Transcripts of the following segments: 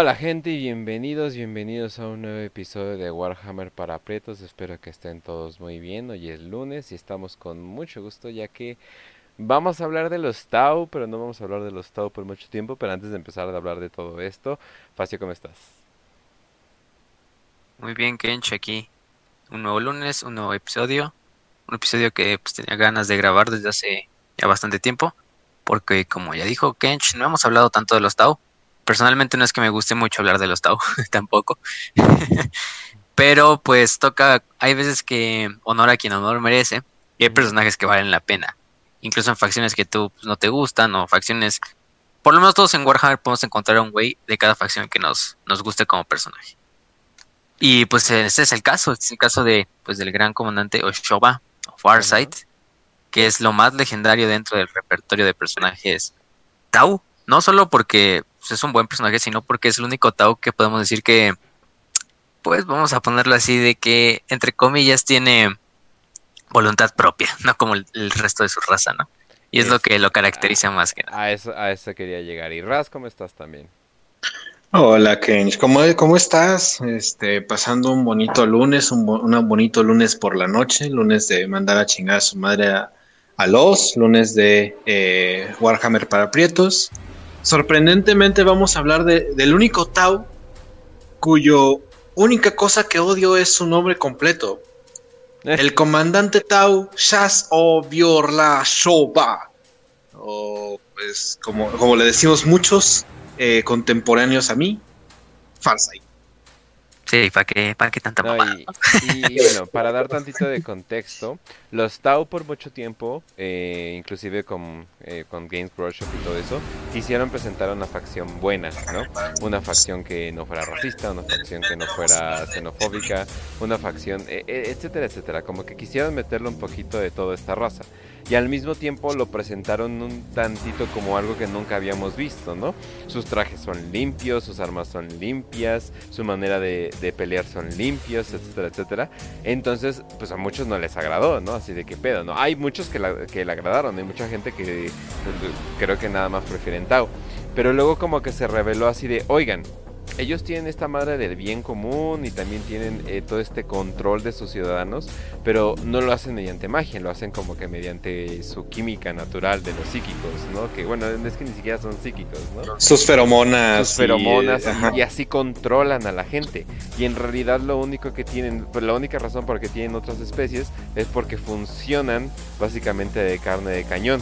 Hola gente y bienvenidos, bienvenidos a un nuevo episodio de Warhammer para Pretos. Espero que estén todos muy bien. Hoy es lunes y estamos con mucho gusto ya que vamos a hablar de los Tau, pero no vamos a hablar de los Tau por mucho tiempo. Pero antes de empezar a hablar de todo esto, Facio, ¿cómo estás? Muy bien, Kench, aquí. Un nuevo lunes, un nuevo episodio. Un episodio que pues, tenía ganas de grabar desde hace ya bastante tiempo. Porque como ya dijo Kench, no hemos hablado tanto de los Tau personalmente no es que me guste mucho hablar de los Tau, tampoco. Pero pues toca, hay veces que honor a quien honor merece y hay personajes que valen la pena. Incluso en facciones que tú pues, no te gustan o facciones... Por lo menos todos en Warhammer podemos encontrar un güey de cada facción que nos, nos guste como personaje. Y pues ese es el caso, este es el caso de pues del gran comandante Oshoba, o Farsight, que es lo más legendario dentro del repertorio de personajes Tau, no solo porque pues, es un buen personaje, sino porque es el único Tau que podemos decir que, pues vamos a ponerlo así, de que, entre comillas, tiene voluntad propia, no como el, resto de su raza, ¿no? Y es, lo que lo caracteriza más que nada. A eso, a eso quería llegar. Y Raz, ¿cómo estás también? Hola Kench, ¿Cómo, ¿cómo, estás? Este, pasando un bonito lunes, un, bonito lunes por la noche, lunes de mandar a chingar a su madre a, los, lunes de eh, Warhammer para Prietos sorprendentemente vamos a hablar de, del único Tau cuyo única cosa que odio es su nombre completo. Eh. El comandante Tau Shas o Biorla Shoba. O pues como, como le decimos muchos eh, contemporáneos a mí, Farsai. Sí, ¿para qué, para qué tanta y, bueno, para dar tantito de contexto, los Tau por mucho tiempo, eh, inclusive con, eh, con Games Workshop y todo eso, quisieron presentar una facción buena, ¿no? Una facción que no fuera racista, una facción que no fuera xenofóbica, una facción, e, e, etcétera, etcétera. Como que quisieron meterle un poquito de toda esta raza y al mismo tiempo lo presentaron un tantito como algo que nunca habíamos visto, ¿no? Sus trajes son limpios, sus armas son limpias, su manera de, pelear son limpios, etcétera, etcétera. Entonces, pues a muchos no les agradó, ¿no? Así de qué pedo, ¿no? Hay muchos que, que le agradaron, hay mucha gente que pues, creo que nada más prefieren Tao. Pero luego como que se reveló así de, oigan, ellos tienen esta madre del bien común y también tienen eh, todo este control de sus ciudadanos, pero no lo hacen mediante magia, lo hacen como que mediante su química natural de los psíquicos, ¿no? Que bueno, es que ni siquiera son psíquicos, ¿no? Sus feromonas. Sus feromonas y, así controlan a la gente. Y en realidad lo único que tienen, pues, la única razón por la que tienen otras especies es porque funcionan básicamente de carne de cañón.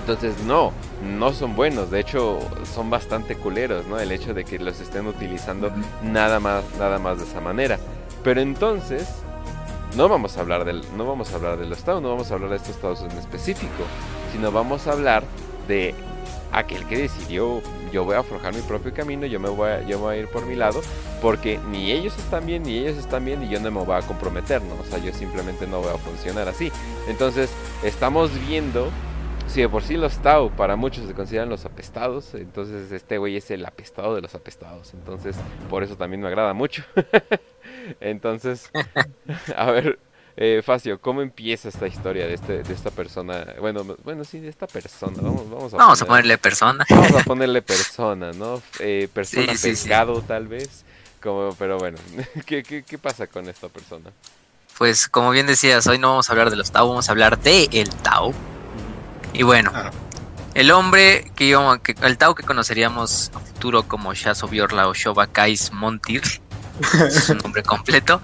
Entonces no, no son buenos, de hecho son bastante culeros, ¿no? El hecho de que los estén utilizando nada más, nada más de esa manera. Pero entonces no vamos a hablar del, no vamos a hablar de los estados, no vamos a hablar de estos estados en específico, sino vamos a hablar de aquel que decidió yo voy a forjar mi propio camino, yo me voy a, yo voy a ir por mi lado, porque ni ellos están bien, ni ellos están bien, y yo no me voy a comprometer, ¿no? O sea, yo simplemente no voy a funcionar así. Entonces, estamos viendo si de por sí los Tau para muchos se consideran los apestados, entonces este güey es el apestado de los apestados. Entonces, por eso también me agrada mucho. entonces, a ver, eh, Facio, ¿cómo empieza esta historia de, este, de esta persona? Bueno, bueno, sí, de esta persona. Vamos, vamos, a, vamos a ponerle persona. Vamos a ponerle persona, ¿no? Eh, persona pescado, tal vez. Como, pero bueno, ¿qué, qué, qué pasa con esta persona? Pues como bien decías, hoy no vamos a hablar de los Tau, vamos a hablar de el Tau. Y bueno, el hombre que íbamos, que, el Tao que conoceríamos a futuro como Shaso Biorla o Shoba Kais Montir, su nombre completo,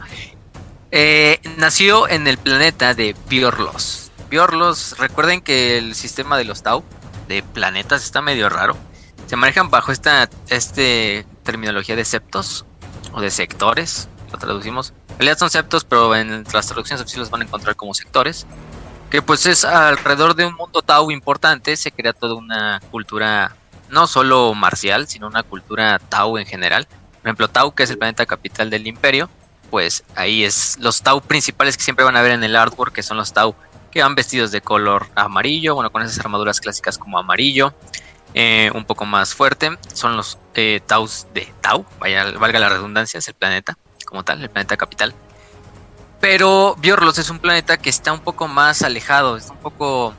eh, nació en el planeta de Biorlos. Biorlos, recuerden que el sistema de los Tau, de planetas, está medio raro. Se manejan bajo esta este terminología de septos o de sectores, lo traducimos. En realidad son septos, pero en las traducciones sí los van a encontrar como sectores que pues es alrededor de un mundo Tau importante, se crea toda una cultura no solo marcial, sino una cultura Tau en general. Por ejemplo, Tau, que es el planeta capital del imperio, pues ahí es los Tau principales que siempre van a ver en el artwork, que son los Tau que van vestidos de color amarillo, bueno, con esas armaduras clásicas como amarillo, eh, un poco más fuerte, son los eh, Taus de Tau, vaya, valga la redundancia, es el planeta como tal, el planeta capital. Pero Biorlos es un planeta que está un poco más alejado, está un poco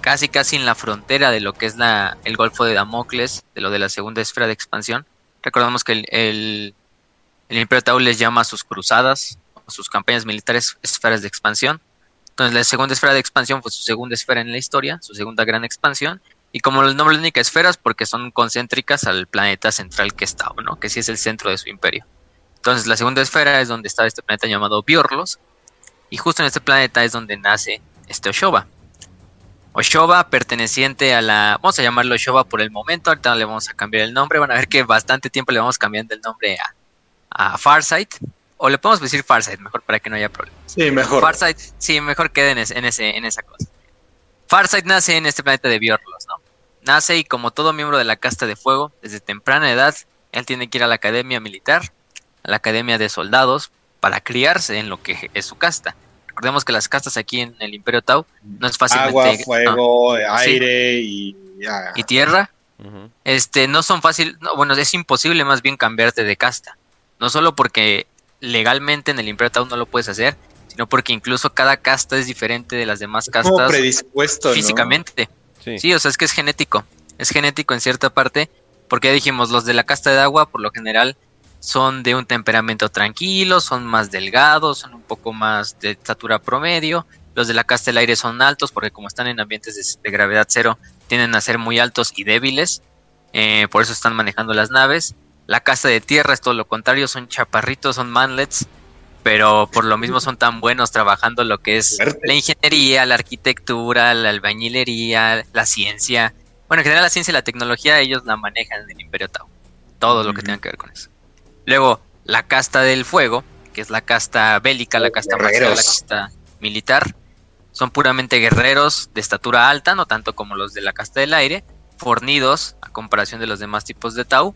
casi casi en la frontera de lo que es la, el Golfo de Damocles, de lo de la segunda esfera de expansión, Recordamos que el, el, Imperio Tau les llama a sus cruzadas, a sus campañas militares, esferas de expansión. Entonces la segunda esfera de expansión fue su segunda esfera en la historia, su segunda gran expansión. Y como el nombre indica esferas, porque son concéntricas al planeta central que es Tau, ¿no? Que sí es el centro de su imperio. Entonces la segunda esfera es donde está este planeta llamado Biorlos. Y justo en este planeta es donde nace este Oshoba. Oshoba, perteneciente a la. Vamos a llamarlo Oshoba por el momento. Ahorita le vamos a cambiar el nombre. Van a ver que bastante tiempo le vamos cambiando el nombre a, Farsight. O le podemos decir Farsight, mejor para que no haya problemas. Sí, mejor. Farsight, sí, mejor quede en, ese, en, esa cosa. Farsight nace en este planeta de Biorlos, ¿no? Nace y como todo miembro de la casta de fuego, desde temprana edad, él tiene que ir a la academia militar, a la academia de soldados, para criarse en lo que es su casta. Recordemos que las castas aquí en el Imperio Tau no es fácilmente... Agua, fuego, aire y... Y tierra. Este, no son fácil, bueno, es imposible más bien cambiarte de casta. No solo porque legalmente en el Imperio Tau no lo puedes hacer, sino porque incluso cada casta es diferente de las demás castas. predispuesto, físicamente. Sí. o sea, es que es genético. Es genético en cierta parte, porque ya dijimos, los de la casta de agua, por lo general, son de un temperamento tranquilo, son más delgados, son un poco más de estatura promedio. Los de la casta del aire son altos porque como están en ambientes de, gravedad cero, tienden a ser muy altos y débiles. Eh, por eso están manejando las naves. La casta de tierra es todo lo contrario, son chaparritos, son manlets, pero por lo mismo son tan buenos trabajando lo que es la ingeniería, la arquitectura, la albañilería, la ciencia. Bueno, en general la ciencia y la tecnología ellos la manejan en el Imperio Tau. Todo lo que tenga que ver con eso. Luego, la casta del fuego, que es la casta bélica, la casta marcial, la casta militar, son puramente guerreros de estatura alta, no tanto como los de la casta del aire, fornidos a comparación de los demás tipos de Tau.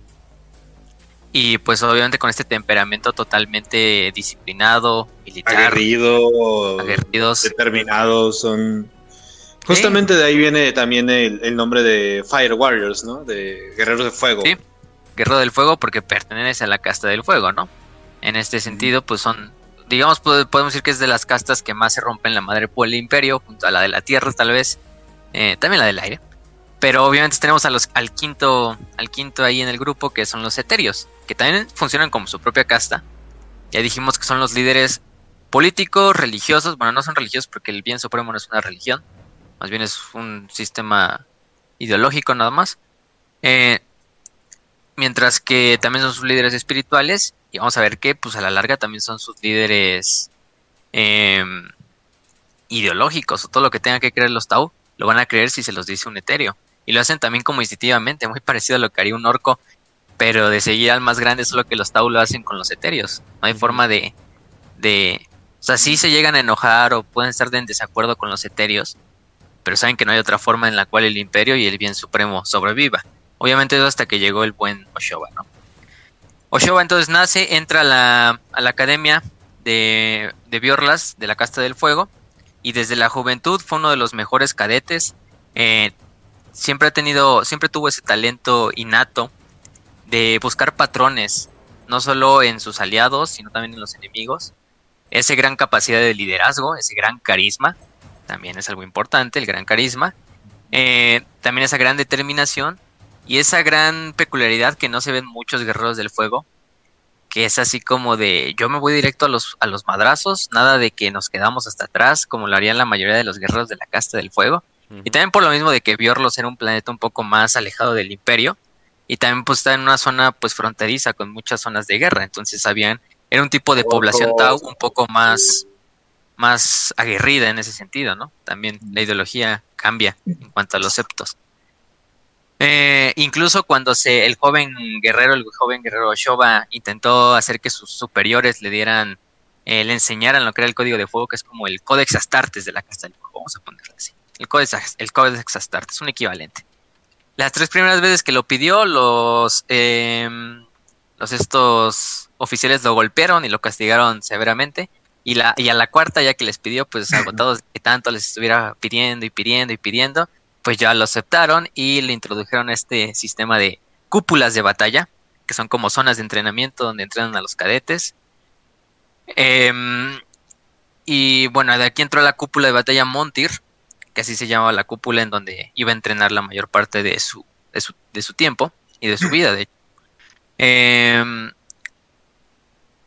Y pues obviamente con este temperamento totalmente disciplinado, militar. Aguerrido, aguerridos. Determinados, son... Justamente de ahí viene también el, el, nombre de Fire Warriors, ¿no? De guerreros de fuego. Sí, Guerrero del Fuego porque pertenece a la casta del fuego, ¿no? En este sentido, pues son, digamos, podemos decir que es de las castas que más se rompen la madre por el imperio, junto a la de la tierra tal vez, eh, también la del aire. Pero obviamente tenemos a los, al quinto, al quinto ahí en el grupo, que son los eterios, que también funcionan como su propia casta. Ya dijimos que son los líderes políticos, religiosos, bueno, no son religiosos porque el bien supremo no es una religión, más bien es un sistema ideológico nada más. Eh, mientras que también son sus líderes espirituales y vamos a ver que pues a la larga también son sus líderes em, ideológicos o todo lo que tengan que creer los Tau lo van a creer si se los dice un etéreo. Y lo hacen también como instintivamente muy parecido a lo que haría un orco pero de seguir al más grande solo que los Tau lo hacen con los etéreos. No hay forma de de o sea sí se llegan a enojar o pueden estar en desacuerdo con los etéreos pero saben que no hay otra forma en la cual el imperio y el bien supremo sobreviva Obviamente eso hasta que llegó el buen Oshoba, ¿no? Oshoba entonces nace, entra a la, a la academia de, de, Biorlas, de la Casta del Fuego, y desde la juventud fue uno de los mejores cadetes. Eh, siempre ha tenido, siempre tuvo ese talento innato de buscar patrones, no solo en sus aliados, sino también en los enemigos. Esa gran capacidad de liderazgo, ese gran carisma, también es algo importante, el gran carisma. Eh, también esa gran determinación y esa gran peculiaridad que no se ven muchos guerreros del fuego, que es así como de yo me voy directo a los, a los madrazos, nada de que nos quedamos hasta atrás, como lo harían la mayoría de los guerreros de la casta del fuego. Y también por lo mismo de que Biorlos era un planeta un poco más alejado del imperio. Y también pues está en una zona pues fronteriza con muchas zonas de guerra. Entonces habían, era un tipo de población Tau un poco más, más aguerrida en ese sentido, ¿no? También la ideología cambia en cuanto a los septos. Eh, incluso cuando se, el joven guerrero, el joven guerrero Shoba intentó hacer que sus superiores le dieran, eh, le enseñaran lo que era el código de fuego, que es como el Codex Astartes de la Casa del Fuego, vamos a ponerlo así. El Codex, el Codex Astartes, un equivalente. Las tres primeras veces que lo pidió, los, em, los estos oficiales lo golpearon y lo castigaron severamente. Y, la, y a la cuarta, ya que les pidió, pues agotados de tanto les estuviera pidiendo y pidiendo y pidiendo, pues ya lo aceptaron y le introdujeron este sistema de cúpulas de batalla, que son como zonas de entrenamiento donde entrenan a los cadetes. Em, y bueno, de aquí entró la cúpula de batalla Montir, que así se llamaba la cúpula en donde iba a entrenar la mayor parte de su, de su, tiempo y de su vida, de Em,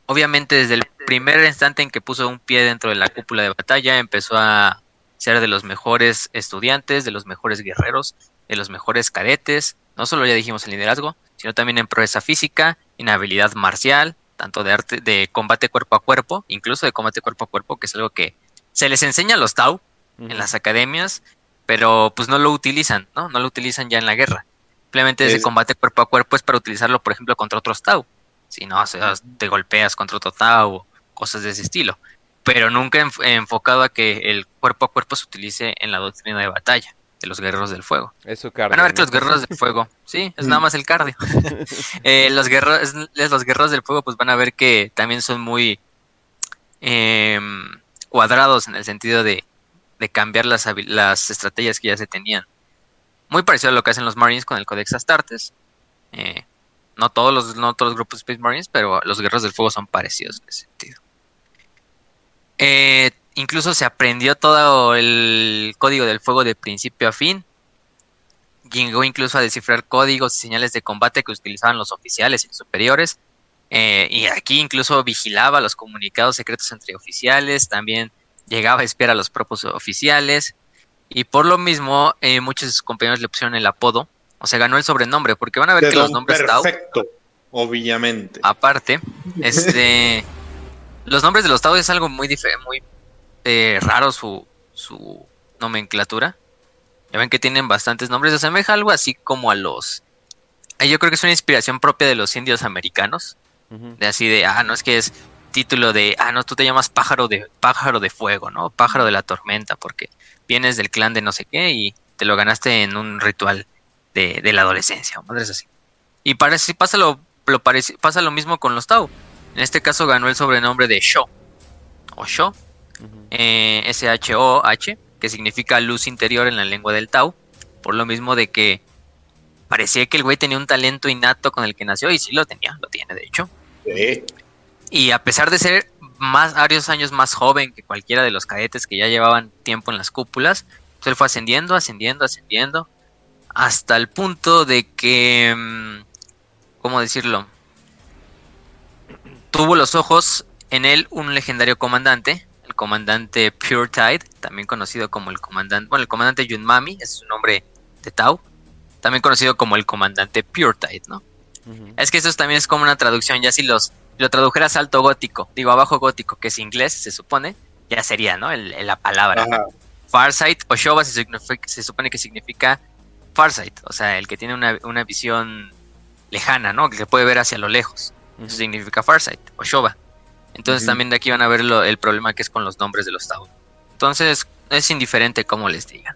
obviamente desde el primer instante en que puso un pie dentro de la cúpula de batalla empezó a ser de los mejores estudiantes, de los mejores guerreros, de los mejores cadetes, no solo ya dijimos en liderazgo, sino también en proeza física, en habilidad marcial, tanto de arte de combate cuerpo a cuerpo, incluso de combate cuerpo a cuerpo, que es algo que se les enseña a los Tau en las academias, pero pues no lo utilizan, ¿no? No lo utilizan ya en la guerra. Simplemente ese combate cuerpo a cuerpo es para utilizarlo, por ejemplo, contra otros Tau. Si no, o sea, te golpeas contra otro Tau cosas de ese estilo. Pero nunca enfocado a que el cuerpo a cuerpo se utilice en la doctrina de batalla de los guerreros del fuego. Es su cardio. Van a ver que los guerreros del fuego, sí, es nada más el cardio. Eh, los, guerreros, los guerreros del fuego, pues van a ver que también son muy em, cuadrados en el sentido de, cambiar las, las estrategias que ya se tenían. Muy parecido a lo que hacen los Marines con el Codex Astartes. Eh, no todos los, no todos los grupos de Space Marines, pero los guerreros del fuego son parecidos en ese sentido. Eh, incluso se aprendió todo el código del fuego de principio a fin. Llegó incluso a descifrar códigos y señales de combate que utilizaban los oficiales y superiores. Eh, y aquí incluso vigilaba los comunicados secretos entre oficiales, también llegaba a espiar a los propios oficiales. Y por lo mismo, eh, muchos de sus compañeros le pusieron el apodo, o sea, ganó el sobrenombre, porque van a ver que los nombres Perfecto, obviamente. Aparte, este. Los nombres de los Tau es algo muy, muy eh, raro su, su nomenclatura. Ya ven que tienen bastantes nombres. Se asemeja algo así como a los. Eh, yo creo que es una inspiración propia de los indios americanos. De así de, ah, no es que es título de, ah, no, tú te llamas pájaro de pájaro de fuego, ¿no? Pájaro de la tormenta, porque vienes del clan de no sé qué y te lo ganaste en un ritual de, la adolescencia, o madres así. Y parece, pasa lo, lo parece, pasa lo mismo con los Tau. En este caso ganó el sobrenombre de Sho, o Sho, eh, S-H-O-H, que significa luz interior en la lengua del Tau, por lo mismo de que parecía que el güey tenía un talento innato con el que nació, y sí lo tenía, lo tiene de hecho. Y a pesar de ser más varios años más joven que cualquiera de los cadetes que ya llevaban tiempo en las cúpulas, pues él fue ascendiendo, ascendiendo, ascendiendo, hasta el punto de que, mm, ¿cómo decirlo? Tuvo los ojos en él un legendario comandante, comandante Pure Tide, también conocido como el comandante, bueno, el comandante Yunmami, es su nombre de Tau, también conocido como el comandante Pure Tide, ¿no? Es que eso también es como una traducción, ya si los lo tradujeras alto gótico, digo abajo gótico, que es inglés, se supone, ya sería, ¿no? la palabra. Farsight o Shoba se, se, supone que significa Farsight, o sea, el que tiene una, una visión lejana, ¿no? Que puede ver hacia lo lejos. Eso significa Farsight o Shoba. Entonces también de aquí van a ver el problema que es con los nombres de los Tau. Entonces es indiferente cómo les digan.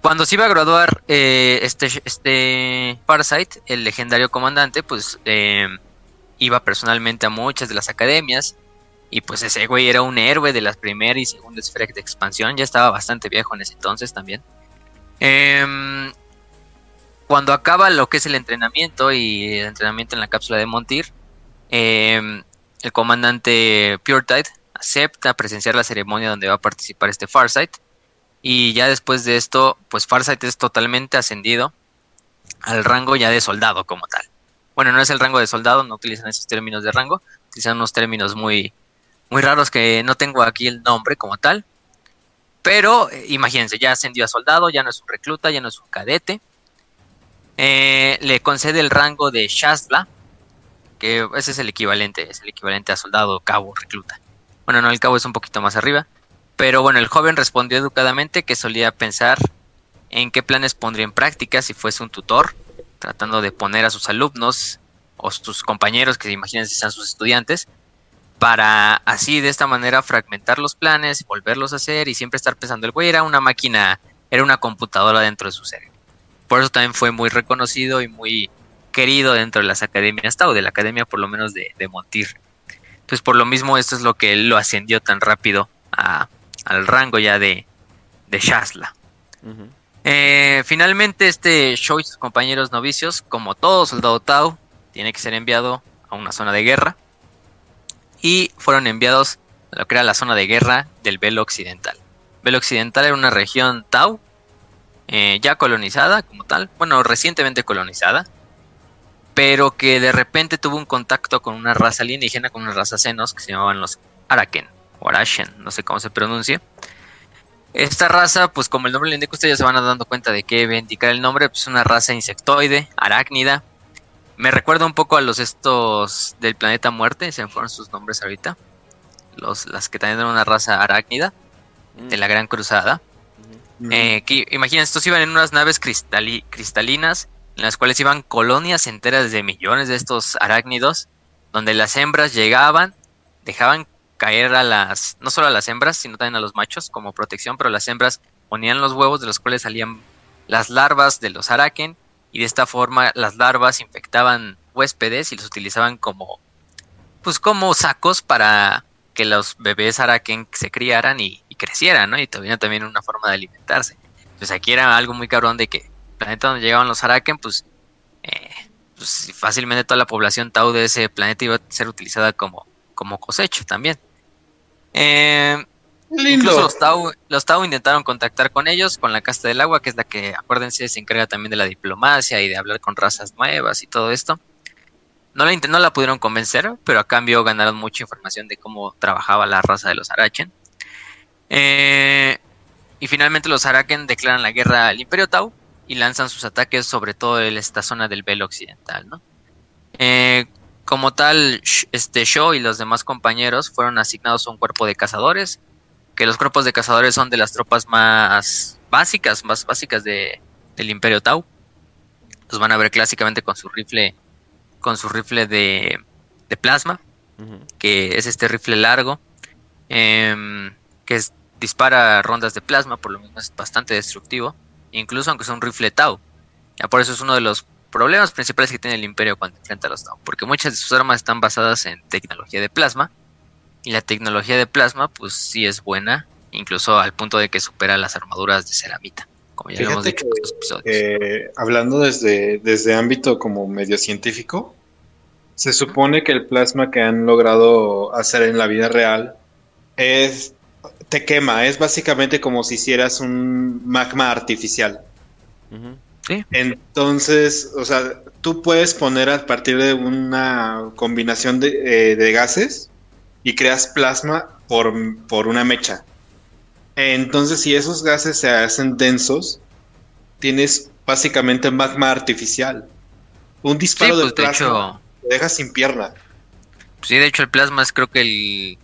Cuando se iba a graduar eh, este, este Parasite, el legendario comandante, pues eh, iba personalmente a muchas de las academias. Y pues ese güey era un héroe de las primeras y segundas esferas de expansión. Ya estaba bastante viejo en ese entonces también. Em, cuando acaba lo que es el entrenamiento y el entrenamiento en la cápsula de Montir, eh, el comandante PureTide acepta presenciar la ceremonia donde va a participar este Farsight. Y ya después de esto, pues Farsight es totalmente ascendido al rango ya de soldado como tal. Bueno, no es el rango de soldado, no utilizan esos términos de rango, utilizan unos términos muy, muy raros que no tengo aquí el nombre como tal. Pero eh, imagínense, ya ascendió a soldado, ya no es un recluta, ya no es un cadete. Eh, le concede el rango de Shazla, que ese es el equivalente, es el equivalente a soldado, cabo, recluta. Bueno, no, el cabo es un poquito más arriba. Pero bueno, el joven respondió educadamente que solía pensar en qué planes pondría en práctica si fuese un tutor, tratando de poner a sus alumnos o sus compañeros, que imaginen si sean sus estudiantes, para así de esta manera fragmentar los planes, volverlos a hacer y siempre estar pensando, el güey era una máquina, era una computadora dentro de su cerebro. Por eso también fue muy reconocido y muy querido dentro de las academias o de la academia por lo menos de, Montir. Entonces por lo mismo esto es lo que lo ascendió tan rápido al rango ya de, de Shazla. Eh, finalmente este Show y sus compañeros novicios, como todo soldado Tau, tiene que ser enviado a una zona de guerra. Y fueron enviados a lo que era la zona de guerra del Velo Occidental. Velo Occidental era una región Tau, eh, ya colonizada como tal, bueno, recientemente colonizada, pero que de repente tuvo un contacto con una raza alienígena, con una raza senos que se llamaban los Araken o Arashen, no sé cómo se pronuncia. Esta raza, pues como el nombre le indica, ustedes ya se van dando cuenta de qué indicar el nombre, pues una raza insectoide, arácnida. Me recuerda un poco a los estos del planeta muerte, se me fueron sus nombres ahorita. Los, las que también eran una raza arácnida, de la Gran Cruzada. Eh, imaginen, estos iban en unas naves cristalinas en las cuales iban colonias enteras de millones de estos arácnidos, donde las hembras llegaban, dejaban caer a las, no solo a las hembras, sino también a los machos como protección, pero las hembras ponían los huevos de los cuales salían las larvas de los araken y de esta forma las larvas infectaban huéspedes y los utilizaban como, pues como sacos para que los bebés araken se criaran y, crecieran, ¿no? Y tuvieran también una forma de alimentarse. Entonces aquí era algo muy cabrón de que planeta donde llegaban los Araken, pues, eh, pues, fácilmente toda la población Tau de ese planeta iba a ser utilizada como, como cosecho también. Eh, incluso los Tau, los Tau intentaron contactar con ellos, con la casta del agua, que es la que, acuérdense, se encarga también de la diplomacia y de hablar con razas nuevas y todo esto. No la, no la pudieron convencer, pero a cambio ganaron mucha información de cómo trabajaba la raza de los Arachen. Eh, y finalmente los Araken declaran la guerra al Imperio Tau y lanzan sus ataques sobre todo en esta zona del velo occidental, ¿no? Eh, como tal, este Shaw y los demás compañeros fueron asignados a un cuerpo de cazadores, que los cuerpos de cazadores son de las tropas más básicas, más básicas de, del Imperio Tau. Los van a ver clásicamente con su rifle, con su rifle de, de plasma, que es este rifle largo, em, que dispara rondas de plasma, por lo menos es bastante destructivo incluso aunque sea un rifle Tau. Ya por eso es uno de los problemas principales que tiene el Imperio cuando enfrenta a los Tau, porque muchas de sus armas están basadas en tecnología de plasma, y la tecnología de plasma, pues sí es buena, incluso al punto de que supera las armaduras de ceramita, como ya hemos dicho en otros episodios. Eh, hablando desde, desde ámbito como medio científico, se supone que el plasma que han logrado hacer en la vida real es te quema, es básicamente como si hicieras un magma artificial. Sí. Entonces, o sea, tú puedes poner a partir de una combinación de, eh, gases y creas plasma por, por, una mecha. Entonces, si esos gases se hacen densos, tienes básicamente magma artificial. Un disparo de pues, plasma te deja sin pierna. Sí, de hecho el plasma es creo que el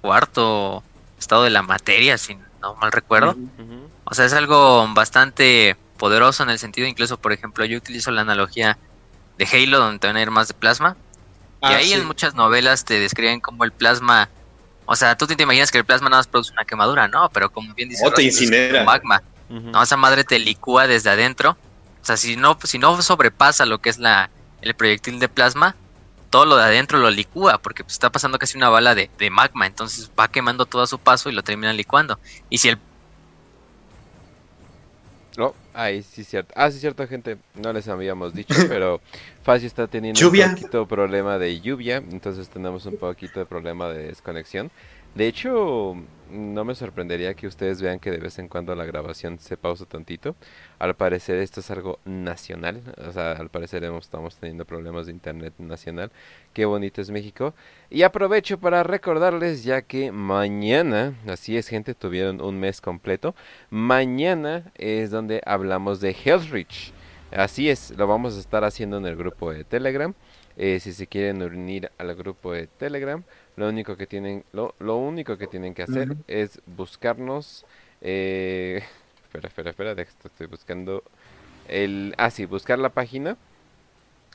cuarto estado de la materia, si no mal recuerdo. O sea, es algo bastante poderoso en el sentido, incluso, por ejemplo, yo utilizo la analogía de Halo, donde te van a ir más de plasma. y ah, ahí en muchas novelas te describen como el plasma. O sea, tú te imaginas que el plasma nada más produce una quemadura, ¿no? Pero como bien dice, o te incinera. magma. No, esa madre te licúa desde adentro. O sea, si no, si no sobrepasa lo que es la, el proyectil de plasma, todo lo de adentro lo licúa, porque pues, está pasando casi una bala de, magma, entonces va quemando todo a su paso y lo termina licuando. Y si el... Oh, ahí sí cierto. Ah, sí cierto, gente, no les habíamos dicho, pero Facio está teniendo un poquito problema de lluvia, entonces tenemos un poquito de problema de desconexión. De hecho, no me sorprendería que ustedes vean que de vez en cuando la grabación se pausa tantito. Al parecer esto es algo nacional, o sea, al parecer estamos teniendo problemas de internet nacional. Qué bonito es México. Y aprovecho para recordarles ya que mañana, así es gente, tuvieron un mes completo. Mañana es donde hablamos de Healthreach. Así es, lo vamos a estar haciendo en el grupo de Telegram. Eh, si se quieren unir al grupo de Telegram, lo único que tienen, lo, lo único que tienen que hacer es buscarnos. Eh, espera, espera, espera, estoy buscando el, ah sí, buscar la página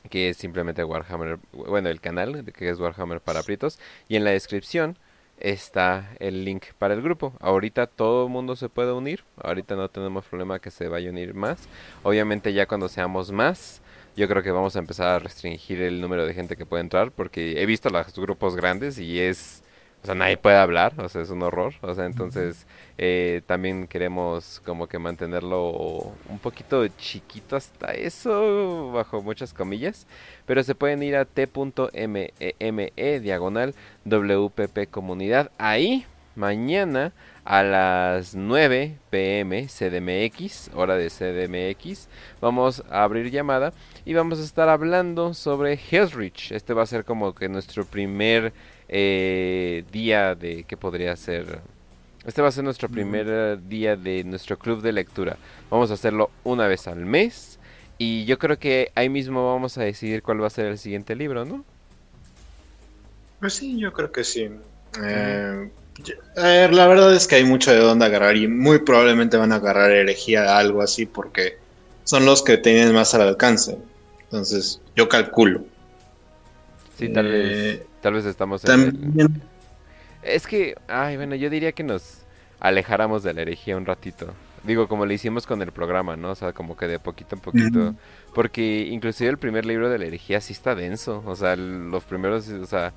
que es simplemente Warhammer, bueno, el canal que es Warhammer para Pritos y en la descripción está el link para el grupo. Ahorita todo el mundo se puede unir, ahorita no tenemos problema que se vaya a unir más. Obviamente ya cuando seamos más, yo creo que vamos a empezar a restringir el número de gente que puede entrar porque he visto los grupos grandes y es, o sea, nadie puede hablar, o sea, es un horror, o sea, entonces eh, también queremos como que mantenerlo un poquito chiquito hasta eso, bajo muchas comillas, pero se pueden ir a t.me e diagonal WPP comunidad, ahí mañana a las 9 pm CDMX, hora de CDMX, vamos a abrir llamada y vamos a estar hablando sobre Hellrich. Este va a ser como que nuestro primer eh, día de que podría ser este va a ser nuestro primer eh, día de nuestro club de lectura. Vamos a hacerlo una vez al mes. Y yo creo que ahí mismo vamos a decidir cuál va a ser el siguiente libro, ¿no? Pues sí, yo creo que sí. Eh, la verdad es que hay mucho de dónde agarrar y muy probablemente van a agarrar herejía algo así porque son los que tienen más al alcance. Entonces, yo calculo. Sí, tal vez, eh, tal vez estamos en Es que, ay, bueno, yo diría que nos alejáramos de la herejía un ratito. Digo, como le hicimos con el programa, ¿no? O sea, como que de poquito en poquito. Porque inclusive el primer libro de la herejía sí está denso. O sea, los primeros, o sea,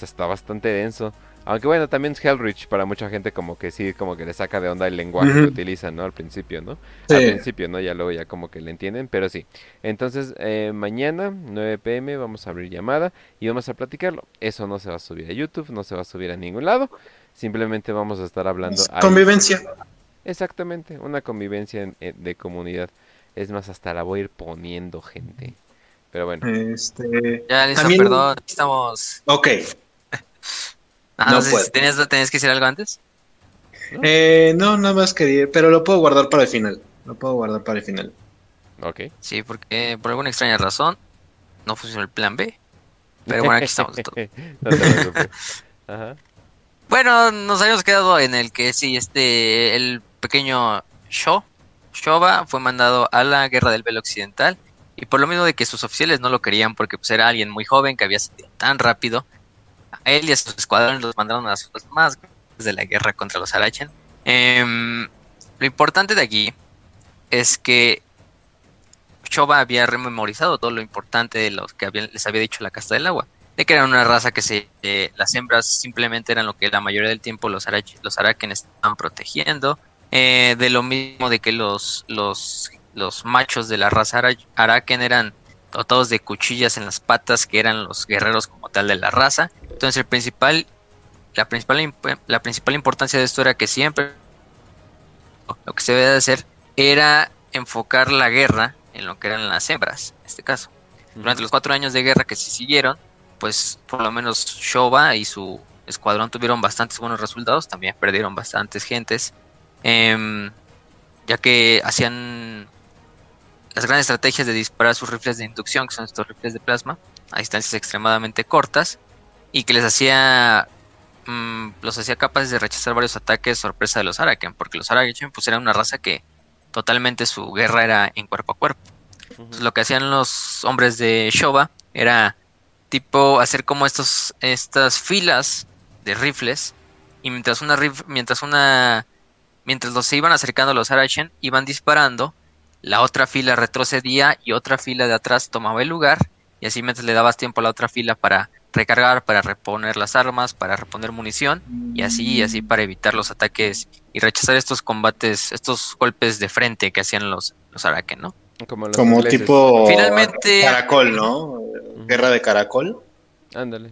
está bastante denso. Aunque bueno, también es Hellrich para mucha gente como que sí, como que le saca de onda el lenguaje que utilizan, ¿no? Al principio, ¿no? Al principio, ¿no? Ya luego ya como que le entienden, pero sí. Entonces, eh, mañana, 9 pm, vamos a abrir llamada y vamos a platicarlo. Eso no se va a subir a YouTube, no se va a subir a ningún lado. Simplemente vamos a estar hablando... Convivencia. Exactamente, una convivencia de comunidad. Es más, hasta la voy a ir poniendo gente. Pero bueno. Este... Ya, listo, perdón, estamos... Ok. Ah, no, sé tenías, que decir algo antes? Eh, no, nada más quería, pero lo puedo guardar para el final. Lo puedo guardar para el final. Ok. Sí, porque por alguna extraña razón no funcionó el plan B. Pero bueno, aquí estamos. Ajá. Bueno, nos habíamos quedado en el que sí, este, el pequeño Sho, Shoba fue mandado a la guerra del Velo Occidental y por lo mismo de que sus oficiales no lo querían porque pues era alguien muy joven que había salido tan rápido, él y a sus escuadrones los mandaron a las más de la guerra contra los Arachen. Em, lo importante de aquí es que Shoba había rememorizado todo lo importante de lo que les había dicho la casta del agua. De que eran una raza que se, eh, las hembras simplemente eran lo que la mayoría del tiempo los, los Araken estaban protegiendo. Eh, de lo mismo de que los, los, los machos de la raza Araken eran dotados de cuchillas en las patas, que eran los guerreros como tal de la raza. Entonces, el principal, la principal, la principal importancia de esto era que siempre lo que se debe de hacer era enfocar la guerra en lo que eran las hembras, en este caso. Durante los cuatro años de guerra que se siguieron, pues por lo menos Shoba y su escuadrón tuvieron bastantes buenos resultados, también perdieron bastantes gentes, em, ya que hacían las grandes estrategias de disparar sus rifles de inducción, que son estos rifles de plasma, a distancias extremadamente cortas, y que les hacía mm, los hacía capaces de rechazar varios ataques sorpresa de los Araken, porque los Araken pues eran una raza que totalmente su guerra era en cuerpo a cuerpo. lo que hacían los hombres de Shoba era tipo hacer como estos estas filas de rifles y mientras una mientras una mientras los se iban acercando a los Araken iban disparando, la otra fila retrocedía y otra fila de atrás tomaba el lugar y así mientras le dabas tiempo a la otra fila para recargar, para reponer las armas, para reponer munición y así y así para evitar los ataques y rechazar estos combates, estos golpes de frente que hacían los, los Araken, ¿no? Como, tipo Finalmente caracol, ¿no? Guerra de caracol. Ándale.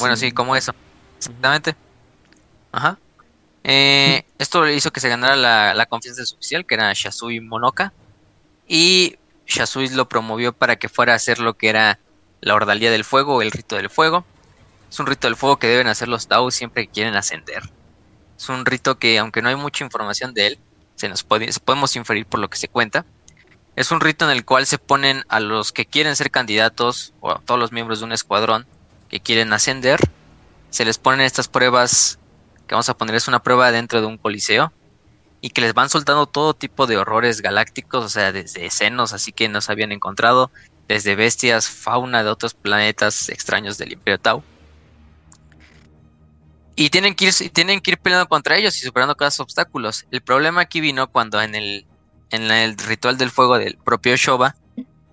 bueno, sí, como eso. Exactamente. Ajá. Eh, esto le hizo que se ganara la, la, confianza de su oficial, que era Shasui Monoka. Y Shasui lo promovió para que fuera a hacer lo que era la ordalía del fuego o el rito del fuego. Es un rito del fuego que deben hacer los Tao siempre que quieren ascender. Es un rito que, aunque no hay mucha información de él, se nos podemos inferir por lo que se cuenta. Es un rito en el cual se ponen a los que quieren ser candidatos o a todos los miembros de un escuadrón que quieren ascender. Se les ponen estas pruebas que vamos a poner es una prueba dentro de un coliseo y que les van soltando todo tipo de horrores galácticos, o sea, desde senos así que no se habían encontrado, desde bestias, fauna de otros planetas extraños del Imperio Tau. Y tienen que, ir, tienen que ir peleando contra ellos y superando cada obstáculos. El problema aquí vino cuando en el, en el ritual del fuego del propio Shoba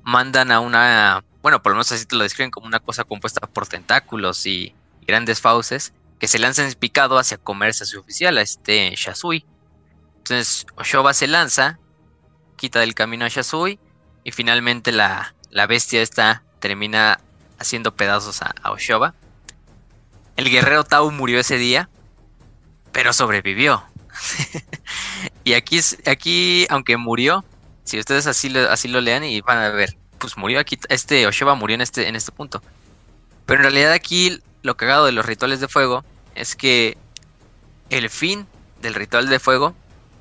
mandan a una, bueno, por lo menos así te lo describen como una cosa compuesta por tentáculos y grandes fauces que se lanzan picado hacia comerse a su oficial, a este Shasui. Entonces Shoba se lanza, quita del camino a Shasui y finalmente la, la bestia esta termina haciendo pedazos a, Oshoba. El guerrero Tau murió ese día. pero sobrevivió. y aquí, aquí, aunque murió, si ustedes así lo, así lo lean y van a ver, pues murió aquí, este Oshoba murió en este, en este punto. Pero en realidad aquí lo cagado de los rituales de fuego es que el fin del ritual de fuego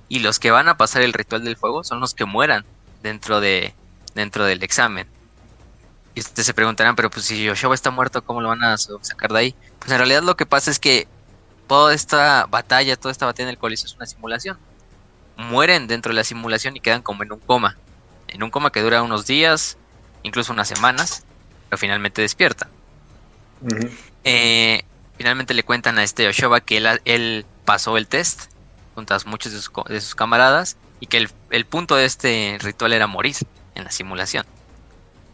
y los que van a pasar el ritual del fuego son los que mueran dentro de dentro del examen. Y ustedes se preguntarán, pero pues si Oshoba está muerto, ¿cómo lo van a sacar de ahí? Pues en realidad lo que pasa es que toda esta batalla, toda esta batalla en el coliseo es una simulación. Mueren dentro de la simulación y quedan como en un coma. En un coma que dura unos días, incluso unas semanas, pero finalmente despierta. Eh, finalmente le cuentan a este Oshoba que él, pasó el test junto a muchos de sus, camaradas y que el, el, punto de este ritual era morir en la simulación.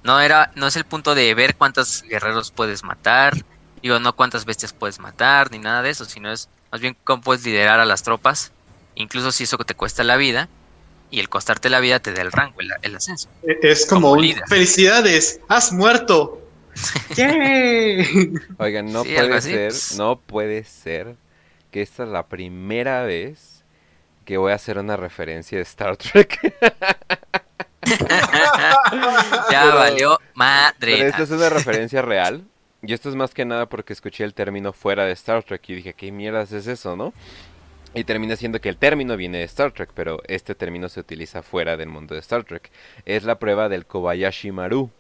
No era, no es el punto de ver cuántos guerreros puedes matar, Digo, no cuántas bestias puedes matar, ni nada de eso, sino es más bien cómo puedes liderar a las tropas, incluso si eso te cuesta la vida, y el costarte la vida te da el rango, el, ascenso. E, es como, un felicidades, has muerto. Oigan, no puede ser, no puede ser que esta es la primera vez que voy a hacer una referencia de Star Trek. ya valió madre. esta es una referencia real. Y esto es más que nada porque escuché el término fuera de Star Trek y dije, ¿qué mierdas es eso, no? Y termina siendo que el término viene de Star Trek, pero este término se utiliza fuera del mundo de Star Trek. Es la prueba del Kobayashi Maru.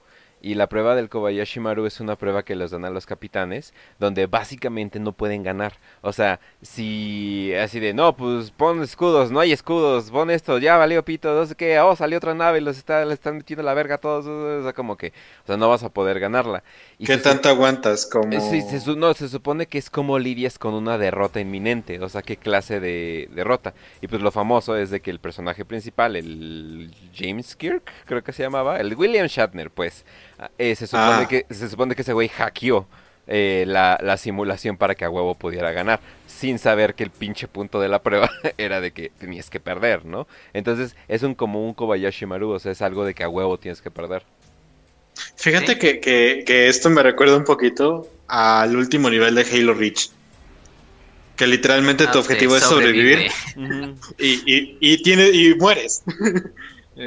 Y la prueba del Kobayashi Maru es una prueba que les dan a los capitanes, donde básicamente no pueden ganar. O sea, si así de, no, pues pon escudos, no hay escudos, pon esto, ya valió pito, no sé qué, oh, salió otra nave, los está, le están metiendo la verga a todos, o sea, como que, o sea, no vas a poder ganarla. ¿Qué tanto aguantas? Como... Sí, se, no, se supone que es como lidias con una derrota inminente, o sea, qué clase de derrota. Y pues lo famoso es de que el personaje principal, el James Kirk, creo que se llamaba, el William Shatner, pues, eh, se, supone ah. que, se supone que ese güey hackeó eh, la, la, simulación para que a huevo pudiera ganar, sin saber que el pinche punto de la prueba era de que tenías que perder, ¿no? Entonces es un como un Kobayashi Maru, o sea, es algo de que a huevo tienes que perder. Fíjate que, que, esto me recuerda un poquito al último nivel de Halo Reach. Que literalmente tu ah, objetivo es sobrevivir y, y, y, tiene, y mueres.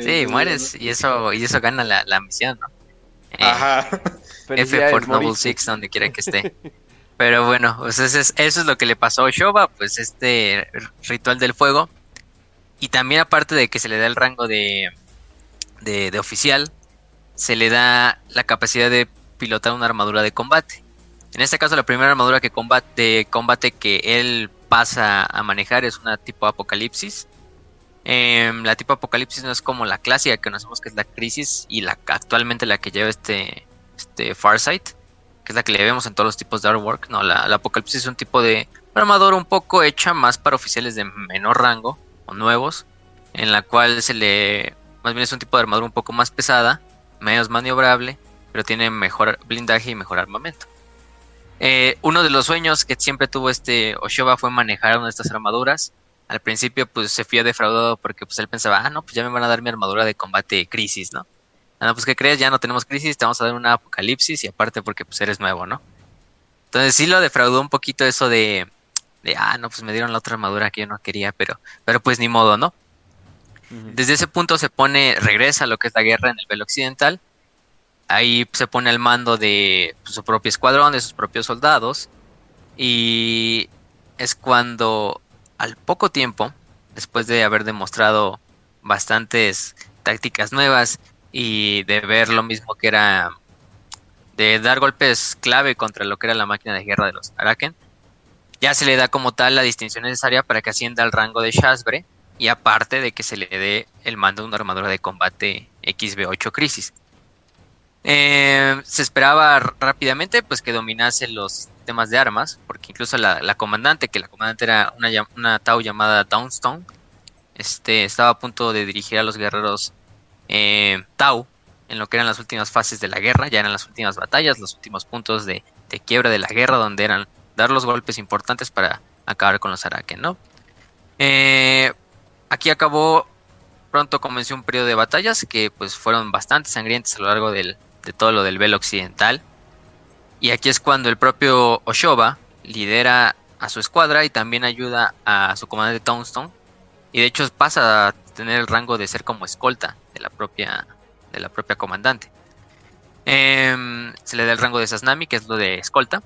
Sí, mueres y eso, y eso gana la, la misión, ¿no? Eh, Ajá. F por Noble Six, donde quiera que esté. Pero bueno, pues eso, es, lo que le pasó a Shoba, pues este ritual del fuego. Y también aparte de que se le da el rango de, de, oficial, se le da la capacidad de pilotar una armadura de combate. En este caso la primera armadura que combate, de combate que él pasa a manejar es una tipo apocalipsis Em, la tipo apocalipsis no es como la clásica que conocemos que es la crisis y la actualmente la que lleva este, este Farsight, que es la que le vemos en todos los tipos de artwork. No, la, apocalipsis es un tipo de armadura un poco hecha más para oficiales de menor rango o nuevos, en la cual se le, más bien es un tipo de armadura un poco más pesada, menos maniobrable, pero tiene mejor blindaje y mejor armamento. Eh, uno de los sueños que siempre tuvo este Oshoba fue manejar una de estas armaduras al principio pues se fía defraudado porque pues él pensaba, ah, no, pues ya me van a dar mi armadura de combate crisis, ¿no? Ah, no, pues ¿qué crees? Ya no tenemos crisis, te vamos a dar una apocalipsis y aparte porque pues eres nuevo, ¿no? Entonces sí lo defraudó un poquito eso de, de ah, no, pues me dieron la otra armadura que yo no quería, pero, pero pues ni modo, ¿no? Desde ese punto se pone, regresa a lo que es la guerra en el velo occidental. Ahí se pone al mando de pues, su propio escuadrón, de sus propios soldados. Y es cuando al poco tiempo, después de haber demostrado bastantes tácticas nuevas y de ver lo mismo que era de dar golpes clave contra lo que era la máquina de guerra de los Araken, ya se le da como tal la distinción necesaria para que ascienda al rango de Shasbre y aparte de que se le dé el mando de una armadura de combate XB8 Crisis. Eh, se esperaba rápidamente pues que dominase los temas de armas, porque incluso la, comandante, que la comandante era una, una Tau llamada Downstone, este, estaba a punto de dirigir a los guerreros eh, Tau en lo que eran las últimas fases de la guerra, ya eran las últimas batallas, los últimos puntos de, quiebra de la guerra, donde eran dar los golpes importantes para acabar con los Araken, ¿no? Eh, aquí acabó, pronto comenzó un periodo de batallas que pues fueron bastante sangrientas a lo largo del, de todo lo del velo occidental. Y aquí es cuando el propio Oshoba lidera a su escuadra y también ayuda a su comandante Townstone. Y de hecho pasa a tener el rango de ser como escolta de la propia, de la propia comandante. Em, se le da el rango de Sasnami, que es lo de escolta.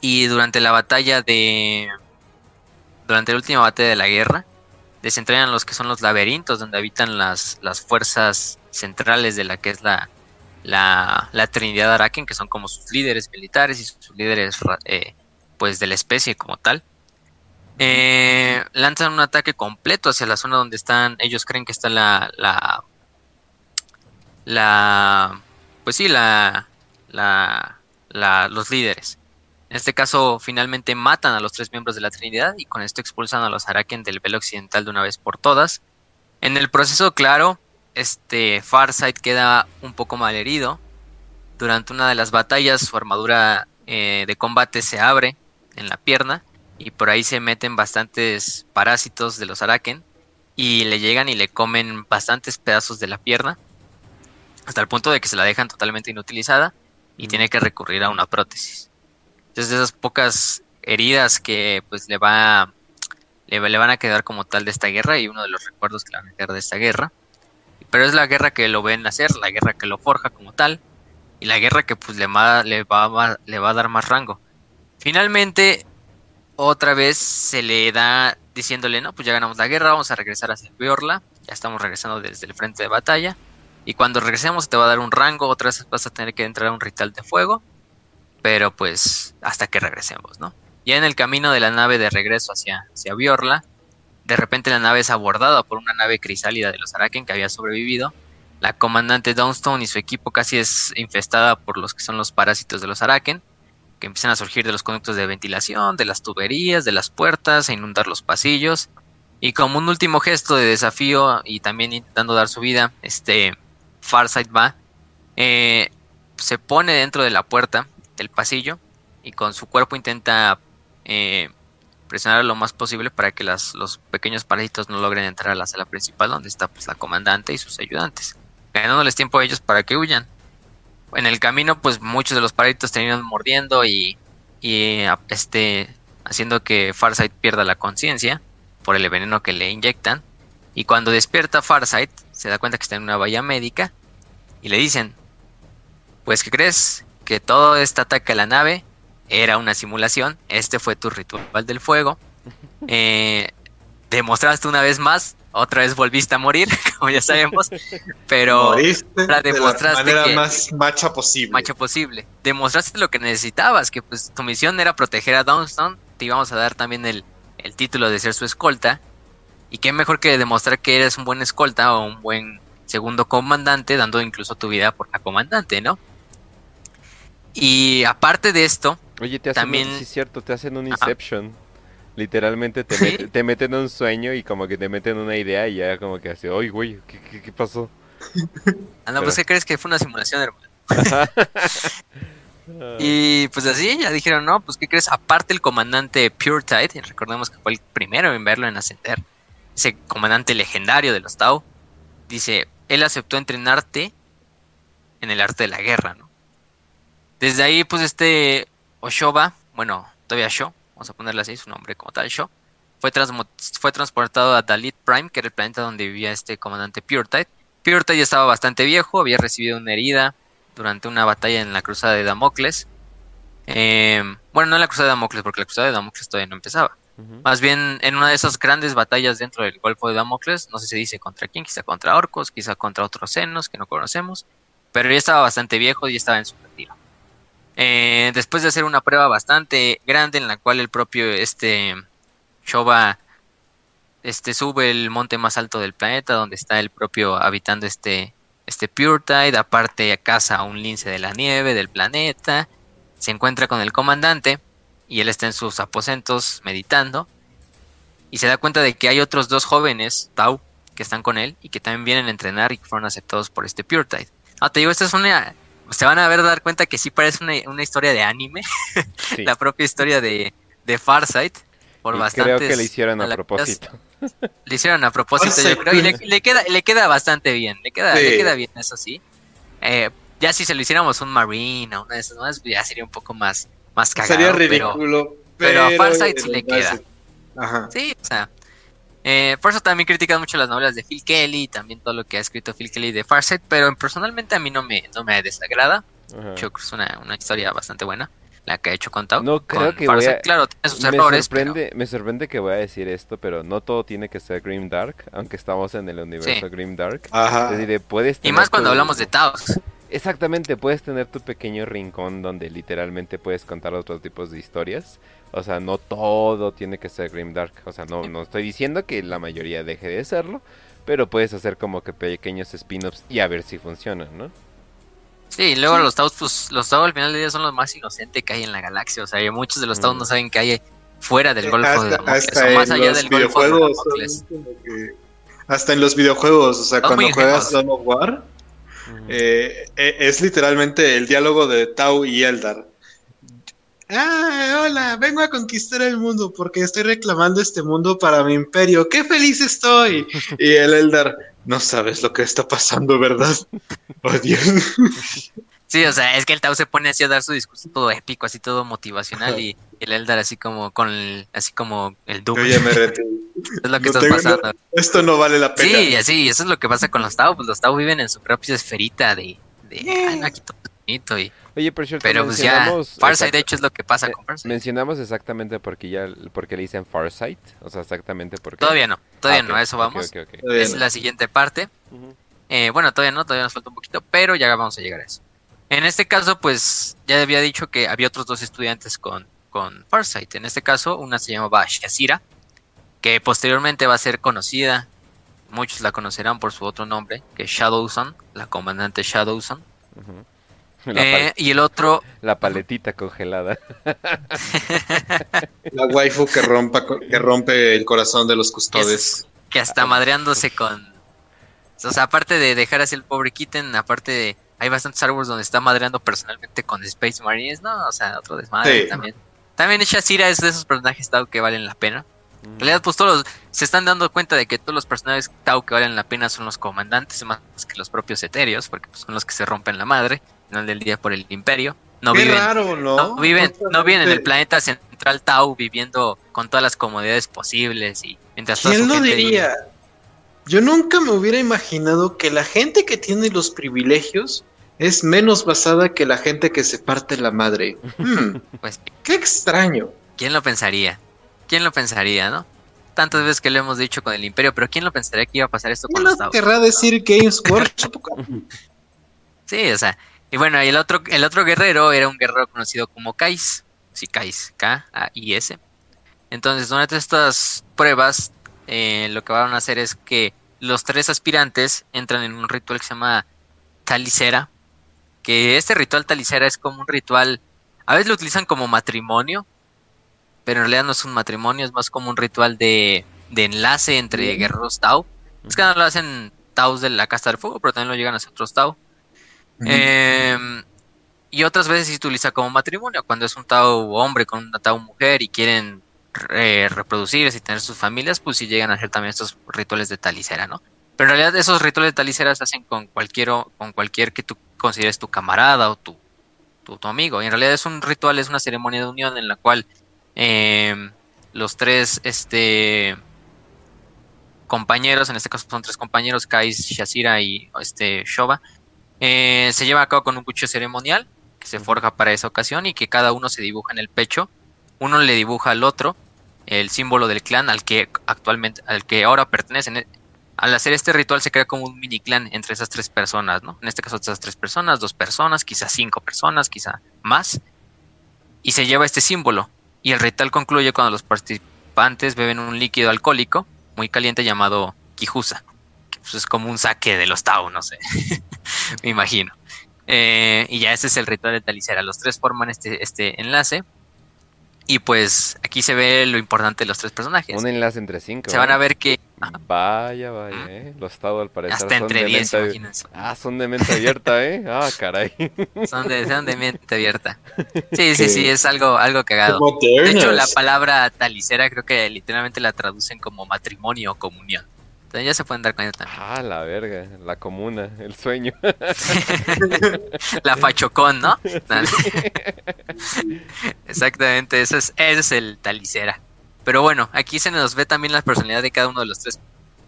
Y durante la batalla de. Durante la última batalla de la guerra, desentrañan los que son los laberintos, donde habitan las, las fuerzas centrales de la que es la, la, la Trinidad Araken, que son como sus líderes militares y sus líderes eh, pues de la especie como tal. Eh, lanzan un ataque completo hacia la zona donde están, ellos creen que está la, la, la pues sí, la, la, los líderes. En este caso, finalmente matan a los tres miembros de la Trinidad y con esto expulsan a los Araken del velo occidental de una vez por todas. En el proceso, claro, este Farsight queda un poco mal herido. Durante una de las batallas, su armadura eh, de combate se abre en la pierna y por ahí se meten bastantes parásitos de los Araken y le llegan y le comen bastantes pedazos de la pierna hasta el punto de que se la dejan totalmente inutilizada y tiene que recurrir a una prótesis. Entonces de esas pocas heridas que pues le va le, van a quedar como tal de esta guerra y uno de los recuerdos que le van a quedar de esta guerra. Pero es la guerra que lo ven hacer, la guerra que lo forja como tal y la guerra que pues le va, le va, a dar más rango. Finalmente, otra vez se le da diciéndole, no, pues ya ganamos la guerra, vamos a regresar hacia Biorla, ya estamos regresando desde el frente de batalla y cuando regresemos te va a dar un rango, otra vez vas a tener que entrar a un ritual de fuego. Pero pues hasta que regresemos, ¿no? Ya en el camino de la nave de regreso hacia, hacia Biorla, de repente la nave es abordada por una nave crisálida de los Araken que había sobrevivido. La comandante Downstone y su equipo casi es infestada por los que son los parásitos de los Araken, que empiezan a surgir de los conductos de ventilación, de las tuberías, de las puertas, a inundar los pasillos. Y como un último gesto de desafío y también intentando dar su vida, este Farsight va, eh, se pone dentro de la puerta del pasillo y con su cuerpo intenta eh, presionar lo más posible para que los pequeños parásitos no logren entrar a la sala principal donde está pues, la comandante y sus ayudantes, ganándoles tiempo a ellos para que huyan. En el camino, pues muchos de los parásitos terminan mordiendo y, y este, haciendo que Farsight pierda la conciencia por el veneno que le inyectan. Y cuando despierta Farsight, se da cuenta que está en una valla médica y le dicen, pues ¿qué crees? Que todo este ataque a la nave era una simulación, este fue tu ritual del fuego, eh, demostraste una vez más, otra vez volviste a morir, como ya sabemos, pero la demostraste de la manera más macha posible. Macha posible. Demostraste lo que necesitabas, que pues tu misión era proteger a Downstone, te íbamos a dar también el, el título de ser su escolta, y qué mejor que demostrar que eres un buen escolta o un buen segundo comandante, dando incluso tu vida por la comandante, ¿no? Y aparte de esto, Oye, te hacen también... Un, sí, cierto, te hacen un Inception. Literalmente te, te meten en un sueño y como que te meten una idea y ya como que hace, oye, güey, ¿qué, qué, pasó? Ah, no, pues ¿qué crees que fue una simulación, hermano? y pues así ya dijeron, no, pues ¿qué crees? Aparte el comandante Pure Tide, recordemos que fue el primero en verlo en ascender, ese comandante legendario de los Tau, dice, él aceptó entrenarte en el arte de la guerra, ¿no? Desde ahí, pues este Oshoba, bueno, todavía Sho, vamos a ponerle así su nombre como tal, Sho, fue, fue transportado a Dalit Prime, que era el planeta donde vivía este comandante Puretide. Puretide ya estaba bastante viejo, había recibido una herida durante una batalla en la cruzada de Damocles. Eh, bueno, no en la cruzada de Damocles, porque la cruzada de Damocles todavía no empezaba. Más bien en una de esas grandes batallas dentro del Golfo de Damocles, no sé si dice contra quién, quizá contra orcos, quizá contra otros senos que no conocemos, pero ya estaba bastante viejo y estaba en su retiro. Eh, después de hacer una prueba bastante grande en la cual el propio este Shoba este sube el monte más alto del planeta donde está el propio habitando este este Tide, aparte caza a un lince de la nieve del planeta, se encuentra con el comandante y él está en sus aposentos meditando y se da cuenta de que hay otros dos jóvenes, Tau, que están con él y que también vienen a entrenar y que fueron aceptados por este Tide. Ah, te digo, esta es una... Se van a ver dar cuenta que sí parece una, historia de anime, la propia historia de, de Farsight, por y Creo que le hicieron a propósito. Le hicieron a propósito, yo creo, y le, queda, le queda bastante bien, le queda, le queda bien, eso sí. Eh, ya si se lo hiciéramos un Marine o una de esas más, ya sería un poco más, más cagado. Sería ridículo. pero, a Farsight sí le queda. Ajá. Sí, o sea. Eh, por eso también critican mucho las novelas de Phil Kelly y también todo lo que ha escrito Phil Kelly de Farsight, pero personalmente a mí no me, no me desagrada. Yo creo que es una, una historia bastante buena la que ha hecho con Tau. No creo que voy a... Claro, tiene sus me errores. Sorprende, Me sorprende que voy a decir esto, pero no todo tiene que ser Grim Dark, aunque estamos en el universo Grim Dark. Ajá. puedes y más cuando hablamos de Taos. Exactamente, puedes tener tu pequeño rincón donde literalmente puedes contar otros tipos de historias. O sea, no todo tiene que ser Grim Dark. O sea, no, no estoy diciendo que la mayoría deje de serlo, pero puedes hacer como que pequeños spin-offs y a ver si funcionan, ¿no? Sí, luego los Taos, pues los Taos al final del día son los más inocentes que hay en la galaxia. O sea, muchos de los Taos no mm. saben que hay fuera del Golfo de Damocles, o más allá del Golfo de Damocles. hasta en los videojuegos, o sea, cuando juegas Dawn of War, eh, eh, es literalmente el diálogo de Tau y Eldar. Ah, hola, vengo a conquistar el mundo porque estoy reclamando este mundo para mi imperio. ¡Qué feliz estoy! Y el Eldar, no sabes lo que está pasando, ¿verdad? Oh, Dios. Sí, o sea, es que el Tau se pone así a dar su discurso todo épico, así todo motivacional y el Eldar así como con el, así como el Doom. Yo ya me es lo que está pasando. esto no vale la pena. Sí, así, eso es lo que pasa con los Tau, pues los Tau viven en su propia esferita de, de aquí todo y Oye, pero, cierto, pero pues ya, Farsight de hecho es lo que pasa con Farsight. Mencionamos exactamente porque ya porque le dicen Farsight, o sea, exactamente porque Todavía no, todavía ah, no, a eso vamos. es la siguiente parte. eh, bueno, todavía no, todavía nos falta un poquito, pero ya vamos a llegar a eso. En este caso, pues ya había dicho que había otros dos estudiantes con, con Farsight. En este caso, una se llamaba Shazira, que posteriormente va a ser conocida. Muchos la conocerán por su otro nombre, que es Shadowson, la comandante Shadowson. Eh, y el otro. La paletita congelada. la waifu que, rompa, que rompe el corazón de los custodes. que hasta madreándose con. O sea, aparte de dejar así el pobre Kitten, aparte de. Hay bastantes árboles donde está madreando personalmente con Space Marines, ¿no? O sea, otro desmadre también. También Shazira es de esos personajes Tau que valen la pena. En mm. realidad, pues todos se están dando cuenta de que todos los personajes Tau que valen la pena son los comandantes, más que los propios etéreos, porque pues, son los que se rompen la madre final del día por el imperio. No viven, raro, ¿no? viven, no viven en el planeta central Tau viviendo con todas las comodidades posibles y mientras ¿Quién lo diría? Yo nunca me hubiera imaginado que la gente que tiene los privilegios es menos basada que la gente que se parte la madre. Hmm, pues qué extraño. ¿Quién lo pensaría? ¿Quién lo pensaría, no? Tantas veces que lo hemos dicho con el Imperio, pero ¿quién lo pensaría que iba a pasar esto con los Tau? querrá decir Games Workshop? sí, o sea, y bueno, el otro, el otro guerrero era un guerrero conocido como Kais. Sí, Kais, K-A-I-S. Entonces, durante estas pruebas, eh, lo que van a hacer es que los tres aspirantes entran en un ritual que se llama Talicera. Que este ritual Talicera es como un ritual. A veces lo utilizan como matrimonio, pero en realidad no es un matrimonio, es más como un ritual de, de enlace entre guerreros Tau. Es que no lo hacen Taus de la Casta del Fuego, pero también lo llegan a hacer otros Tau. Em, y otras veces se utiliza como matrimonio, cuando es un Tau hombre con una Tau mujer y quieren reproducirse y tener sus familias, pues sí llegan a hacer también estos rituales de talicera, ¿no? Pero en realidad esos rituales de talicera se hacen con cualquier, con cualquier que tú consideres tu camarada o tu, tu, amigo. Y en realidad es un ritual, es una ceremonia de unión en la cual em, los tres este, compañeros, en este caso son tres compañeros, Kais, Shazira y este, Shoba, eh, se lleva a cabo con un cuchillo ceremonial que se forja para esa ocasión y que cada uno se dibuja en el pecho. Uno le dibuja al otro el símbolo del clan al que actualmente, al que ahora pertenecen. Al hacer este ritual se crea como un mini clan entre esas tres personas, ¿no? En este caso esas tres personas, dos personas, quizás cinco personas, quizá más. Y se lleva este símbolo. Y el ritual concluye cuando los participantes beben un líquido alcohólico muy caliente llamado Kijusa. Pues, es como un saque de los Tau, no sé. me imagino. Eh, y ya ese es el ritual de Talicera. Los tres forman este, este enlace. Y pues aquí se ve lo importante de los tres personajes. Un enlace entre cinco. Se van a ver que. Vaya, vaya, ¿eh? Los Tau al parecer. Hasta entre diez, imagínense. Ah, son de mente abierta, ¿eh? Ah, caray. Son de, son de mente abierta. Sí, sí, sí, es algo, algo cagado. De hecho, la palabra talicera creo que literalmente la traducen como matrimonio o comunión. Ya se pueden dar cuenta también. Ah, la verga, la comuna, el sueño. la fachocón, ¿no? Exactamente, ese es, ese es el talicera. Pero bueno, aquí se nos ve también la personalidad de cada uno de los tres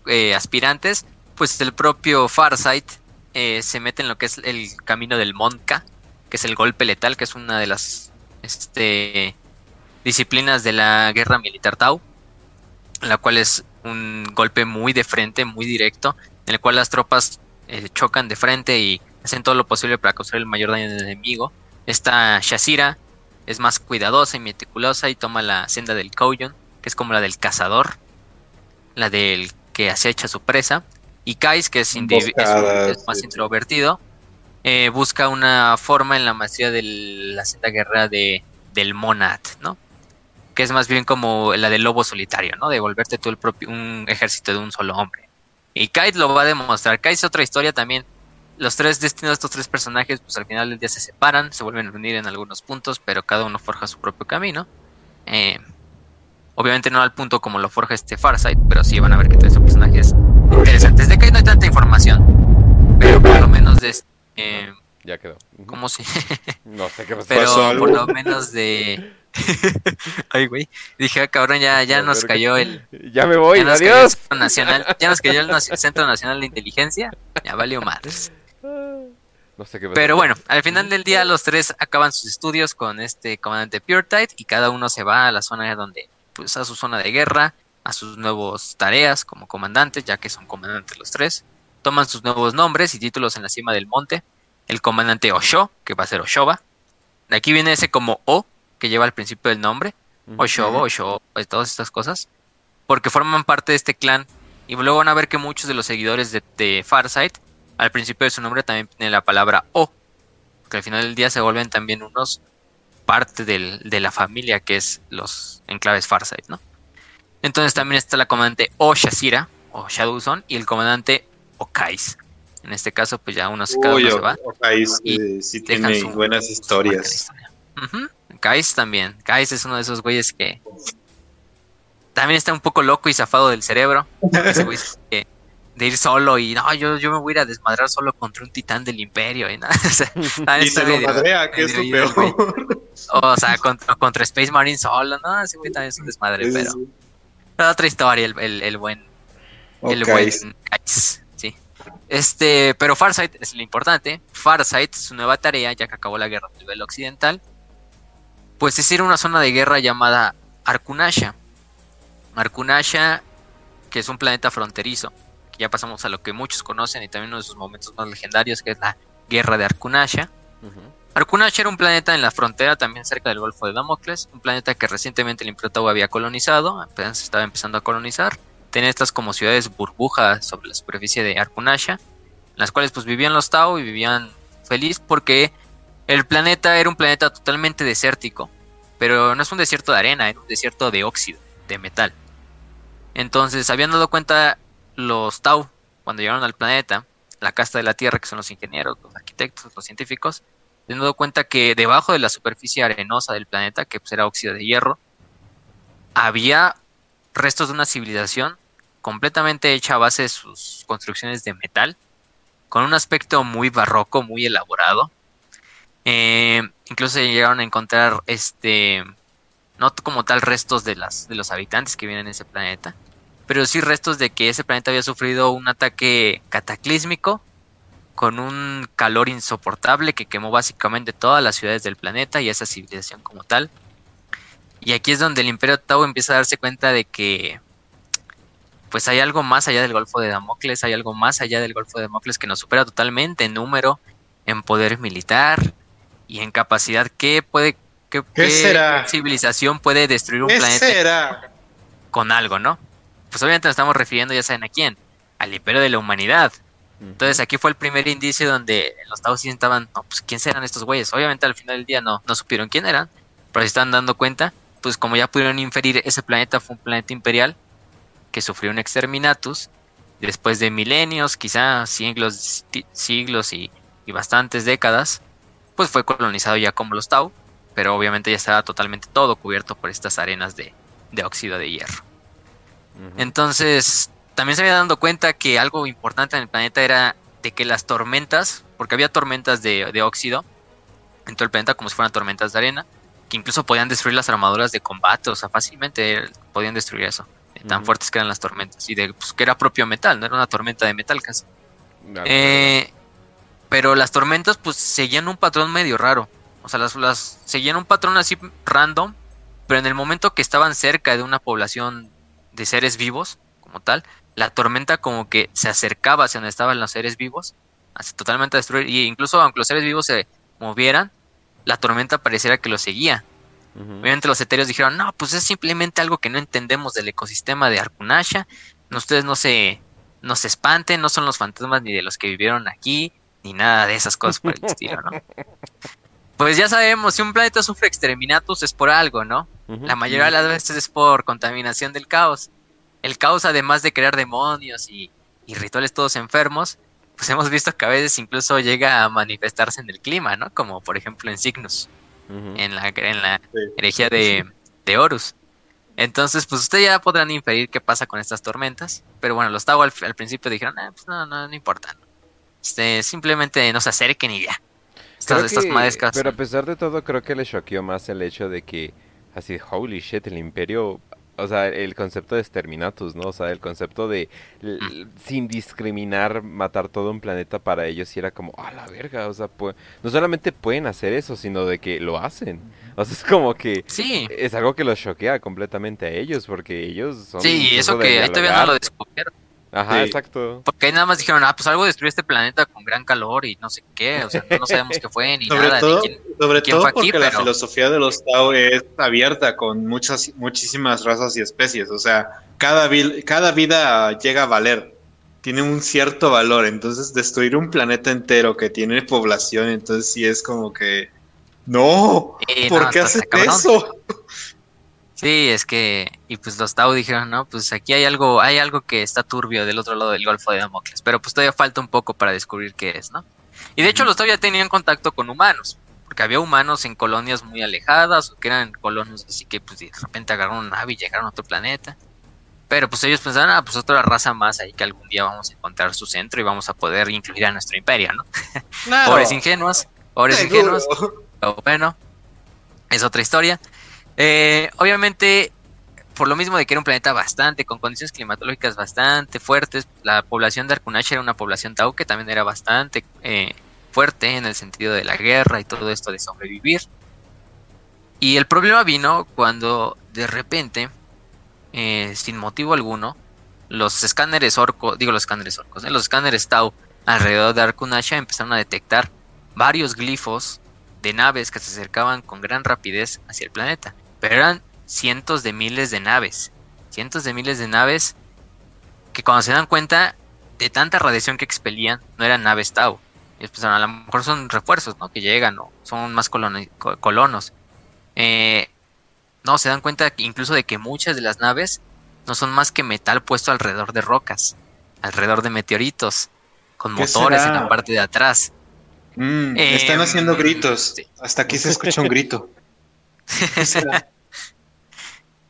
eh, aspirantes. Pues el propio Farsight eh, se mete en lo que es el camino del Monka, que es el golpe letal, que es una de las este, disciplinas de la guerra militar Tau, la cual es un golpe muy de frente, muy directo, en el cual las tropas eh, chocan de frente y hacen todo lo posible para causar el mayor daño al enemigo. Esta Shazira es más cuidadosa y meticulosa y toma la senda del Kouyon, que es como la del cazador, la del que acecha su presa. Y Kais, que es, más introvertido, eh, busca una forma en la maestría de la senda guerrera de, del Monad, ¿no? Que es más bien como la del lobo solitario, ¿no? De volverte tú el propio, un ejército de un solo hombre. Y Kais lo va a demostrar. Kais es otra historia también. Los tres destinos de estos tres personajes, pues al final del día se separan, se vuelven a unir en algunos puntos, pero cada uno forja su propio camino. Eh, obviamente no al punto como lo forja este Farsight, pero sí van a ver que tres personajes interesantes. De Kais no hay tanta información, pero por lo menos de eh, ya quedó. ¿Cómo si? no sé qué pasó. Pero por lo menos de. Ay, güey. Dije, ah, cabrón, ya, ya nos cayó el. Ya me voy, ya adiós. Nacional, ya nos cayó el Centro Nacional de Inteligencia. Ya valió madres. No sé qué. Pero bueno, al final del día los tres acaban sus estudios con este comandante Pure Tide y cada uno se va a la zona donde, pues a su zona de guerra, a sus nuevas tareas como comandantes, ya que son comandantes los tres toman sus nuevos nombres y títulos en la cima del monte. El comandante Osho, que va a ser Oshoba. De aquí viene ese como O, que lleva al principio del nombre. Oshoba, Osho, pues, todas estas cosas. Porque forman parte de este clan. Y luego van a ver que muchos de los seguidores de, Farsight, al principio de su nombre también tiene la palabra O. Que al final del día se vuelven también unos parte de la familia que es los enclaves Farsight, ¿no? Entonces también está la comandante O Shazira, o Shadowzone, y el comandante Kais. En este caso, pues ya uno se, cada uno se va. Kais eh, sí tiene buenas historias. Kais también. Kais es uno de esos güeyes que también está un poco loco y zafado del cerebro. de ir solo y no, yo, yo me voy a ir a desmadrar solo contra un titán del imperio y nada. y se lo madrea, que es lo peor. O sea, contra, Space Marine solo, ¿no? Ese güey también es un desmadre, pero, pero. otra historia, el, el, el buen. El buen Kais. Este, pero Farsight es lo importante. Farsight, su nueva tarea, ya que acabó la guerra a nivel occidental, pues es ir a una zona de guerra llamada Arkunasha. Arkunasha, que es un planeta fronterizo, que ya pasamos a lo que muchos conocen y también uno de sus momentos más legendarios, que es la guerra de Arkunasha. Arkunasha era un planeta en la frontera, también cerca del Golfo de Damocles, un planeta que recientemente el Imperio Tau había colonizado, apenas estaba empezando a colonizar tenía estas como ciudades burbujas sobre la superficie de Arkunasha, en las cuales pues vivían los Tau y vivían feliz porque el planeta era un planeta totalmente desértico, pero no es un desierto de arena, era un desierto de óxido, de metal. Entonces habían dado cuenta los Tau cuando llegaron al planeta, la casta de la Tierra, que son los ingenieros, los arquitectos, los científicos, habían dado cuenta que debajo de la superficie arenosa del planeta, que pues, era óxido de hierro, había restos de una civilización completamente hecha a base de sus construcciones de metal, con un aspecto muy barroco, muy elaborado. Eh, incluso llegaron a encontrar este no como tal restos de las de los habitantes que viven en ese planeta, pero sí restos de que ese planeta había sufrido un ataque cataclísmico con un calor insoportable que quemó básicamente todas las ciudades del planeta y esa civilización como tal. Y aquí es donde el Imperio Tau empieza a darse cuenta de que pues hay algo más allá del Golfo de Damocles, hay algo más allá del Golfo de Damocles que nos supera totalmente en número, en poder militar y en capacidad. ¿Qué puede, qué, civilización puede destruir un planeta con algo, no? Pues obviamente nos estamos refiriendo, ya saben a quién, al imperio de la humanidad. Entonces aquí fue el primer indicio donde los Estados Unidos estaban, no, pues quién serán estos güeyes. Obviamente al final del día no, no supieron quién eran, pero se están dando cuenta pues como ya pudieron inferir, ese planeta fue un planeta imperial que sufrió un exterminatus después de milenios, quizá siglos, siglos y, bastantes décadas, pues fue colonizado ya como los Tau, pero obviamente ya estaba totalmente todo cubierto por estas arenas de, óxido de hierro. Entonces, también se había dado cuenta que algo importante en el planeta era de que las tormentas, porque había tormentas de, de óxido en todo el planeta como si fueran tormentas de arena, que incluso podían destruir las armaduras de combate, o sea, fácilmente podían destruir eso, tan fuertes que eran las tormentas, y de pues, que era propio metal, no era una tormenta de metal casi. Eh, pero las tormentas pues seguían un patrón medio raro, o sea, las, las seguían un patrón así random, pero en el momento que estaban cerca de una población de seres vivos, como tal, la tormenta como que se acercaba hacia donde estaban los seres vivos, hasta totalmente a destruir, y incluso aunque los seres vivos se movieran, la tormenta pareciera que lo seguía. Obviamente los etéreos dijeron, no, pues es simplemente algo que no entendemos del ecosistema de Arkunasha. Ustedes no se, no se espanten, no son los fantasmas ni de los que vivieron aquí, ni nada de esas cosas por el estilo, ¿no? Pues ya sabemos, si un planeta sufre exterminatus es por algo, ¿no? La mayoría de las veces es por contaminación del caos. El caos, además de crear demonios y, y rituales todos enfermos, pues hemos visto que a veces incluso llega a manifestarse en el clima, ¿no? Como por ejemplo en Cygnus, en la, en la herejía de, de, Horus. Entonces, pues ustedes ya podrán inferir qué pasa con estas tormentas. Pero bueno, los Tau al, principio dijeron, ah, pues no, no, no importa. Este, simplemente no se acerquen y ya. Estas, estas pero a pesar de todo, creo que le choqueó más el hecho de que, así, holy shit, el imperio o sea, el concepto de exterminatus, ¿no? O sea, el concepto de sin discriminar matar todo un planeta para ellos y era como, a la verga, o sea, pues, no solamente pueden hacer eso, sino de que lo hacen. O sea, es como que sí. es algo que los choquea completamente a ellos porque ellos son Sí, eso que ahí todavía no lo descubrieron. Ajá, exacto. Porque ahí nada más dijeron, ah, pues algo destruyó este planeta con gran calor y no sé qué, o sea, no, sabemos qué fue ni nada. Todo, sobre todo porque la filosofía de los Tao es abierta con muchas, muchísimas razas y especies, o sea, cada, cada vida llega a valer, tiene un cierto valor, entonces destruir un planeta entero que tiene población, entonces sí es como que, no, ¿por qué haces eso? Sí, es que, y pues los Tau dijeron, no, pues aquí hay algo, hay algo que está turbio del otro lado del Golfo de Damocles, pero pues todavía falta un poco para descubrir qué es, ¿no? Y de hecho los Tau ya tenían contacto con humanos, porque había humanos en colonias muy alejadas, o que eran colonos así que pues de repente agarraron una nave y llegaron a otro planeta. Pero pues ellos pensaban, ah, pues otra raza más ahí que algún día vamos a encontrar su centro y vamos a poder incluir a nuestro imperio, ¿no? pobres ingenuos, pobres ingenuos, pero bueno, es otra historia. Eh, obviamente, por lo mismo de que era un planeta bastante, con condiciones climatológicas bastante fuertes, la población de Arkunash era una población Tau que también era bastante eh, fuerte en el sentido de la guerra y todo esto de sobrevivir. Y el problema vino cuando de repente, eh, sin motivo alguno, los escáneres orco, digo los escáneres orcos, los escáneres Tau alrededor de Arkunasha empezaron a detectar varios glifos de naves que se acercaban con gran rapidez hacia el planeta. Pero eran cientos de miles de naves. Cientos de miles de naves que cuando se dan cuenta de tanta radiación que expelían, no eran naves Tau. Y pensaron, a lo mejor son refuerzos, ¿no? Que llegan, o son más colonos. Eh, no, se dan cuenta incluso de que muchas de las naves no son más que metal puesto alrededor de rocas, alrededor de meteoritos, con motores en la parte de atrás. Mm, están haciendo em, gritos. Hasta aquí se escucha un grito.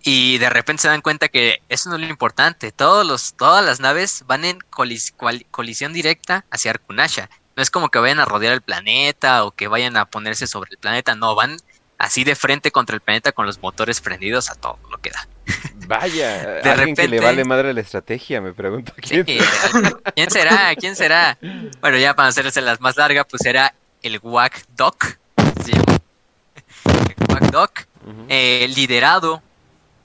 y de repente se dan cuenta que eso no es lo importante. Todos los, todas las naves van en colisión directa hacia Arkunasha. No es como que vayan a rodear el planeta o que vayan a ponerse sobre el planeta. No, van así de frente contra el planeta con los motores prendidos a todo lo que da. Vaya, de repente, que le vale madre la estrategia, me pregunto. ¿quién, ¿quién será? ¿Quién será? Bueno, ya para hacerse las más largas, pues era el Wack Doc. ¿sí? MacDoc, eh, liderado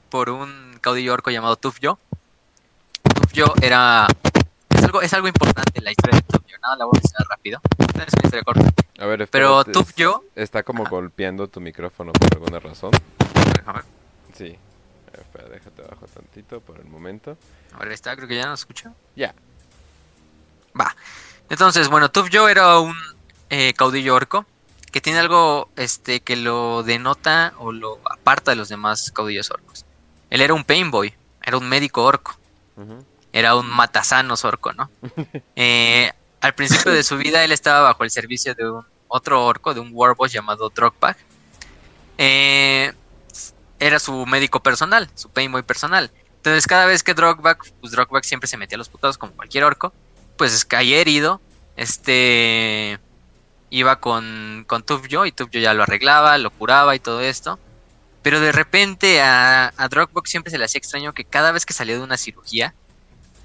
por un caudillo orco llamado Tufjo. Tufjo era. Es algo, es algo importante la historia de Tufjo, nada, la voy a decir rápido. Es una historia corta. A ver, Pero. Está como golpeando tu micrófono por alguna razón. Sí. Espera, déjate abajo tantito por el momento. Ahora está, creo que ya no escucha. Ya. Va. Entonces, bueno, Tufjo era un eh, caudillo orco que tiene algo este que lo denota o lo aparta de los demás caudillos orcos. Él era un painboy, era un médico orco, era un matasanos orco, ¿no? Eh, al principio de su vida él estaba bajo el servicio de un otro orco, de un warboss llamado Drogpack. Eh, era su médico personal, su painboy personal. Entonces cada vez que Drogback, pues Drogback siempre se metía a los putados como cualquier orco, pues caía herido, este iba con, con y Tubjo ya lo arreglaba, lo curaba y todo esto. Pero de repente a, a Drogback siempre se le hacía extraño que cada vez que salía de una cirugía,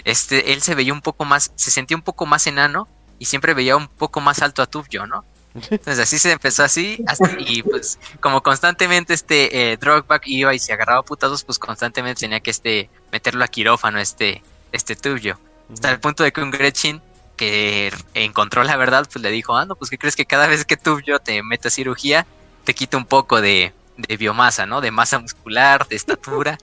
este, él se veía un poco más, se sentía un poco más enano y siempre veía un poco más alto a Tubjo, ¿no? Entonces así se empezó así, y pues como constantemente este eh, iba y se agarraba putados, pues constantemente tenía que este meterlo a quirófano este este Tubio. Hasta el punto de que un Gretchen que encontró la verdad, pues le dijo, ah, no, pues que crees que cada vez que Tubio te mete a cirugía, te quita un poco de, biomasa, ¿no? De masa muscular, de estatura.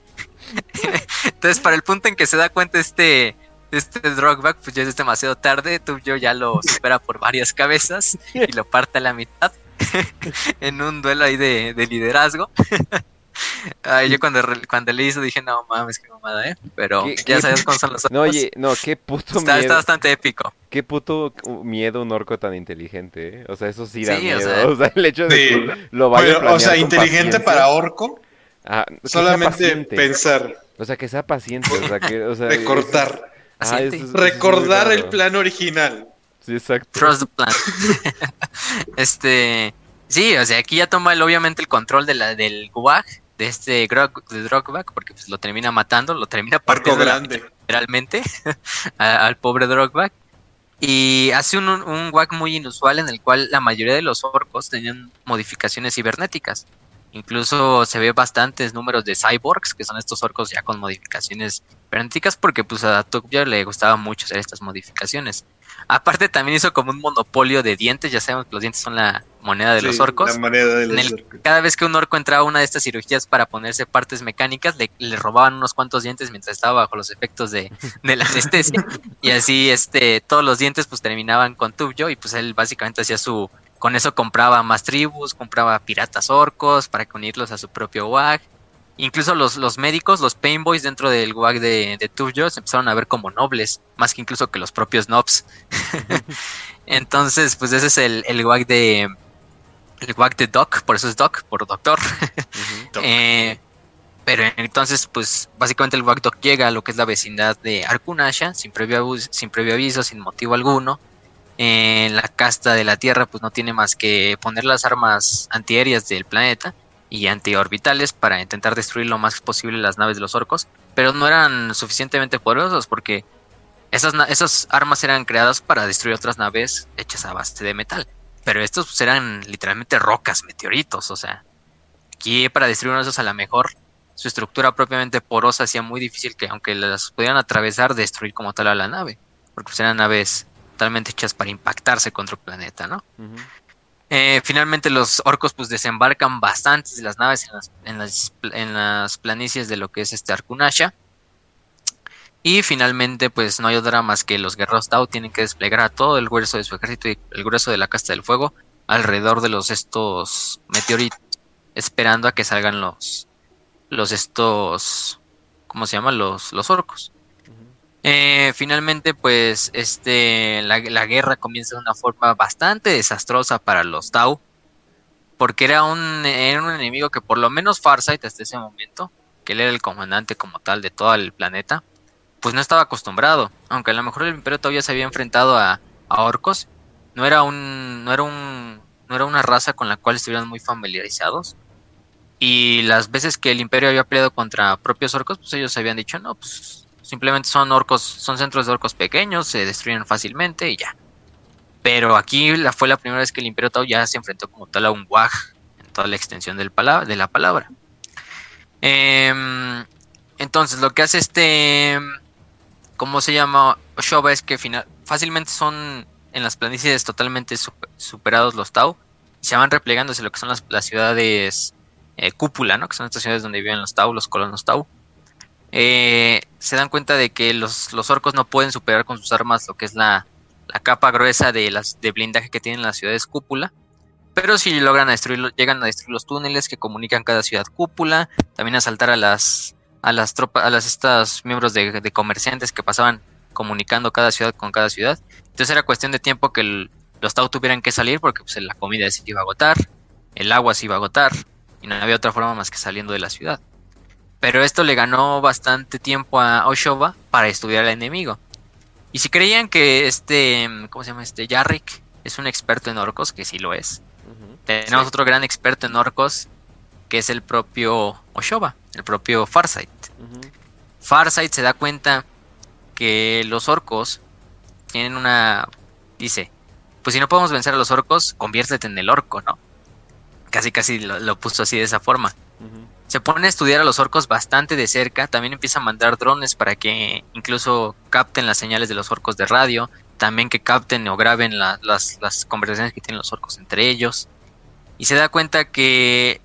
Entonces, para el punto en que se da cuenta este este Drogback, pues ya es demasiado tarde. Tú yo ya lo supera por varias cabezas y lo parte a la mitad en un duelo ahí de, liderazgo. yo cuando, cuando le hizo dije, no mames, qué mamada, ¿eh? Pero ya sabes cómo son los orcos. No, oye, no, qué puto está, miedo. Está bastante épico. Qué puto miedo un orco tan inteligente, ¿eh? O sea, eso sí da miedo. O sea, el hecho de que lo vaya a O sea, inteligente para orco. Ah, solamente pensar. O sea, que sea paciente, o sea, que... O sea, de cortar. Ah, Recordar el plan original. Sí, exacto. Trust the plan. este. Sí, o sea, aquí ya toma obviamente el control de la, del Guag, de este Grog, de Drogback, porque pues lo termina matando, lo termina partiendo grande. literalmente al pobre Drogback. Y hace un, un Guag muy inusual en el cual la mayoría de los orcos tenían modificaciones cibernéticas. Incluso se ve bastantes números de cyborgs, que son estos orcos ya con modificaciones pernéticas, porque pues a Tukja le gustaba mucho hacer estas modificaciones. Aparte también hizo como un monopolio de dientes, ya sabemos que los dientes son la moneda de los orcos. Cada vez que un orco entraba a una de estas cirugías para ponerse partes mecánicas, le, robaban unos cuantos dientes mientras estaba bajo los efectos de, de la anestesia. y así este todos los dientes pues terminaban con Tubjo y pues él básicamente hacía su con eso compraba más tribus, compraba piratas orcos para unirlos a su propio WAG. Incluso los, los médicos, los painboys dentro del WAG de, de se empezaron a ver como nobles, más que incluso que los propios nobs. Entonces, pues ese es el, el WAG de. El WAG de Doc, por eso es Doc, por doctor. Eh, pero entonces, pues básicamente el WAG Doc llega a lo que es la vecindad de Arkunasha, sin previo, sin previo aviso, sin motivo alguno en la casta de la Tierra pues no tiene más que poner las armas antiaéreas del planeta y antiorbitales para intentar destruir lo más posible las naves de los orcos, pero no eran suficientemente poderosos porque esas, esas armas eran creadas para destruir otras naves hechas a base de metal, pero estos pues, eran literalmente rocas, meteoritos, o sea, aquí para destruir uno de esos a la mejor su estructura propiamente porosa hacía muy difícil que aunque las pudieran atravesar, destruir como tal a la nave, porque pues, eran naves totalmente hechas para impactarse contra el planeta, ¿no? Eh, finalmente los orcos pues desembarcan bastantes de las naves en las, en las, planicies de lo que es este Arkunasha. Y finalmente pues no hay otra más que los guerreros Tau tienen que desplegar a todo el grueso de su ejército y el grueso de la casta del fuego alrededor de los estos meteoritos esperando a que salgan los los estos ¿cómo se llaman? los los orcos. Eh, finalmente, pues, este, la, guerra comienza de una forma bastante desastrosa para los Tau, porque era un, era un enemigo que por lo menos Farsight hasta ese momento, que él era el comandante como tal de todo el planeta, pues no estaba acostumbrado, aunque a lo mejor el Imperio todavía se había enfrentado a, a orcos, no era un, no era un, no era una raza con la cual estuvieran muy familiarizados. Y las veces que el imperio había peleado contra propios orcos, pues ellos habían dicho, no, pues Simplemente son orcos, son centros de orcos pequeños, se destruyen fácilmente y ya. Pero aquí la, fue la primera vez que el Imperio Tau ya se enfrentó como tal a un Wag en toda la extensión del de la palabra. Em, entonces, lo que hace este. ¿Cómo se llama? Shoba es que final, fácilmente son en las planicies totalmente superados los Tau. se van replegándose lo que son las, ciudades eh, cúpula, ¿no? Que son estas ciudades donde viven los Tau, los colonos Tau. Eh, se dan cuenta de que los, orcos no pueden superar con sus armas lo que es la, capa gruesa de, las, de blindaje que tienen las ciudades cúpula. Pero si logran destruir, llegan a destruir los túneles que comunican cada ciudad cúpula, también asaltar a las a las tropas, a las estas miembros de, comerciantes que pasaban comunicando cada ciudad con cada ciudad. Entonces era cuestión de tiempo que los Tau tuvieran que salir porque pues, la comida se iba a agotar, el agua se iba a agotar y no había otra forma más que saliendo de la ciudad. Pero esto le ganó bastante tiempo a Oshoba para estudiar al enemigo. Y si creían que este, ¿cómo se llama este? Yarrick es un experto en orcos, que sí lo es. Tenemos otro gran experto en orcos, que es el propio Oshoba, el propio Farsight. Farsight se da cuenta que los orcos tienen una... Dice, pues si no podemos vencer a los orcos, conviértete en el orco, ¿no? Casi casi lo, puso así de esa forma. Se pone a estudiar a los orcos bastante de cerca, también empieza a mandar drones para que incluso capten las señales de los orcos de radio, también que capten o graben las, las conversaciones que tienen los orcos entre ellos. Y se da cuenta que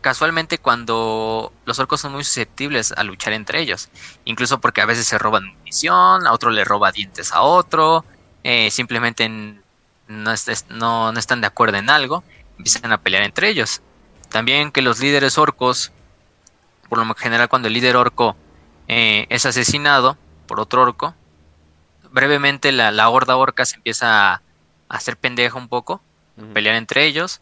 casualmente cuando los orcos son muy susceptibles a luchar entre ellos, incluso porque a veces se roban munición, a otro le roba dientes a otro, eh, simplemente no, no, no, están de acuerdo en algo, empiezan a pelear entre ellos. También que los líderes orcos, por lo general cuando el líder orco eh, es asesinado por otro orco, brevemente la, la horda orca se empieza a, hacer pendeja un poco, pelear entre ellos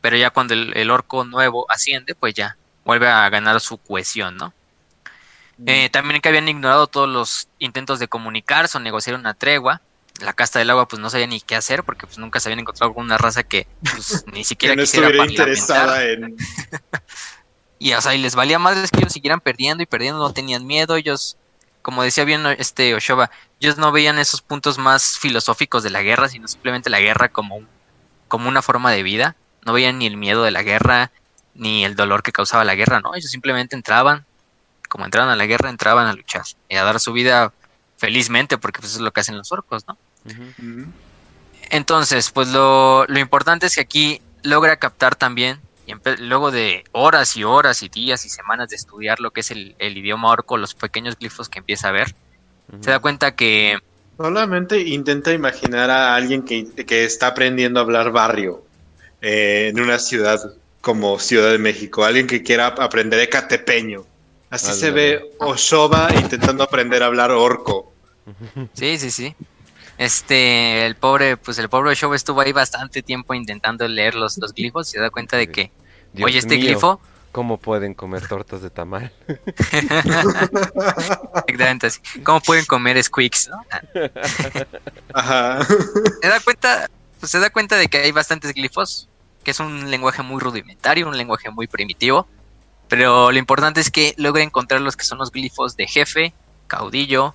pero ya cuando el, orco nuevo asciende, pues ya vuelve a ganar su cohesión, ¿no? Eh, también que habían ignorado todos los intentos de comunicarse o negociar una tregua. La casta del agua pues no sabía ni qué hacer porque pues nunca se habían encontrado con una raza que pues, ni siquiera que no quisiera interesada en... y o sea, y les valía más que ellos siguieran perdiendo y perdiendo, no tenían miedo, ellos como decía bien este Oshoba, ellos no veían esos puntos más filosóficos de la guerra, sino simplemente la guerra como como una forma de vida. No veían ni el miedo de la guerra, ni el dolor que causaba la guerra, no, ellos simplemente entraban, como entraban a la guerra, entraban a luchar y a dar su vida felizmente, porque pues eso es lo que hacen los orcos, ¿no? Entonces, pues lo, lo, importante es que aquí logra captar también, y luego de horas y horas y días y semanas de estudiar lo que es el, idioma orco, los pequeños glifos que empieza a ver, se da cuenta que... Solamente intenta imaginar a alguien que, que está aprendiendo a hablar barrio. Eh, en una ciudad como Ciudad de México, alguien que quiera aprender ecatepeño. Así se ve Oshoba intentando aprender a hablar orco. Sí, sí, sí. Este, el pobre, pues el pobre Oshoba estuvo ahí bastante tiempo intentando leer los, los glifos y se da cuenta de que, oye, este glifo... ¿Cómo pueden comer tortas de tamal? Exactamente así. ¿Cómo pueden comer squeaks, no? Ajá. Se da cuenta, pues se da cuenta de que hay bastantes glifos, que es un lenguaje muy rudimentario, un lenguaje muy primitivo, pero lo importante es que logra encontrar los que son los glifos de jefe, caudillo,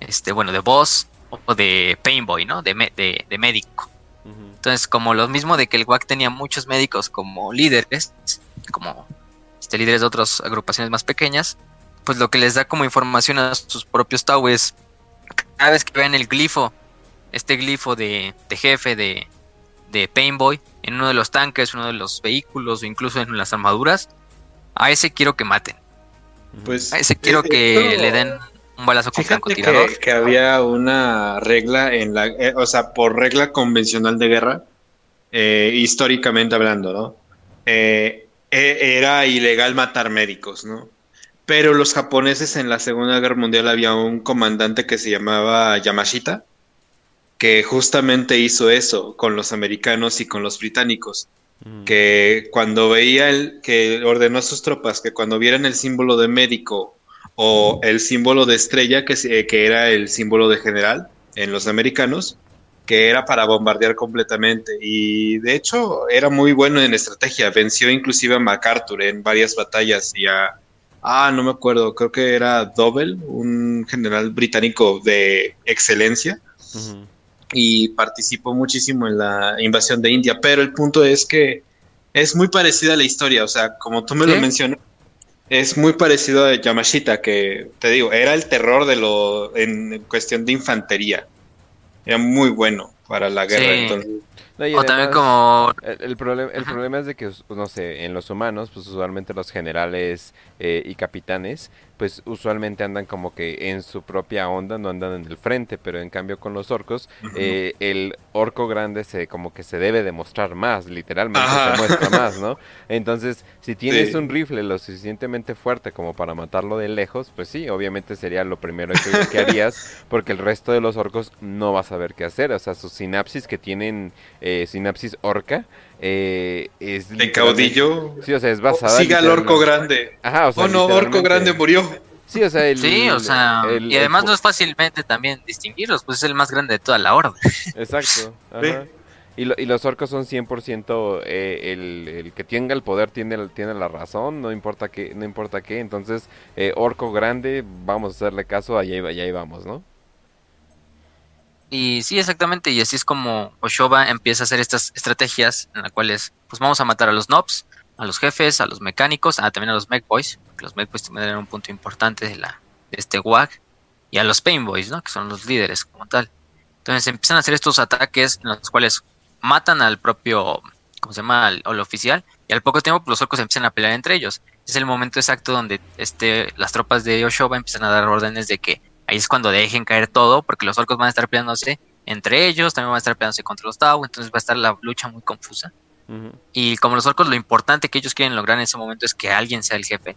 este, bueno, de boss o de painboy, ¿no? De, de, médico. Entonces, como lo mismo de que el WAC tenía muchos médicos como líderes, como este, líderes de otras agrupaciones más pequeñas, pues lo que les da como información a sus propios Tau es cada vez que vean el glifo este glifo de, jefe de, de Painboy en uno de los tanques, uno de los vehículos o incluso en las armaduras, a ese quiero que maten. Pues, a ese quiero que le den un balazo con francotirador. Que, que había una regla en la, eh, o sea, por regla convencional de guerra, eh, históricamente hablando, ¿no? Eh, e, era ilegal matar médicos, ¿no? Pero los japoneses en la Segunda Guerra Mundial había un comandante que se llamaba Yamashita, que justamente hizo eso con los americanos y con los británicos, mm. que cuando veía el, que ordenó a sus tropas que cuando vieran el símbolo de médico o el símbolo de estrella, que, que era el símbolo de general en los americanos, que era para bombardear completamente. Y de hecho era muy bueno en estrategia, venció inclusive a MacArthur en varias batallas y a... Ah, no me acuerdo, creo que era Dobell, un general británico de excelencia. Y participó muchísimo en la invasión de India, pero el punto es que es muy parecida a la historia, o sea, como tú me lo mencionas, es muy parecido a Yamashita, que te digo, era el terror de lo en cuestión de infantería. Era muy bueno para la guerra, entonces. O también como... El, problema, el problema es de que, no sé, en los humanos, pues usualmente los generales eh, y capitanes, pues usualmente andan como que en su propia onda, no andan en el frente, pero en cambio con los orcos, eh, el orco grande se como que se debe demostrar más, literalmente se muestra más, ¿no? Entonces, si tienes un rifle lo suficientemente fuerte como para matarlo de lejos, pues sí, obviamente sería lo primero que, que harías, porque el resto de los orcos no vas a ver qué hacer, o sea, sus sinapsis que tienen eh, Sinapsis Orca. Eh, es El caudillo. Sí, o sea, es basada. Siga el orco grande. Ajá, o sea, oh no, orco grande murió. Sí, o sea, el, Sí, o sea, el- y además el- no es fácilmente también distinguirlos, pues es el más grande de toda la horda. Exacto. ajá. Y, lo- y los orcos son 100% eh, el, el que tenga el poder tiene, el- tiene la razón, no importa qué, no importa qué. Entonces, eh, orco grande, vamos a hacerle caso, allá, allá íbamos, ¿no? Y sí, exactamente, y así es como Oshoba empieza a hacer estas estrategias en las cuales pues vamos a matar a los nobs, a los jefes, a los mecánicos, a, también a los mech boys, porque los mech boys también eran un punto importante de, la, de este WAG, y a los pain boys, ¿no? que son los líderes como tal. Entonces empiezan a hacer estos ataques en los cuales matan al propio, ¿cómo se llama? Al, al oficial, y al poco tiempo pues, los orcos empiezan a pelear entre ellos. Es el momento exacto donde este, las tropas de Oshoba empiezan a dar órdenes de que ahí es cuando dejen caer todo, porque los orcos van a estar peleándose entre ellos, también van a estar peleándose contra los Tau, entonces va a estar la lucha muy confusa. Y como los orcos lo importante que ellos quieren lograr en ese momento es que alguien sea el jefe,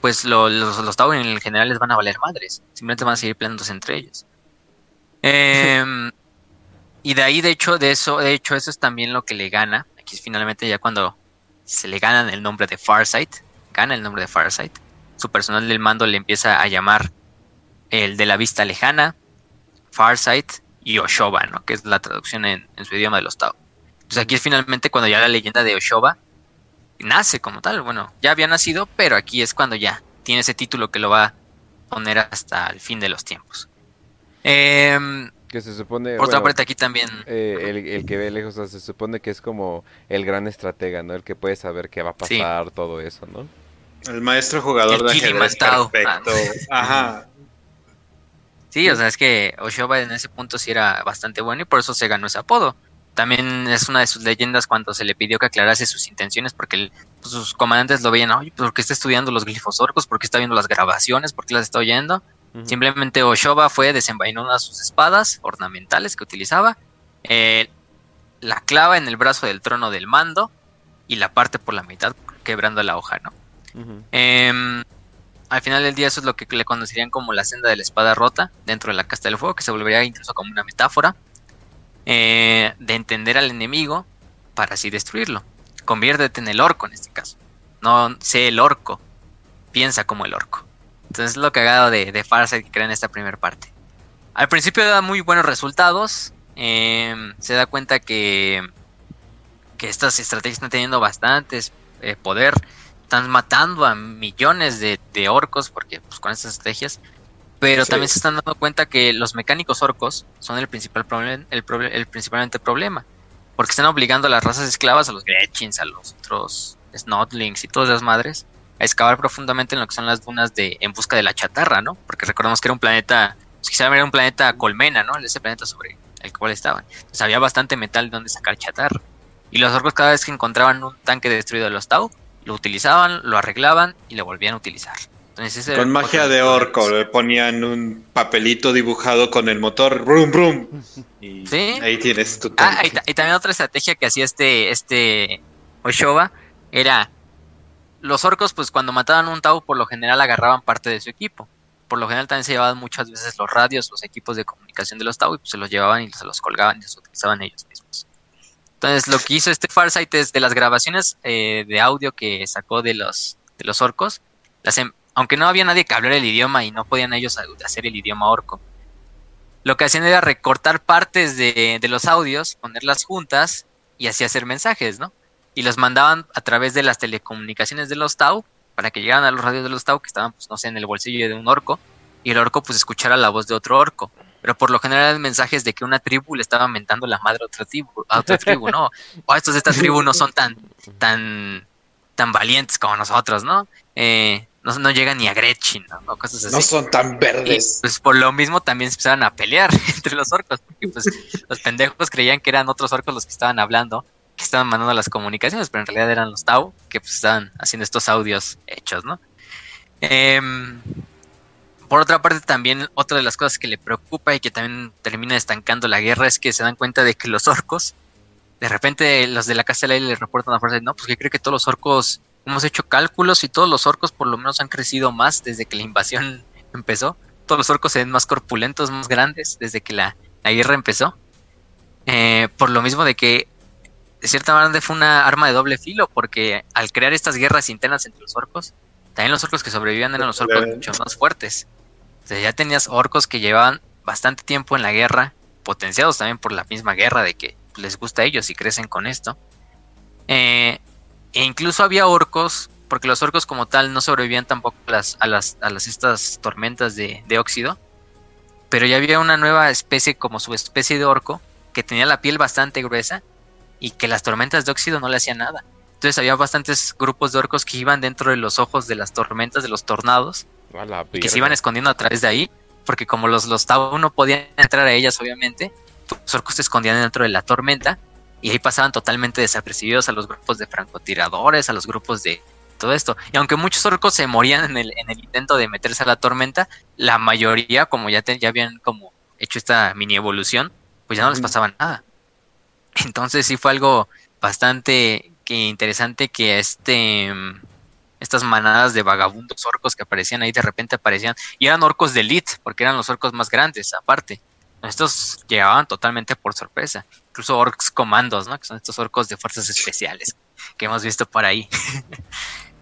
pues lo- los, los Tau en general les van a valer madres, simplemente van a seguir peleándose entre ellos. Em, y de ahí, de hecho, de eso, de hecho, eso es también lo que le gana. Aquí es finalmente ya cuando se le ganan el nombre de Farsight, gana el nombre de Farsight. Su personal del mando le empieza a llamar el de la vista lejana, Farsight y Oshoba, ¿no? Que es la traducción en, en su idioma de los Tau. Entonces aquí es finalmente cuando ya la leyenda de Oshoba nace como tal. Bueno, ya había nacido, pero aquí es cuando ya tiene ese título que lo va a poner hasta el fin de los tiempos. Em, Que se supone. por otra bueno, parte aquí también... eh, el, el que ve lejos, o sea, se supone que es como el gran estratega, ¿no? El que puede saber qué va a Sí. pasar, todo eso, ¿no? El maestro jugador El de ajedrez perfecto. Ajá. Sí, o sea, es que Oshoba en ese punto sí era bastante bueno y por eso se ganó ese apodo. También es una de sus leyendas cuando se le pidió que aclarase sus intenciones porque el- pues, sus comandantes lo veían, oye, ¿por qué está estudiando los glifos orcos? ¿Por qué está viendo las grabaciones? ¿Por qué las está oyendo? Simplemente Oshoba fue, desenvainó una de sus espadas ornamentales que utilizaba, eh, la clava en el brazo del trono del mando y la parte por la mitad quebrando la hoja, ¿no? Em, al final del día eso es lo que le conocerían como la senda de la espada rota dentro de la casta del fuego, que se volvería incluso como una metáfora eh, de entender al enemigo para así destruirlo. Conviértete en el orco en este caso. No sé el orco, piensa como el orco. Entonces es lo cagado de, de Farsight que crea en esta primera parte. Al principio da muy buenos resultados. em, se da cuenta que, que estas estrategias están teniendo bastantes eh, poder están matando a millones de, de orcos porque pues con estas estrategias. Pero Sí. también se están dando cuenta que los mecánicos orcos son el principal problema el, proble- el principalmente problema porque están obligando a las razas esclavas a los Gretchins a los otros Snotlings y todas las madres a excavar profundamente en lo que son las dunas de en busca de la chatarra no porque recordemos que era un planeta pues, quizá era un planeta colmena no ese planeta sobre el cual estaban. Entonces había bastante metal donde sacar chatarra. Y los orcos cada vez que encontraban un tanque destruido de los Tau lo utilizaban, lo arreglaban y lo volvían a utilizar. Entonces, Con magia de orco, le ponían un papelito dibujado con el motor, brum, brum. Y Sí. ahí tienes tu Ah, y, ta- y también otra estrategia que hacía este, este Oshoba era los orcos, pues cuando mataban un Tau, por lo general agarraban parte de su equipo. Por lo general también se llevaban muchas veces los radios, los equipos de comunicación de los Tau, y pues se los llevaban y se los colgaban y los utilizaban ellos mismos. Entonces lo que hizo este Farsight es de las grabaciones eh, de audio que sacó de los, de los orcos, las em- aunque no había nadie que hablara el idioma y no podían ellos hacer el idioma orco, lo que hacían era recortar partes de, de los audios, ponerlas juntas y así hacer mensajes, ¿no? Y los mandaban a través de las telecomunicaciones de los Tau para que llegaran a los radios de los Tau que estaban, pues no sé, en el bolsillo de un orco y el orco pues escuchara la voz de otro orco. Pero por lo general eran mensajes de que una tribu le estaba mentando la madre a otra tribu, a otra tribu, ¿no? O estos de esta tribu no son tan, tan, tan valientes como nosotros, ¿no? Eh, no, no llegan ni a Gretchen, ¿no? ¿no? Cosas así. No son tan Y verdes. pues por lo mismo también se empezaron a pelear entre los orcos, porque pues los pendejos creían que eran otros orcos los que estaban hablando, que estaban mandando las comunicaciones, pero en realidad eran los Tau que pues estaban haciendo estos audios hechos, ¿no? Em, por otra parte también otra de las cosas que le preocupa y que también termina estancando la guerra es que se dan cuenta de que los orcos, de repente los de la casa del aire le reportan a fuerza, no, pues que cree que todos los orcos, hemos hecho cálculos y todos los orcos por lo menos han crecido más desde que la invasión empezó. Todos los orcos se ven más corpulentos, más grandes desde que la, la guerra empezó. Eh, por lo mismo de que de cierta manera fue una arma de doble filo, porque al crear estas guerras internas entre los orcos, también los orcos que sobrevivían eran los orcos mucho más fuertes. O sea, ya tenías orcos que llevaban bastante tiempo en la guerra, potenciados también por la misma guerra de que les gusta a ellos y crecen con esto. Eh, e incluso había orcos, porque los orcos como tal no sobrevivían tampoco a las, a las, a las estas tormentas de, de óxido, pero ya había una nueva especie como subespecie de orco que tenía la piel bastante gruesa y que las tormentas de óxido no le hacían nada. Entonces había bastantes grupos de orcos que iban dentro de los ojos de las tormentas, de los tornados, que se iban escondiendo a través de ahí, porque como los, los Tau no podían entrar a ellas, obviamente, los orcos se escondían dentro de la tormenta y ahí pasaban totalmente desapercibidos a los grupos de francotiradores, a los grupos de todo esto. Y aunque muchos orcos se morían en el, en el intento de meterse a la tormenta, la mayoría, como ya, ya habían como hecho esta mini evolución, pues ya no les pasaba nada. Entonces sí fue algo bastante interesante que este estas manadas de vagabundos orcos que aparecían ahí de repente aparecían y eran orcos de elite porque eran los orcos más grandes aparte. Estos llegaban totalmente por sorpresa. Incluso orcs comandos no que son estos orcos de fuerzas especiales que hemos visto por ahí.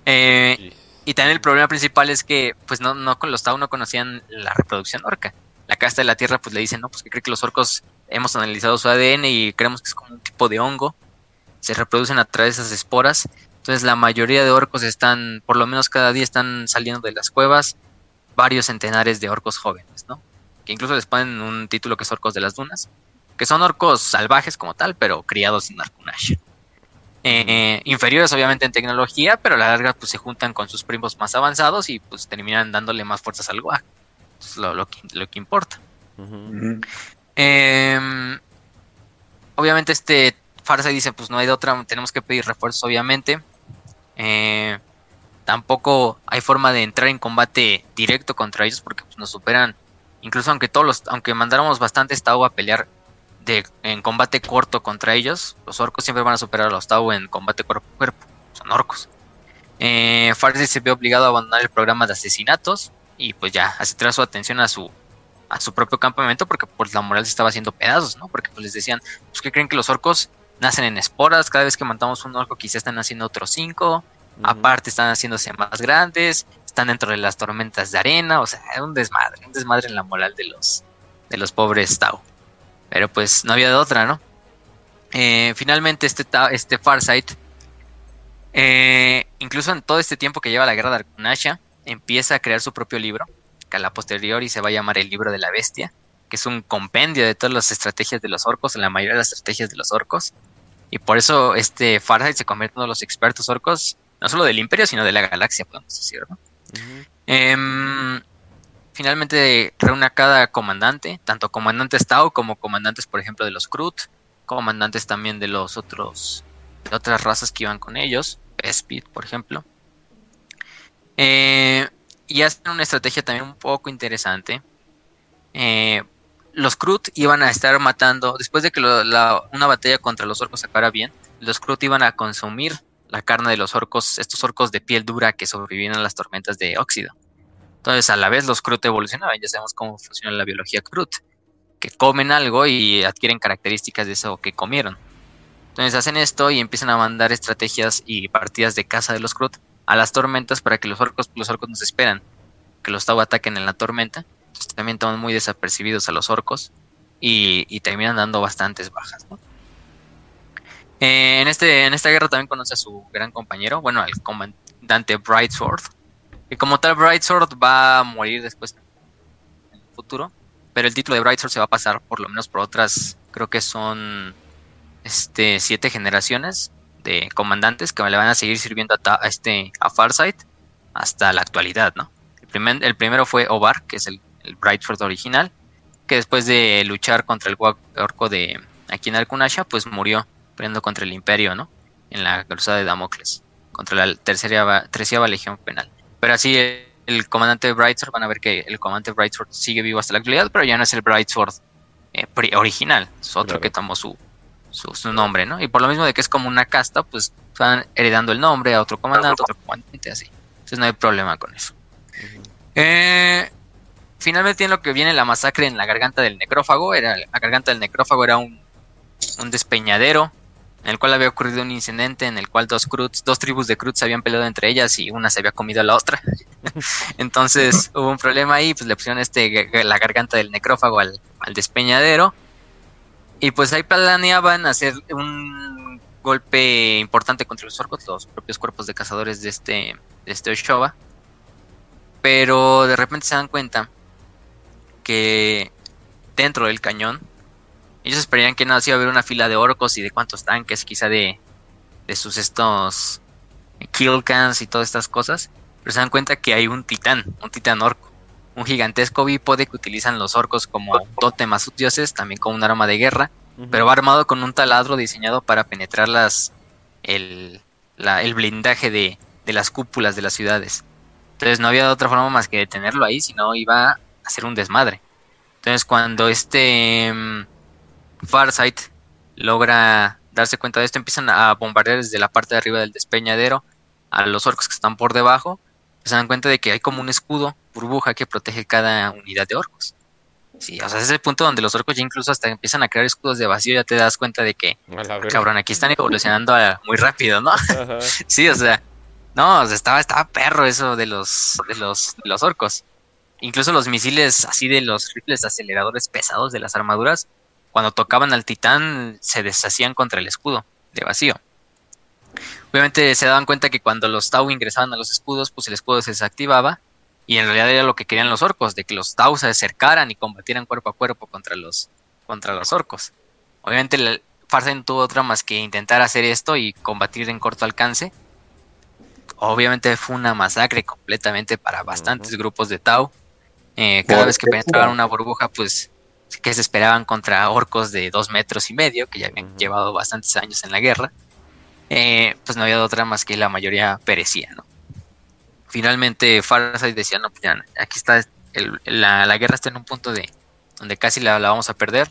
Eh, y también el problema principal es que pues no no con los Tau no conocían la reproducción orca. La casta de la tierra pues le dicen no pues que cree que los orcos hemos analizado su ADN y creemos que es como un tipo de hongo. Se reproducen a través de esas esporas. Entonces la mayoría de orcos están, por lo menos cada día están saliendo de las cuevas varios centenares de orcos jóvenes, ¿no? Que incluso les ponen un título que es orcos de las dunas, que son orcos salvajes como tal, pero criados en Arkunash. Eh, inferiores obviamente en tecnología, pero a la larga pues se juntan con sus primos más avanzados y pues terminan dándole más fuerzas al guaje. Es lo, que, lo que importa. Eh, obviamente este Farsa dice, pues no hay de otra, tenemos que pedir refuerzos, obviamente. Eh, tampoco hay forma de entrar en combate directo contra ellos porque pues, nos superan. Incluso aunque todos aunque mandáramos bastante Tau a pelear de, en combate corto contra ellos, los orcos siempre van a superar a los Tau en combate cuerpo a cuerpo. Son orcos. Eh, se ve obligado a abandonar el programa de asesinatos y pues ya, hace traer su atención a su a su propio campamento porque pues la moral se estaba haciendo pedazos, ¿no? Porque pues les decían, pues que creen que los orcos nacen en esporas, cada vez que matamos un orco quizá están haciendo otros cinco, aparte están haciéndose más grandes, están dentro de las tormentas de arena, o sea, es un desmadre, un desmadre en la moral de los, de los pobres Tau. Pero pues no había de otra, ¿no? Eh, finalmente este, este Farsight, eh, incluso en todo este tiempo que lleva la guerra de Arkunasha, empieza a crear su propio libro a la posteriori se va a llamar el libro de la bestia, que es un compendio de todas las estrategias de los orcos, la mayoría de las estrategias de los orcos. Y por eso este Farsight se convierte en uno de los expertos orcos, no solo del imperio, sino de la galaxia, podemos decir, em, finalmente reúne a cada comandante, tanto comandantes Tau como comandantes, por ejemplo, de los Krut, comandantes también de los otros, de otras razas que iban con ellos, Speed, por ejemplo. Eh, y hacen una estrategia también un poco interesante. Eh, los Krut iban a estar matando, después de que una batalla contra los orcos acabara bien, los Krut iban a consumir la carne de los orcos, estos orcos de piel dura que sobreviven a las tormentas de óxido. Entonces, a la vez los Krut evolucionaban, ya sabemos cómo funciona la biología Krut, que comen algo y adquieren características de eso que comieron. Entonces hacen esto y empiezan a mandar estrategias y partidas de caza de los Krut a las tormentas para que los orcos, los orcos nos esperan que los Tau ataquen en la tormenta. También toman muy desapercibidos a los orcos y, terminan dando bastantes bajas. Eh, en, este, en esta guerra también conoce a su gran compañero, bueno, al comandante Brightsword. Y como tal, Brightsword va a morir después en el futuro, pero el título de Brightsword se va a pasar por lo menos por otras, creo que son este, siete generaciones de comandantes que le van a seguir sirviendo a, este, a Farsight hasta la actualidad, ¿no? El, el primero fue Obar, que es el, el, Brightford original, que después de luchar contra el orco de aquí en Arkunasha, pues murió peleando contra el Imperio, ¿no? En la cruzada de Damocles, contra la tercera, treceava legión penal. Pero así el, comandante Brightsword, van a ver que el comandante Brightsword sigue vivo hasta la actualidad, pero ya no es el Brightsword eh, original, es otro que tomó su, su, nombre, ¿no? Y por lo mismo de que es como una casta, pues van heredando el nombre a otro comandante, otro comandante, así. Entonces no hay problema con eso. Eh, finalmente tiene lo que viene la masacre en la garganta del necrófago. Era, la garganta del necrófago era un, un despeñadero en el cual había ocurrido un incidente en el cual dos dos tribus de Cruz se habían peleado entre ellas y una se había comido a la otra. Entonces hubo un problema ahí, pues le pusieron este la garganta del necrófago al, al despeñadero. Y pues ahí planeaban hacer un golpe importante contra los orcos, los propios cuerpos de cazadores de este, de este Oshoba. Pero de repente se dan cuenta que dentro del cañón ellos esperarían que nada más iba a haber una fila de orcos y de cuántos tanques, quizá de, de sus estos killcans y todas estas cosas. Pero se dan cuenta que hay un titán, un titán orco. Un gigantesco bípode que utilizan los orcos como un tótem a sus dioses, también como un arma de guerra. Pero va armado con un taladro diseñado para penetrar las, el, el blindaje de, de las cúpulas de las ciudades. Entonces no había otra forma más que detenerlo ahí, sino iba a hacer un desmadre. Entonces cuando este mm, Farsight logra darse cuenta de esto, empiezan a bombardear desde la parte de arriba del despeñadero a los orcos que están por debajo. Se dan cuenta de que hay como un escudo, burbuja, que protege cada unidad de orcos. Sí, o sea, es el punto donde los orcos ya incluso hasta empiezan a crear escudos de vacío, ya te das cuenta de que, cabrón, aquí están evolucionando muy rápido, ¿no? sí, o sea, no, estaba, estaba perro eso de los, de los, de los orcos. Incluso los misiles así de los rifles aceleradores pesados de las armaduras cuando tocaban al titán se deshacían contra el escudo de vacío. Obviamente se daban cuenta que cuando los Tau ingresaban a los escudos, pues el escudo se desactivaba y en realidad era lo que querían los orcos, de que los Tau se acercaran y combatieran cuerpo a cuerpo contra los, contra los orcos. Obviamente el no tuvo otra más que intentar hacer esto y combatir en corto alcance. Obviamente fue una masacre completamente para bastantes grupos de Tau. Eh, cada vez que penetraban una burbuja, pues que se esperaban contra orcos de dos metros y medio, que ya habían llevado bastantes años en la guerra, eh, pues no había otra más que la mayoría perecía, ¿no? Finalmente Farsight decía, no, pues ya, aquí está, la, guerra está en un punto de donde casi la, vamos a perder.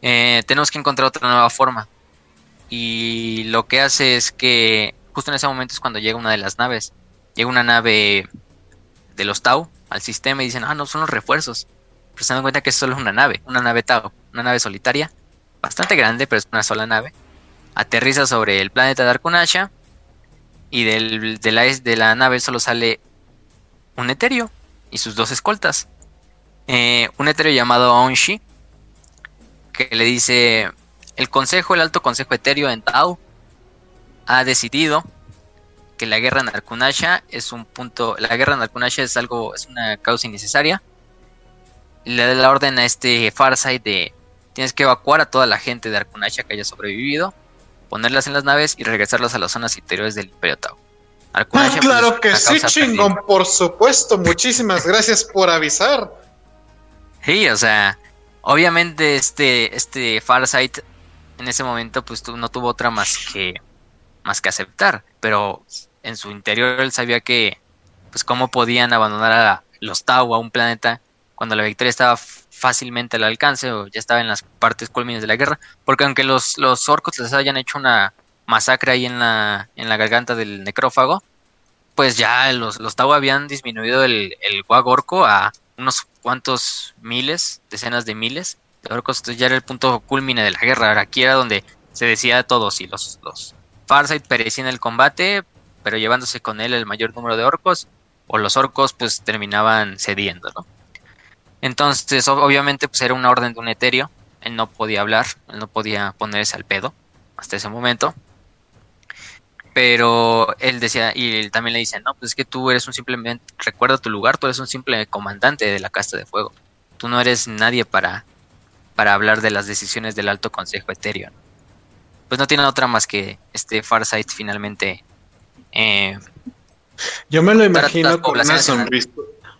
Eh, tenemos que encontrar otra nueva forma. Y lo que hace es que justo en ese momento es cuando llega una de las naves. Llega una nave de los Tau al sistema y dicen, ah, no, son los refuerzos pero se dan cuenta que es solo una nave, una nave Tau, una nave solitaria, bastante grande, pero es una sola nave. Aterriza sobre el planeta de Arkunasha y del, de, la, de la nave solo sale un etéreo y sus dos escoltas. Eh, un etéreo llamado Onshi, que le dice, el consejo, el alto consejo etéreo en Tau, ha decidido que la guerra en Arkunasha es un punto, la guerra en Arkunasha es algo, es una causa innecesaria le da la orden a este Farsight de tienes que evacuar a toda la gente de Arkunasha que haya sobrevivido, ponerlas en las naves y regresarlas a las zonas interiores del Imperio Tau. ah, pues, claro que sí, chingón, por supuesto. Muchísimas gracias por avisar. Sí, o sea, obviamente este, este Farsight en ese momento pues no tuvo otra más que más que aceptar, pero en su interior él sabía que pues cómo podían abandonar a los Tau a un planeta cuando la victoria estaba fácilmente al alcance o ya estaba en las partes culmines de la guerra, porque aunque los, los orcos les hayan hecho una masacre ahí en la, en la garganta del necrófago, pues ya los, los Tau habían disminuido el, el orco a unos cuantos miles, decenas de miles de orcos, entonces ya era el punto culmine de la guerra, aquí era donde se decía todo, si los, los Farsight perecían en el combate, pero llevándose con él el mayor número de orcos, o los orcos pues terminaban cediendo, ¿no? Entonces, obviamente, pues era una orden de un etéreo. Él no podía hablar, él no podía ponerse al pedo hasta ese momento. Pero él decía, y él también le dice, no, pues es que tú eres un simplemente, recuerda tu lugar, tú eres un simple comandante de la casta de fuego. Tú no eres nadie para, para hablar de las decisiones del alto consejo etéreo. Pues no tiene otra más que este Farsight finalmente. Eh, Yo me lo imagino con una sonrisa.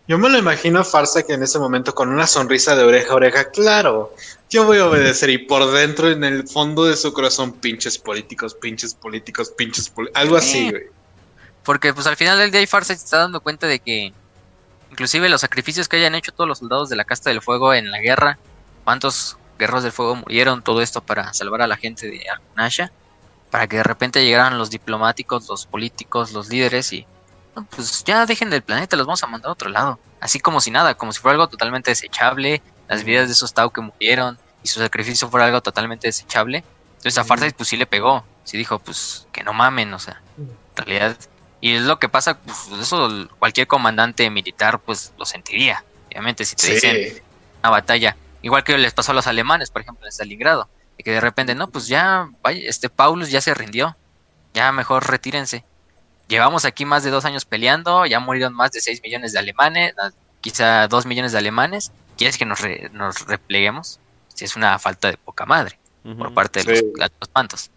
Yo me lo imagino Farsa que en ese momento con una sonrisa de oreja a oreja, claro, yo voy a obedecer y por dentro en el fondo de su corazón pinches políticos, pinches políticos, pinches políticos, algo así, güey. Porque pues al final del día Farsa se está dando cuenta de que inclusive los sacrificios que hayan hecho todos los soldados de la casta del fuego en la guerra, cuántos guerreros del fuego murieron, todo esto para salvar a la gente de Arkunasha, para que de repente llegaran los diplomáticos, los políticos, los líderes y pues ya dejen del planeta, los vamos a mandar a otro lado. Así como si nada, como si fuera algo totalmente desechable, las vidas de esos Tau que murieron y su sacrificio fuera algo totalmente desechable. Entonces a Farsight pues sí le pegó. Sí dijo, pues que no mamen, o sea, en realidad. Y es lo que pasa, pues eso cualquier comandante militar pues lo sentiría. Obviamente, si te dicen una batalla, igual que les pasó a los alemanes, por ejemplo, en Stalingrado, y que de repente, no, pues ya, vaya, este Paulus ya se rindió, ya mejor retírense. Llevamos aquí más de dos años peleando, ya murieron más de 6 millones de alemanes, quizá 2 millones de alemanes. ¿Quieres que nos, nos repleguemos? Si es una falta de poca madre por parte de los, los mantos.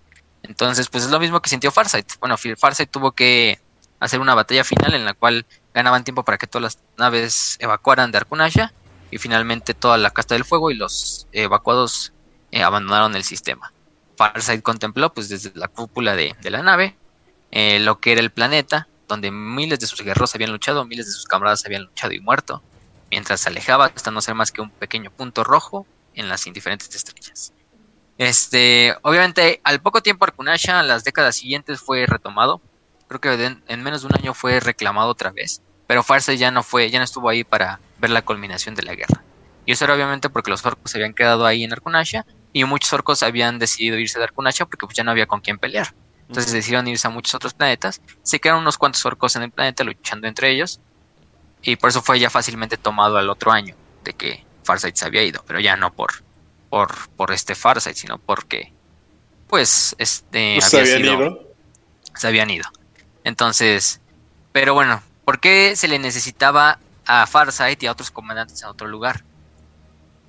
Entonces, pues es lo mismo que sintió Farsight. Bueno, Farsight tuvo que hacer una batalla final en la cual ganaban tiempo para que todas las naves evacuaran de Arkunasha y finalmente toda la casta del fuego y los evacuados eh, abandonaron el sistema. Farsight contempló pues desde la cúpula de, la nave eh, lo que era el planeta, donde miles de sus guerreros habían luchado, miles de sus camaradas habían luchado y muerto, mientras se alejaba hasta no ser más que un pequeño punto rojo en las indiferentes estrellas. Este, obviamente, al poco tiempo Arkunasha, en las décadas siguientes, fue retomado. Creo que en, menos de un año fue reclamado otra vez. Pero Farsight ya no fue, ya no estuvo ahí para ver la culminación de la guerra. Y eso era obviamente porque los orcos se habían quedado ahí en Arkunasha y muchos orcos habían decidido irse de Arkunasha porque pues, ya no había con quién pelear. Entonces decidieron irse a muchos otros planetas. Se quedaron unos cuantos orcos en el planeta luchando entre ellos. Y por eso fue ya fácilmente tomado al otro año de que Farsight se había ido, pero ya no por por, por este Farsight, sino porque, pues, este, ¿Se habían ido? Se habían ido. Entonces, pero bueno, ¿por qué se le necesitaba a Farsight y a otros comandantes en otro lugar?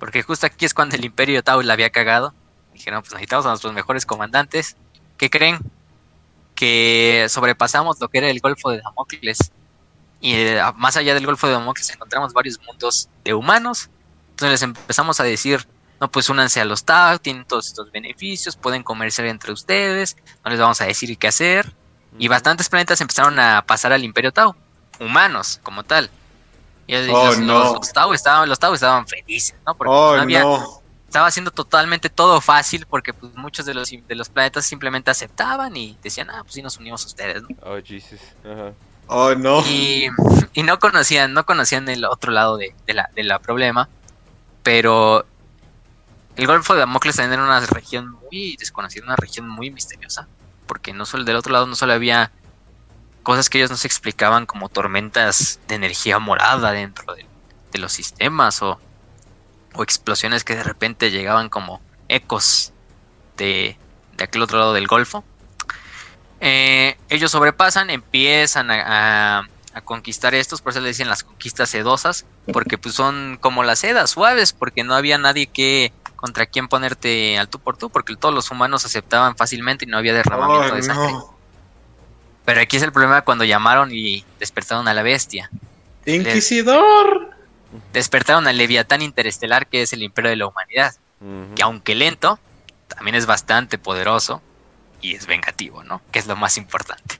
Porque justo aquí es cuando el Imperio Tau la había cagado. Dijeron, pues necesitamos a nuestros mejores comandantes. ¿Qué creen? Que sobrepasamos lo que era el Golfo de Damocles. Y eh, más allá del Golfo de Damocles encontramos varios mundos de humanos. Entonces les empezamos a decir, no, pues únanse a los TAG, tienen todos estos beneficios, pueden comerciar entre ustedes, no les vamos a decir qué hacer. Y bastantes planetas empezaron a pasar al Imperio Tau, humanos como tal. Y oh, los, no. los, Tau estaban, los Tau estaban felices, ¿no? Porque oh, no había, no. estaba haciendo totalmente todo fácil porque pues, muchos de los, de los planetas simplemente aceptaban y decían, ah, pues sí nos unimos a ustedes, ¿no? Oh, Jesus. Oh, no. Y, y, no conocían, no conocían el otro lado de, de, la, de la problema, pero el Golfo de Damocles también era una región muy desconocida, una región muy misteriosa, porque no solo del otro lado no solo había cosas que ellos no se explicaban como tormentas de energía morada dentro de, los sistemas o, explosiones que de repente llegaban como ecos de, aquel otro lado del Golfo. Eh, ellos sobrepasan, empiezan a, conquistar estos, por eso le dicen las conquistas sedosas, porque pues son como las sedas suaves, porque no había nadie que contra quién ponerte al tú por tú, porque todos los humanos aceptaban fácilmente y no había derramamiento de sangre. Pero aquí es el problema cuando llamaron y despertaron a la bestia. ¡Inquisidor! Despertaron al Leviatán Interestelar, que es el imperio de la humanidad. Que aunque lento, también es bastante poderoso y es vengativo, ¿no? Que es lo más importante.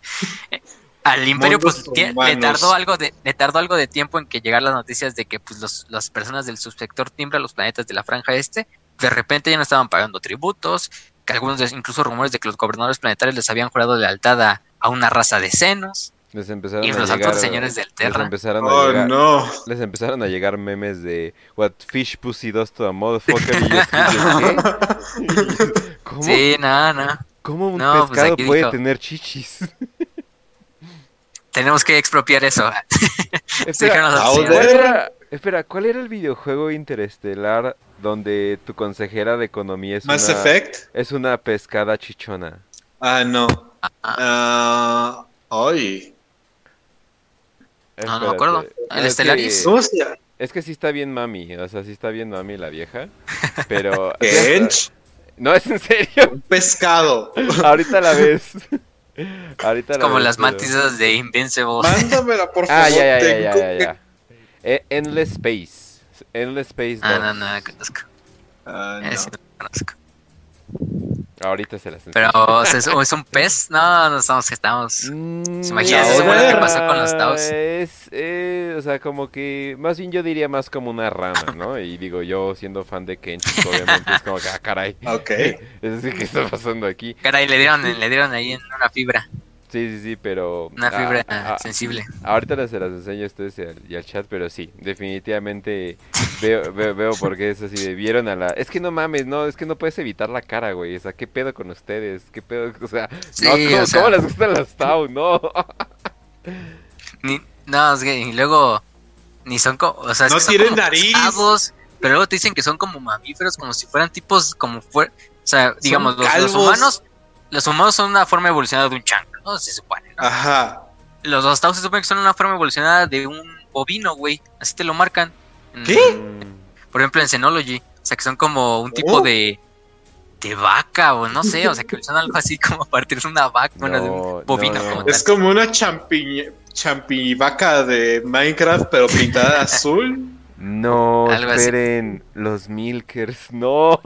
al imperio pues le tardó algo de le tardó algo de tiempo en que llegar las noticias de que pues los, las personas del subsector Timbra, los planetas de la franja este, de repente ya no estaban pagando tributos, que algunos incluso rumores de que los gobernadores planetarios les habían jurado lealtad a, a una raza de senos. Les empezaron y a los llegar, señores del Terra. Les empezaron, a Oh, llegar, no. les empezaron a llegar memes de What fish pussy does to a motherfucker. Y yo ¿qué? ¿Cómo, Sí, nada, nada. ¿Cómo un No, pues pescado aquí puede dijo- tener chichis? Tenemos que expropiar eso. Espera. ¿cuál era, espera, ¿cuál era el videojuego interestelar donde tu consejera de economía es Mass una, Effect. es una pescada chichona? Ah, no. Ah, Ah, ay. No, no me acuerdo. El Es Stellaris. que-. Es que sí está bien mami, o sea, sí está bien mami la vieja, pero... Kench. No, es en serio, Un pescado. ahorita la ves. Ahorita la Como ves, las pero- de Invincible. Mándamela, por favor. Ah, ya, ya, ya, ya, tengo ya, ya. Eh, Endless Space. Endless Space 2. Ah, no, no, no conozco. Ah, no. No conozco. Ahorita se las Pero enseño. o sea, ¿es, es un pez? No, no estamos que estamos. Mm, eso fue lo que pasó con los Taos. Es, eh, o sea, como que, más bien yo diría más como una rana, ¿no? Y digo, yo siendo fan de Kench, pues, obviamente es como que, ah, caray. Ok. Es decir, ¿qué está pasando aquí? Caray, le dieron, le dieron ahí en una fibra. Sí, sí, sí, pero... Una ah, fibra ah, ah, sensible. Ahorita se las enseño a ustedes y al, chat, pero sí, definitivamente veo, veo, veo por qué es así de vieron a la... Es que no mames, no, es que no puedes evitar la cara, güey. O sea, ¿qué pedo con ustedes? ¿Qué pedo? O sea, Sí, no, ¿cómo, o sea- cómo les gustan las Tau? No. Ni- no, es que y luego ni son como, o sea, es No que son tienen como nariz. pescados, pero luego te dicen que son como mamíferos, como si fueran tipos como fuer, o sea, digamos, los, humanos, los humanos son una forma evolucionada de un chango, ¿no? Se supone, ¿no? Ajá. Los dos taus se supone que son una forma evolucionada de un bovino, güey, así te lo marcan. En- ¿Qué? Por ejemplo, en Xenology, o sea, que son como un tipo Oh. de de vaca o no sé, o sea, que son algo así como a partir de una vaca, bueno, de un bovino no, como no. Es tal. como una champi, champivaca de Minecraft, pero pintada azul. No, Algo así. esperen, los Milkers, no,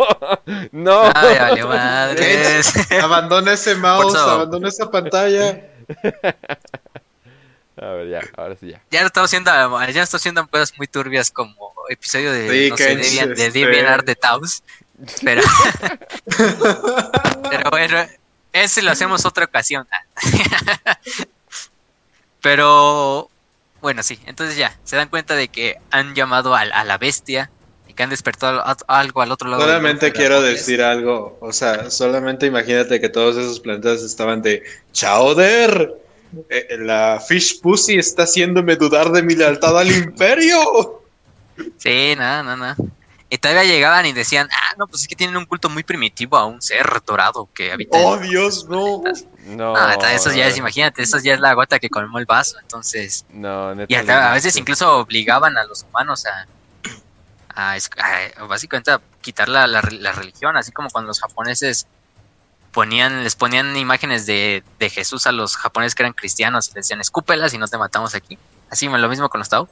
no. Ay, vale, madres. Abandona ese mouse, abandona esa pantalla. A ver, ya, ahora sí ya. Ya está haciendo, ya está haciendo cosas muy turbias como episodio de, Sí, no sé, que Deviant- de este- DeviantArt de Taos. Pero, pero bueno, ese lo hacemos otra ocasión. Pero, bueno, sí, entonces ya, se dan cuenta de que han llamado al- a, la bestia y que han despertado a- algo al otro lado. Solamente de quiero decir algo. O sea, solamente imagínate que todos esos planetas estaban de Chowder. Eh, la Fish Pussy está haciéndome dudar de mi lealtad al imperio. Sí, nada, nada, nada. Y todavía llegaban y decían, ah, no, pues es que tienen un culto muy primitivo a un ser dorado que habita en Oh, Dios, no. No, No, eso ya es, imagínate, eso ya es la gota que colmó el vaso, entonces... No, neta. Y hasta a veces incluso obligaban a los humanos a... a, es- a- básicamente a quitar la, la, re- la religión, así como cuando los japoneses ponían, les ponían imágenes de, de Jesús a los japoneses que eran cristianos y les decían, escúpelas y no te matamos aquí. Así, lo mismo con los Tao.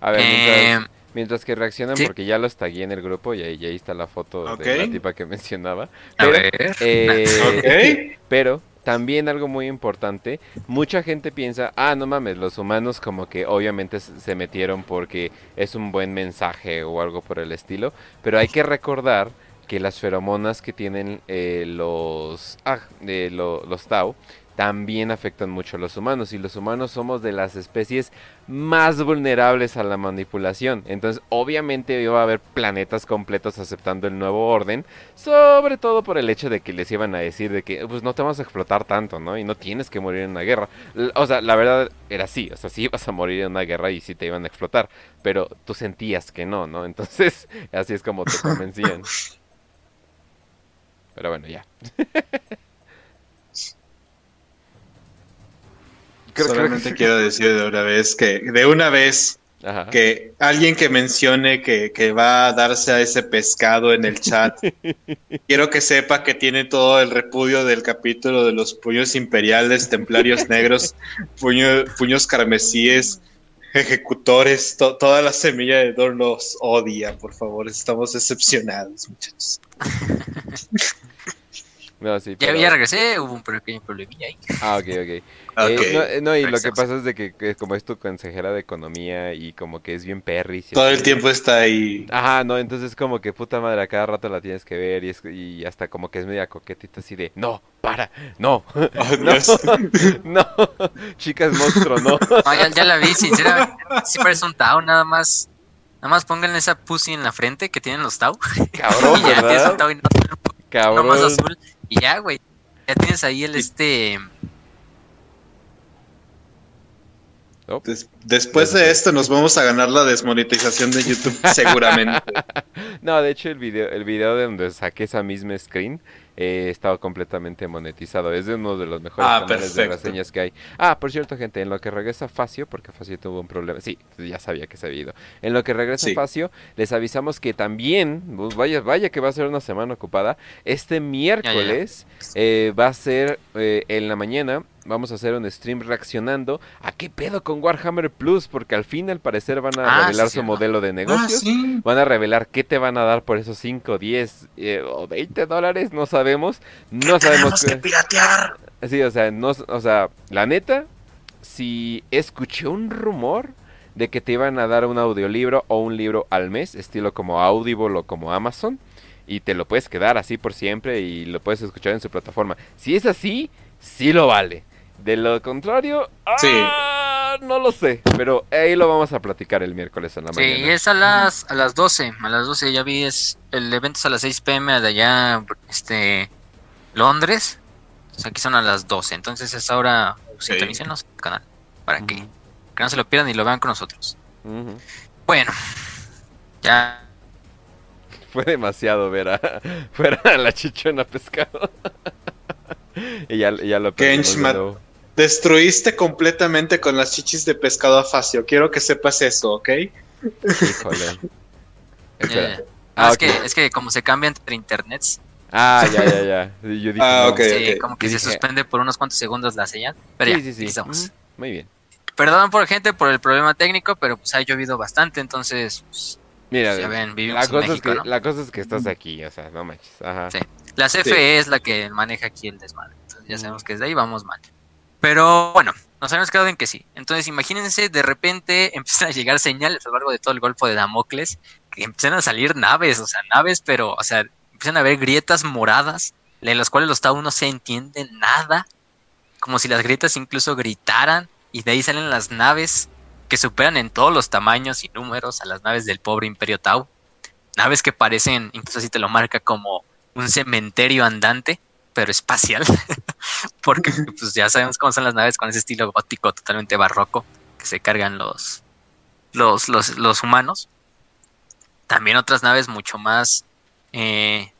A ver, Eh, mientras que reaccionan, sí. porque ya los tagué en el grupo y ahí, y ahí está la foto de la tipa que mencionaba. a Pero, ver... eh. Pero también algo muy importante, mucha gente piensa, ah, no mames, los humanos como que obviamente se metieron porque es un buen mensaje o algo por el estilo, pero hay que recordar que las feromonas que tienen eh, los, ah, lo- los Tau también afectan mucho a los humanos y los humanos somos de las especies más vulnerables a la manipulación. Entonces, obviamente iba a haber planetas completos aceptando el nuevo orden, sobre todo por el hecho de que les iban a decir de que pues no te vamos a explotar tanto, ¿no? Y no tienes que morir en una guerra. O sea, la verdad era así, o sea, sí ibas a morir en una guerra y sí te iban a explotar, pero tú sentías que no, ¿no? Entonces, así es como te convencían. Pero bueno, ya. Creo- creo que Solamente quiero decir de una vez que, de una vez, Ajá. que alguien que mencione que, que va a darse a ese pescado en el chat, quiero que sepa que tiene todo el repudio del capítulo de los puños imperiales, templarios negros, puño- puños carmesíes, ejecutores, to- toda la semilla de Dor los odia, por favor, estamos decepcionados, muchachos. No, sí, Ya, pero- ya regresé, hubo un pequeño problemilla ahí. Ah, ok, ok. Eh, no, eh, no, y lo que pasa es de que, que como es tu consejera de economía y como que es bien perris. y Todo el tiempo está ahí. Ajá, no, entonces como que puta madre, a cada rato la tienes que ver y, es, y hasta como que es media coquetita así de, no, para, no, Oh, no, chicas monstruo, no. No, ya, ya la vi, sinceramente, sí parece un Tao, nada más. Nada más pónganle esa pussy en la frente que tienen los Tao. Cabrón, y ya tienes un. Tao y no, Cabrón. no más azul. Y ya, güey. Ya tienes ahí el este. Des- después de esto nos vamos a ganar la desmonetización de YouTube seguramente. No, de hecho el video, el video de donde saqué esa misma screen eh, estaba completamente monetizado. Es de uno de los mejores Ah, canales de reseñas que hay. Ah, por cierto, gente, en lo que regresa Facio, porque Facio tuvo un problema. Sí, ya sabía que se había ido. En lo que regresa Sí. Facio, les avisamos que también, pues, vaya, vaya que va a ser una semana ocupada. Este miércoles eh, va a ser eh, en la mañana. Vamos a hacer un stream reaccionando a qué pedo con Warhammer Plus, porque al fin al parecer van a Ah, revelar sí, su sí, modelo de Ah, negocios. sí. Van a revelar qué te van a dar por esos 5, 10 eh, o 20 dólares, no sabemos. No sabemos Tenemos que qué. piratear. Sí, o sea, no, o sea, la neta, si escuché un rumor de que te iban a dar un audiolibro o un libro al mes, estilo como Audible o como Amazon, y te lo puedes quedar así por siempre y lo puedes escuchar en su plataforma. Si es así, sí lo vale. De lo contrario, Sí. ah, no lo sé. Pero ahí lo vamos a platicar el miércoles en la Sí, mañana. es a las, a las 12. A las 12 ya vi, es, el evento es a las 6 pm de allá, este, Londres. O sea, aquí son a las 12. Entonces, a esa hora sintonícenos el canal. Para que, Ujú. que no se lo pierdan y lo vean con nosotros. Bueno, ya. Fue demasiado ver a, ver a la chichona pescado. y ya, ya lo perdimos. Destruiste completamente con las chichis de pescado a Facio. Quiero que sepas eso, ¿ok? Híjole. Espera. eh, Ah, es, ok. que, es que como se cambia entre internets, Ah, ya, ya, ya. Yo dije, Ah, no. como que Yo se dije- suspende por unos cuantos segundos la señal. Pero Sí, ya, sí, sí. aquí estamos. Ujú. Muy bien. Perdón por gente por el problema técnico, pero pues ha llovido bastante, entonces pues, Mira, ya ven, vivimos la en cosa, México, es que, ¿no? la cosa es que estás aquí, o sea, no manches. Ajá. Sí. La CFE es la que maneja aquí el desmadre. Entonces ya sabemos que desde ahí vamos mal. Pero bueno, nos habíamos quedado en que sí. Entonces imagínense, de repente empiezan a llegar señales a lo largo de todo el Golfo de Damocles, que empiezan a salir naves, o sea, naves, pero, o sea, empiezan a haber grietas moradas, de las cuales los Tau no se entiende nada, como si las grietas incluso gritaran, y de ahí salen las naves que superan en todos los tamaños y números a las naves del pobre Imperio Tau. Naves que parecen, incluso así te lo marca como un cementerio andante, pero espacial. Porque pues ya sabemos cómo son las naves con ese estilo gótico totalmente barroco que se cargan los, los, los, los humanos. También otras naves mucho más eh,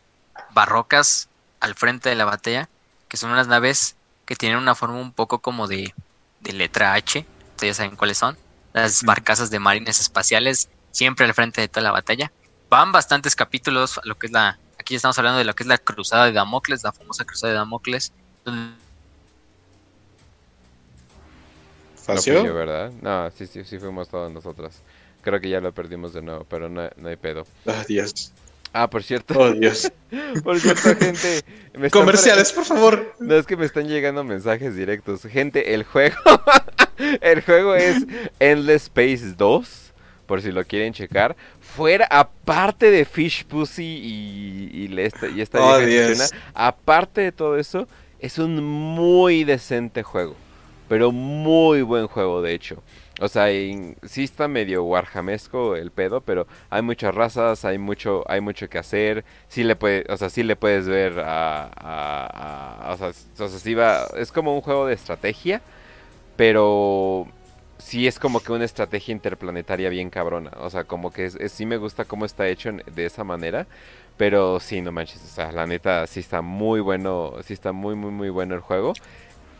barrocas al frente de la batalla, que son unas naves que tienen una forma un poco como de, de letra H. Ustedes ya saben cuáles son. Las barcazas de marines espaciales, siempre al frente de toda la batalla. Van bastantes capítulos a lo que es la. Aquí estamos hablando de lo que es la cruzada de Damocles, la famosa cruzada de Damocles. donde No. ¿verdad? No, sí, sí, sí fuimos todos nosotros. Creo que ya lo perdimos de nuevo, pero no, no hay pedo. Oh, Dios. Ah, por cierto, Oh, Dios. por cierto, gente. me Comerciales, por favor. No, es que me están llegando mensajes directos. Gente, el juego. el juego es Endless Space 2. Por si lo quieren checar. Fuera, aparte de Fish Pussy y, y, esta, y esta Oh, vieja aparte de todo eso, es un muy decente juego. Pero muy buen juego, de hecho. O sea, en- sí está medio warhamesco el pedo, pero hay muchas razas, hay mucho, hay mucho que hacer. Sí le puede, o sea, sí le puedes ver a, a- a- o sea, o sea, sí va, es como un juego de estrategia, pero sí es como que una estrategia interplanetaria bien cabrona. O sea, como que es, es- sí me gusta cómo está hecho en- de esa manera, pero sí, no manches, o sea, la neta sí está muy bueno, sí está muy, muy, muy bueno el juego.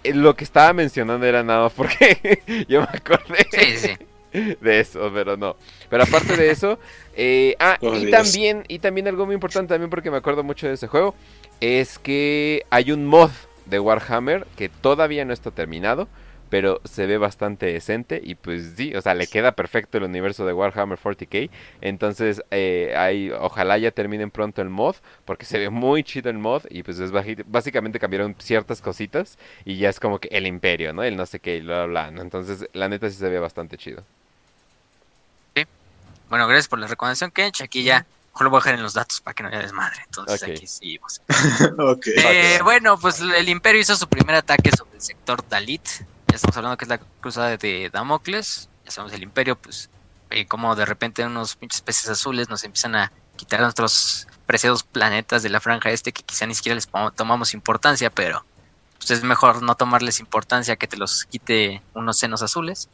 Eh, Lo que estaba mencionando era nada más porque yo me acordé Sí, sí, sí. de eso, pero no. Pero aparte de eso, eh, ah, Oh, y Dios. también, y también algo muy importante también porque me acuerdo mucho de ese juego, es que hay un mod de Warhammer que todavía no está terminado, pero se ve bastante decente y pues sí, o sea, le queda perfecto el universo de Warhammer 40k, entonces eh, hay, ojalá ya terminen pronto el mod, porque se ve muy chido el mod y pues es básicamente cambiaron ciertas cositas y ya es como que el imperio, ¿no? El no sé qué, y bla, bla, bla. Entonces la neta sí se ve bastante chido. Bueno, gracias por la recomendación, Kench. Aquí ya, mejor lo voy a dejar en los datos para que no haya desmadre. Entonces aquí seguimos. Eh, bueno, pues el Imperio hizo su primer ataque sobre el sector Dalit. Ya estamos hablando que es la cruzada de Damocles. Ya sabemos el Imperio, pues, eh, como de repente unos pinches peces azules nos empiezan a quitar nuestros preciados planetas de la franja este que quizá ni siquiera les tomamos importancia, pero pues es mejor no tomarles importancia que te los quite unos senos azules.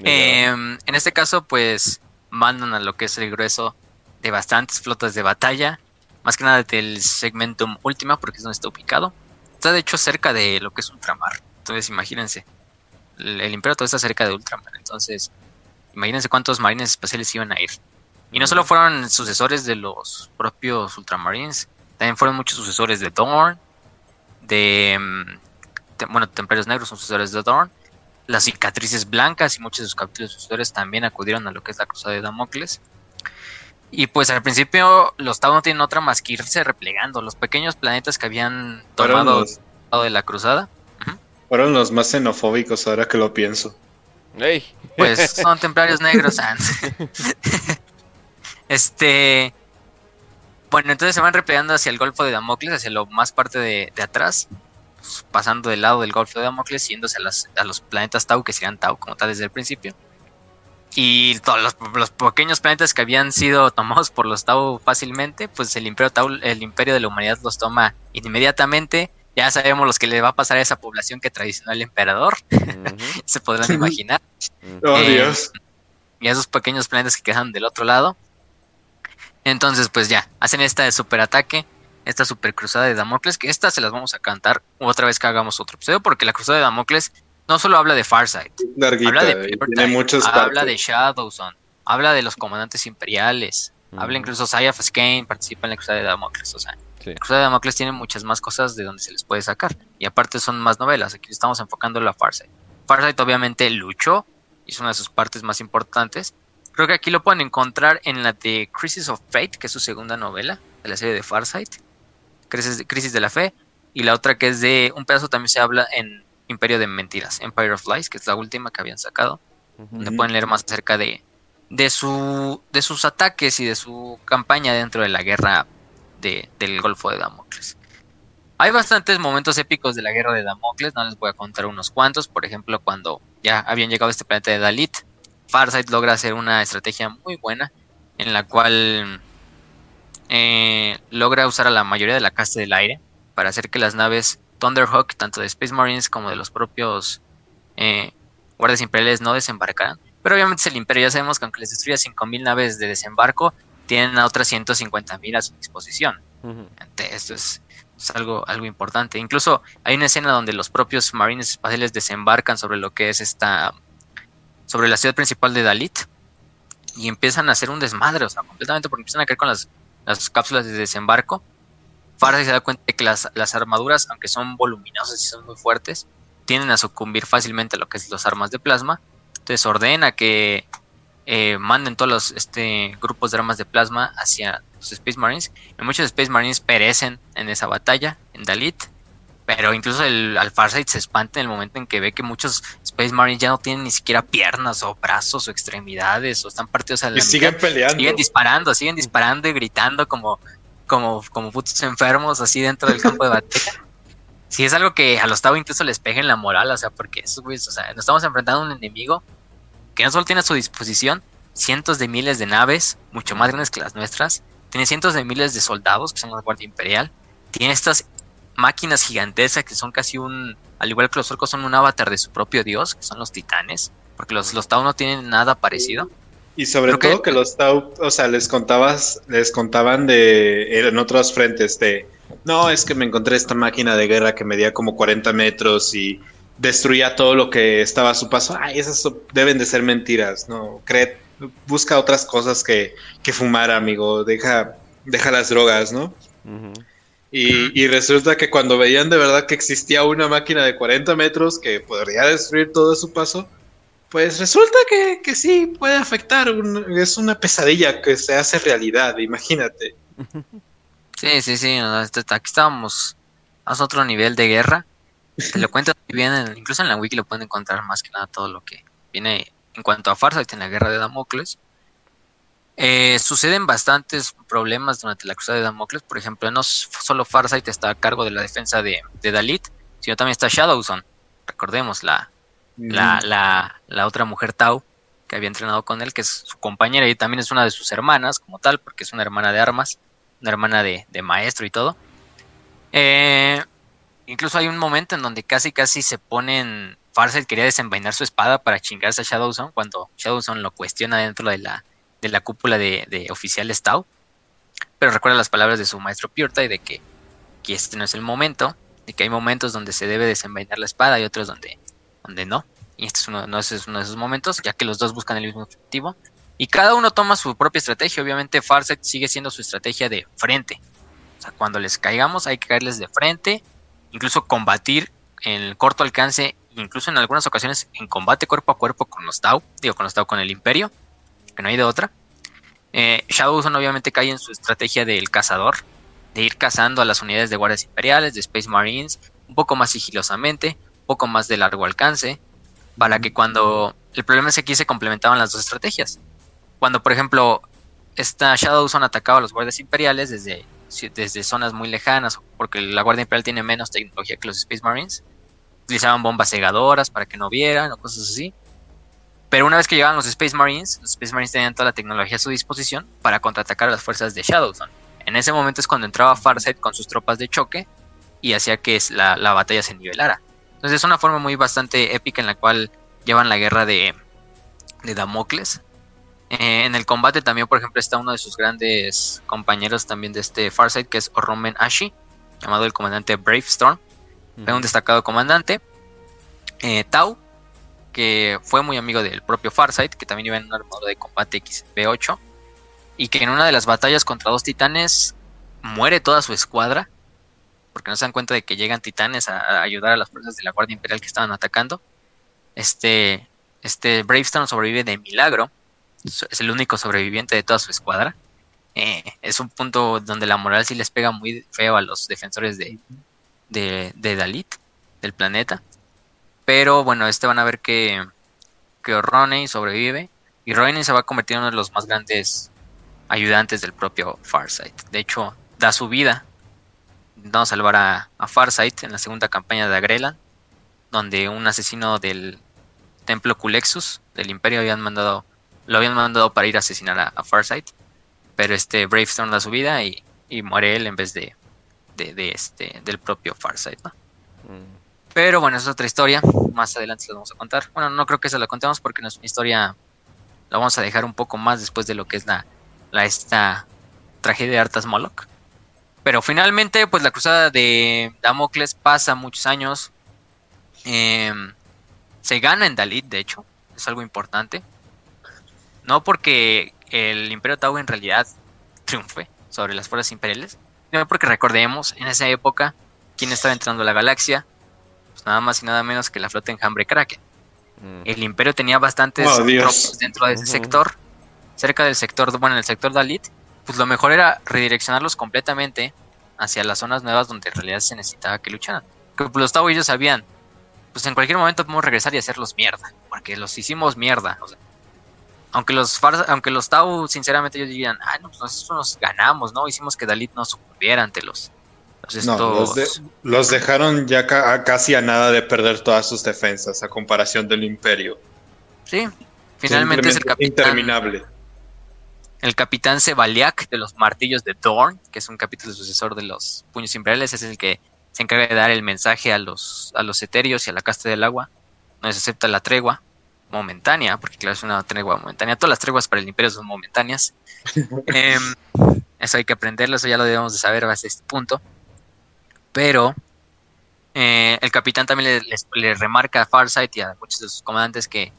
Eh, en este caso, pues mandan a lo que es el grueso de bastantes flotas de batalla, más que nada del segmentum última, porque es donde está ubicado. Está de hecho cerca de lo que es Ultramar. Entonces, imagínense, el, el Imperio todo está cerca de Ultramar. Entonces, imagínense cuántos marines espaciales iban a ir. Y no solo fueron sucesores de los propios Ultramarines, también fueron muchos sucesores de Dorn, de. mm, bueno, Templarios Negros son sucesores de Dorn, las cicatrices blancas y muchos de sus capítulos sucesores también acudieron a lo que es la cruzada de Damocles. Y pues al principio los Tau no tienen otra más que irse replegando. Los pequeños planetas que habían tomado los, de la cruzada, fueron los más xenofóbicos ahora que lo pienso. ¡Ey! pues son templarios negros. ah. este. Bueno, entonces se van replegando hacia el Golfo de Damocles, hacia lo más parte de, de atrás. pasando del lado del Golfo de Damocles, yéndose a, las, a los planetas Tau, que serían Tau como tal desde el principio. Y todos los, los, pequeños planetas que habían sido tomados por los Tau fácilmente, pues el Imperio Tau, el Imperio de la Humanidad los toma inmediatamente. Ya sabemos los que le va a pasar a esa población que traicionó al emperador. Se podrán imaginar. Oh, eh, Dios. Y esos pequeños planetas que quedan del otro lado. Entonces, pues ya, hacen este superataque esta super cruzada de Damocles, que estas se las vamos a cantar otra vez que hagamos otro episodio, porque la cruzada de Damocles no solo habla de Farsight, habla de habla de Shadowzone, habla de los comandantes imperiales, habla incluso Sayaf Skane, participa en la cruzada de Damocles, o sea, la cruzada de Damocles tiene muchas más cosas de donde se les puede sacar, y aparte son más novelas, aquí estamos enfocando en la Farsight. Farsight obviamente luchó, es una de sus partes más importantes, creo que aquí lo pueden encontrar en la de Crisis of Fate, que es su segunda novela de la serie de Farsight, Crisis, de la Fe, y la otra que es de un pedazo también se habla en Imperio de Mentiras, Empire of Lies, que es la última que habían sacado, donde pueden leer más acerca de, de, su, de sus ataques y de su campaña dentro de la guerra de, del Golfo de Damocles. Hay bastantes momentos épicos de la guerra de Damocles, no les voy a contar unos cuantos, por ejemplo cuando ya habían llegado a este planeta de Dalit, Farsight logra hacer una estrategia muy buena en la cual eh, logra usar a la mayoría de la casta del aire para hacer que las naves Thunderhawk, tanto de Space Marines como de los propios eh, guardias imperiales, no desembarcaran. Pero obviamente es el imperio, ya sabemos que aunque les destruya 5.000 naves de desembarco, tienen a otras 150.000 a su disposición. Esto es, algo, algo importante. Incluso hay una escena donde los propios marines espaciales desembarcan sobre lo que es esta... sobre la ciudad principal de Dalit y empiezan a hacer un desmadre, o sea, completamente porque empiezan a caer con las las cápsulas de desembarco, Farsight se da cuenta de que las, armaduras, aunque son voluminosas y son muy fuertes, tienden a sucumbir fácilmente a lo que es las armas de plasma. Entonces ordena que eh, manden todos los este, grupos de armas de plasma hacia los Space Marines. Y muchos Space Marines perecen en esa batalla, en Dalit. Pero incluso el, al Farsight se espanta en el momento en que ve que muchos Space Marines ya no tienen ni siquiera piernas o brazos o extremidades o están partidos a la y siguen peleando. Siguen disparando, siguen disparando y gritando como, como, como putos enfermos así dentro del campo de batalla. Sí, es algo que a los Tau incluso les pega en la moral, o sea, porque esos güeyes, o sea, nos estamos enfrentando a un enemigo que no solo tiene a su disposición cientos de miles de naves, mucho más grandes que las nuestras, tiene cientos de miles de soldados que son la Guardia Imperial, tiene estas máquinas gigantescas que son casi un, al igual que los orcos son un avatar de su propio dios, que son los titanes, porque los, los Tau no tienen nada parecido. Y sobre todo que, los Tau, o sea, les contabas, les contaban de en otros frentes de, no, es que me encontré esta máquina de guerra que medía como 40 metros y destruía todo lo que estaba a su paso. Ay, esas deben de ser mentiras, no, cree, busca otras cosas que, que fumar, amigo, deja, deja las drogas, ¿no? Y, resulta que cuando veían de verdad que existía una máquina de 40 metros que podría destruir todo su paso, pues resulta que, que sí puede afectar. es una pesadilla que se hace realidad, imagínate. Sí, sí, sí. Este, aquí estábamos a otro nivel de guerra. Te lo cuento bien, incluso en la wiki lo pueden encontrar más que nada todo lo que viene en cuanto a Farsight en la guerra de Damocles. Eh, suceden bastantes problemas durante la cruzada de Damocles. Por ejemplo, no solo Farsight está a cargo de la defensa de, Dalit, sino también está Shadowzone. Recordemos, la, la, la, otra mujer Tau que había entrenado con él, que es su compañera y también es una de sus hermanas, como tal, porque es una hermana de armas, una hermana de, maestro y todo. Eh, incluso hay un momento en donde casi casi se ponen. Farsight quería desenvainar su espada para chingarse a Shadowzone cuando Shadowzone lo cuestiona dentro de la, de la cúpula de, de oficiales Tau. Pero recuerda las palabras de su maestro Purta y de que, que, este no es el momento, de que hay momentos donde se debe desenvainar la espada y otros donde, donde no. Y este es uno, no es uno de esos momentos, ya que los dos buscan el mismo objetivo. Y cada uno toma su propia estrategia. Obviamente Farset sigue siendo su estrategia de frente. O sea, cuando les caigamos hay que caerles de frente, incluso combatir en el corto alcance, incluso en algunas ocasiones en combate cuerpo a cuerpo con los Tau, digo con los Tau con el Imperio que no hay de otra. Eh, Shadowzone obviamente cae en su estrategia del cazador, de ir cazando a las unidades de guardias imperiales, de Space Marines, un poco más sigilosamente, un poco más de largo alcance, para que cuando... El problema es que aquí se complementaban las dos estrategias. Cuando, por ejemplo, esta Shadowzone atacaba a los guardias imperiales desde desde zonas muy lejanas, porque la Guardia Imperial tiene menos tecnología que los Space Marines. Utilizaban bombas cegadoras para que no vieran o cosas así. Pero una vez que llegaban los Space Marines, los Space Marines tenían toda la tecnología a su disposición para contraatacar a las fuerzas de Shadowzone. En ese momento es cuando entraba Farsight con sus tropas de choque y hacía que la, la batalla se nivelara. Entonces es una forma muy bastante épica en la cual llevan la guerra de, de Damocles. Eh, en el combate también, por ejemplo, está uno de sus grandes compañeros también de este Farsight, que es Roman Ashi, llamado el comandante Bravestorm. Storm un destacado comandante. Eh, Tau, que fue muy amigo del propio Farsight, que también iba en un armadura de combate XB8. Y que en una de las batallas contra dos titanes muere toda su escuadra. Porque no se dan cuenta de que llegan titanes a, ayudar a las fuerzas de la Guardia Imperial que estaban atacando. Este, este Bravestone sobrevive de milagro. Es el único sobreviviente de toda su escuadra. Eh, es un punto donde la moral sí les pega muy feo a los defensores de, de, Dalit, del planeta. Pero bueno, este van a ver que, que Roney sobrevive. Y Roney se va a convertir en uno de los más grandes ayudantes del propio Farsight. De hecho, da su vida intentando salvar a, a Farsight en la segunda campaña de Agrelan, donde un asesino del templo Culexus del Imperio habían mandado, lo habían mandado para ir a asesinar a, Farsight, pero este Bravestone da su vida y, muere él en vez de, de, este, del propio Farsight, mm. Pero bueno, es otra historia. Más adelante la vamos a contar. Bueno, no creo que se la contemos porque nuestra historia la vamos a dejar un poco más después de lo que es la, la esta tragedia de Artas Moloch. Pero finalmente, pues la cruzada de Damocles pasa muchos años. Eh, se gana en Dalit, de hecho, es algo importante. No porque el Imperio Tau en realidad triunfe sobre las fuerzas imperiales, sino porque recordemos, en esa época, quién estaba entrando a la galaxia, pues nada más y nada menos que la flota enjambre Kraken. Mm. El Imperio tenía bastantes oh, tropas dentro de ese sector, cerca del sector, bueno, en el sector Dalit, pues lo mejor era redireccionarlos completamente hacia las zonas nuevas donde en realidad se necesitaba que lucharan. Que pues, los Tau ellos sabían, pues en cualquier momento podemos regresar y hacerlos mierda, porque los hicimos mierda. Aunque los aunque los Tau, sinceramente, ellos dirían, ah, no, pues nosotros nos ganamos, ¿no? Hicimos que Dalit no sucumbiera ante los. los, dejaron ya casi a nada de perder todas sus defensas a comparación del Imperio. Sí, finalmente es el capitán. Interminable. El capitán Sebaliak de los martillos de Dorn, que es un capítulo sucesor de los puños imperiales, es el que se encarga de dar el mensaje a los, a los etéreos y a la casta del agua. No se acepta la tregua momentánea, porque claro, es una tregua momentánea. Todas las treguas para el imperio son momentáneas. Em, eso hay que aprenderlo, eso ya lo debemos de saber hasta este punto. Pero eh, el capitán también le, remarca a Farsight y a muchos de sus comandantes que,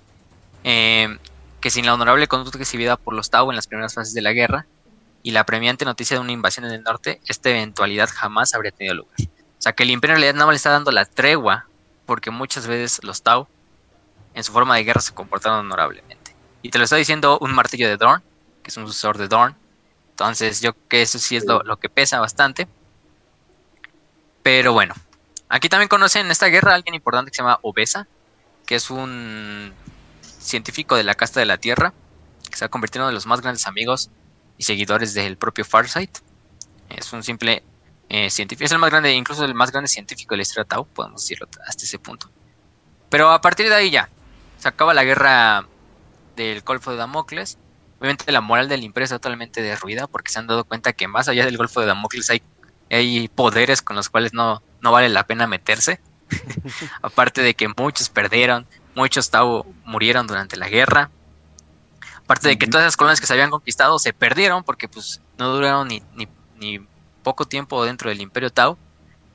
em, que sin la honorable conducta exhibida por los Tau en las primeras fases de la guerra y la premiante noticia de una invasión en el norte, esta eventualidad jamás habría tenido lugar. O sea que el imperio en realidad nada más le está dando la tregua porque muchas veces los Tau en su forma de guerra se comportaron honorablemente. Y te lo está diciendo un martillo de Dorn, que es un sucesor de Dorn. Entonces yo creo que eso sí es lo, que pesa bastante. Pero bueno, aquí también conocen en esta guerra a alguien importante que se llama Obesa, que es un científico de la casta de la Tierra, que se ha convertido en uno de los más grandes amigos y seguidores del propio Farsight. Es un simple eh, científico, es el más grande, incluso el más grande científico de la historia Tau, podemos decirlo hasta ese punto. Pero a partir de ahí ya, se acaba la guerra del Golfo de Damocles. Obviamente la moral del imperio está totalmente derruida porque se han dado cuenta que más allá del Golfo de Damocles hay, hay poderes con los cuales no, no vale la pena meterse. Aparte de que muchos perdieron, muchos Tau murieron durante la guerra. Aparte de que todas esas colonias que se habían conquistado se perdieron porque pues no duraron ni, ni, ni poco tiempo dentro del Imperio Tau.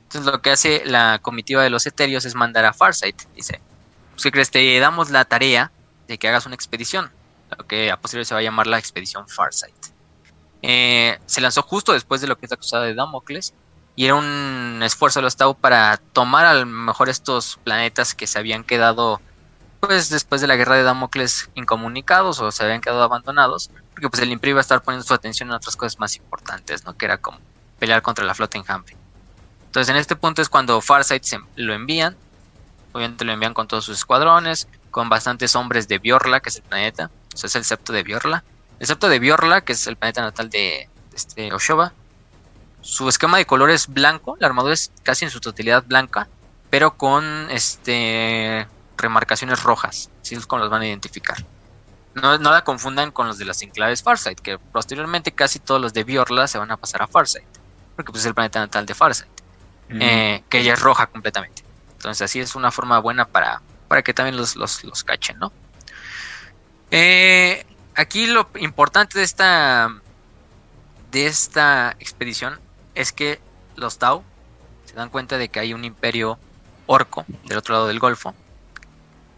Entonces lo que hace la comitiva de los Eterios es mandar a Farsight. Dice, pues ¿qué crees? Te damos la tarea de que hagas una expedición. Lo que a posteriori se va a llamar la expedición Farsight. Eh, se lanzó justo después de lo que es la cruzada de Damocles. Y era un esfuerzo de los Tau para tomar a lo mejor estos planetas que se habían quedado pues después de la guerra de Damocles incomunicados o se habían quedado abandonados, porque pues el Imperio iba a estar poniendo su atención en otras cosas más importantes, ¿no? Que era como pelear contra la flota enjambre. Entonces en este punto es cuando Farsight se lo envían, obviamente lo envían con todos sus escuadrones, con bastantes hombres de Biorla, que es el planeta, o sea, es el septo de Biorla. El septo de Biorla, que es el planeta natal de, este Oshoba, su esquema de color es blanco, la armadura es casi en su totalidad blanca, pero con este remarcaciones rojas, así es como los van a identificar. No, la confundan con los de las enclaves Farsight, que posteriormente casi todos los de Biorla se van a pasar a Farsight, porque pues es el planeta natal de Farsight, eh, que ella es roja completamente. Entonces así es una forma buena para, para que también los, los, los cachen, ¿no? Eh, aquí lo importante de esta de esta expedición es que los Tau se dan cuenta de que hay un imperio orco del otro lado del Golfo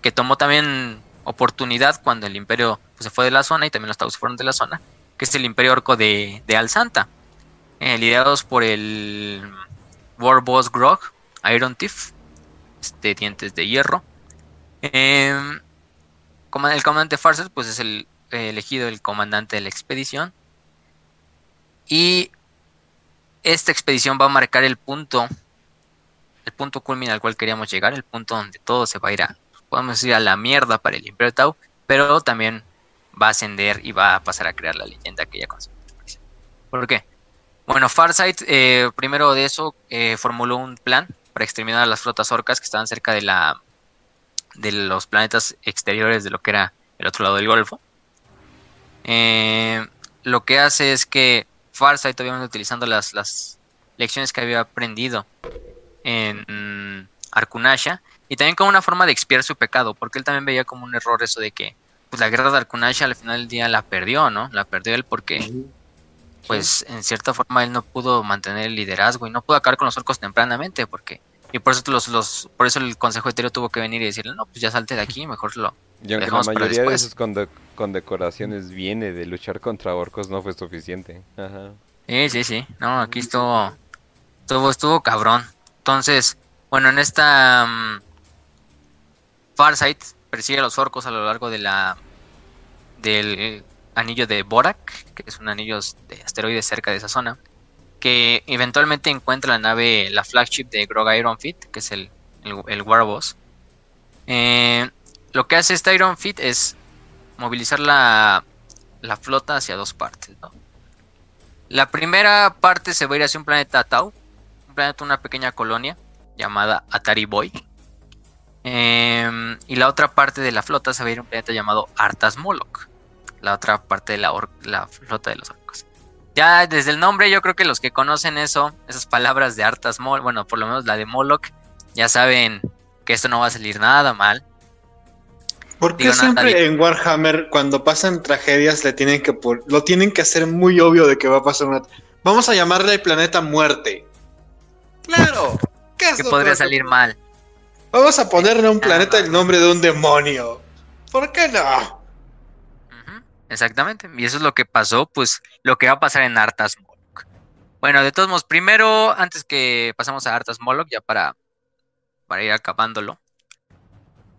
que tomó también oportunidad cuando el imperio pues, se fue de la zona y también los Tau se fueron de la zona, que es el imperio orco de, de Alsanta, eh, liderados por el War Boss Grog, Iron Thief, este, dientes de hierro. Eh, el comandante Farset pues es el elegido el comandante de la expedición. Y esta expedición va a marcar el punto, el punto culminal al cual queríamos llegar, el punto donde todo se va a ir a, podemos a la mierda para el Imperio Tau, pero también va a ascender y va a pasar a crear la leyenda que ya conocemos. ¿Por qué? Bueno, Farsight, eh, primero de eso, eh, formuló un plan para exterminar a las flotas orcas que estaban cerca de la de los planetas exteriores de lo que era el otro lado del Golfo. Eh, lo que hace es que Farsight, obviamente utilizando las, las lecciones que había aprendido en Arkunasha, y también como una forma de expiar su pecado, porque él también veía como un error eso de que pues la guerra de Arkunasha al final del día la perdió, ¿no? La perdió él porque pues en cierta forma él no pudo mantener el liderazgo y no pudo acabar con los orcos tempranamente porque y por eso los, los por eso el consejo etéreo tuvo que venir y decirle no pues ya salte de aquí mejor lo y aunque la mayoría de esas condecoraciones viene de luchar contra orcos no fue suficiente. Ajá. sí sí sí. No aquí estuvo estuvo estuvo cabrón. Entonces bueno en esta um, Farsight persigue a los orcos a lo largo de la del anillo de Borak, que es un anillo de asteroides cerca de esa zona, que eventualmente encuentra la nave, la flagship de Grog Iron Fit, que es el, el, Warboss. Eh, lo que hace este Iron Fit es movilizar la, la flota hacia dos partes. La primera parte se va a ir hacia un planeta Tau, un planeta, una pequeña colonia llamada Atari Boy. Eh, y la otra parte de la flota se va a ir a un planeta llamado Artas Moloch la otra parte de la, la flota de los orcos. Ya desde el nombre yo creo que los que conocen eso, esas palabras de Artas Mol, bueno, por lo menos la de Moloch, ya saben que esto no va a salir nada mal. ¿Por qué siempre en Warhammer cuando pasan tragedias le tienen que lo tienen que hacer muy obvio de que va a pasar una Vamos a llamarle el planeta muerte. Claro, ¿qué que podría salir mal. Vamos a ponerle a un planeta el nombre de un demonio. ¿Por qué no? Exactamente. Y eso es lo que pasó, pues lo que va a pasar en Artas Moloch. Bueno, de todos modos, primero, antes que pasamos a Artas Moloch, ya para, para ir acabándolo.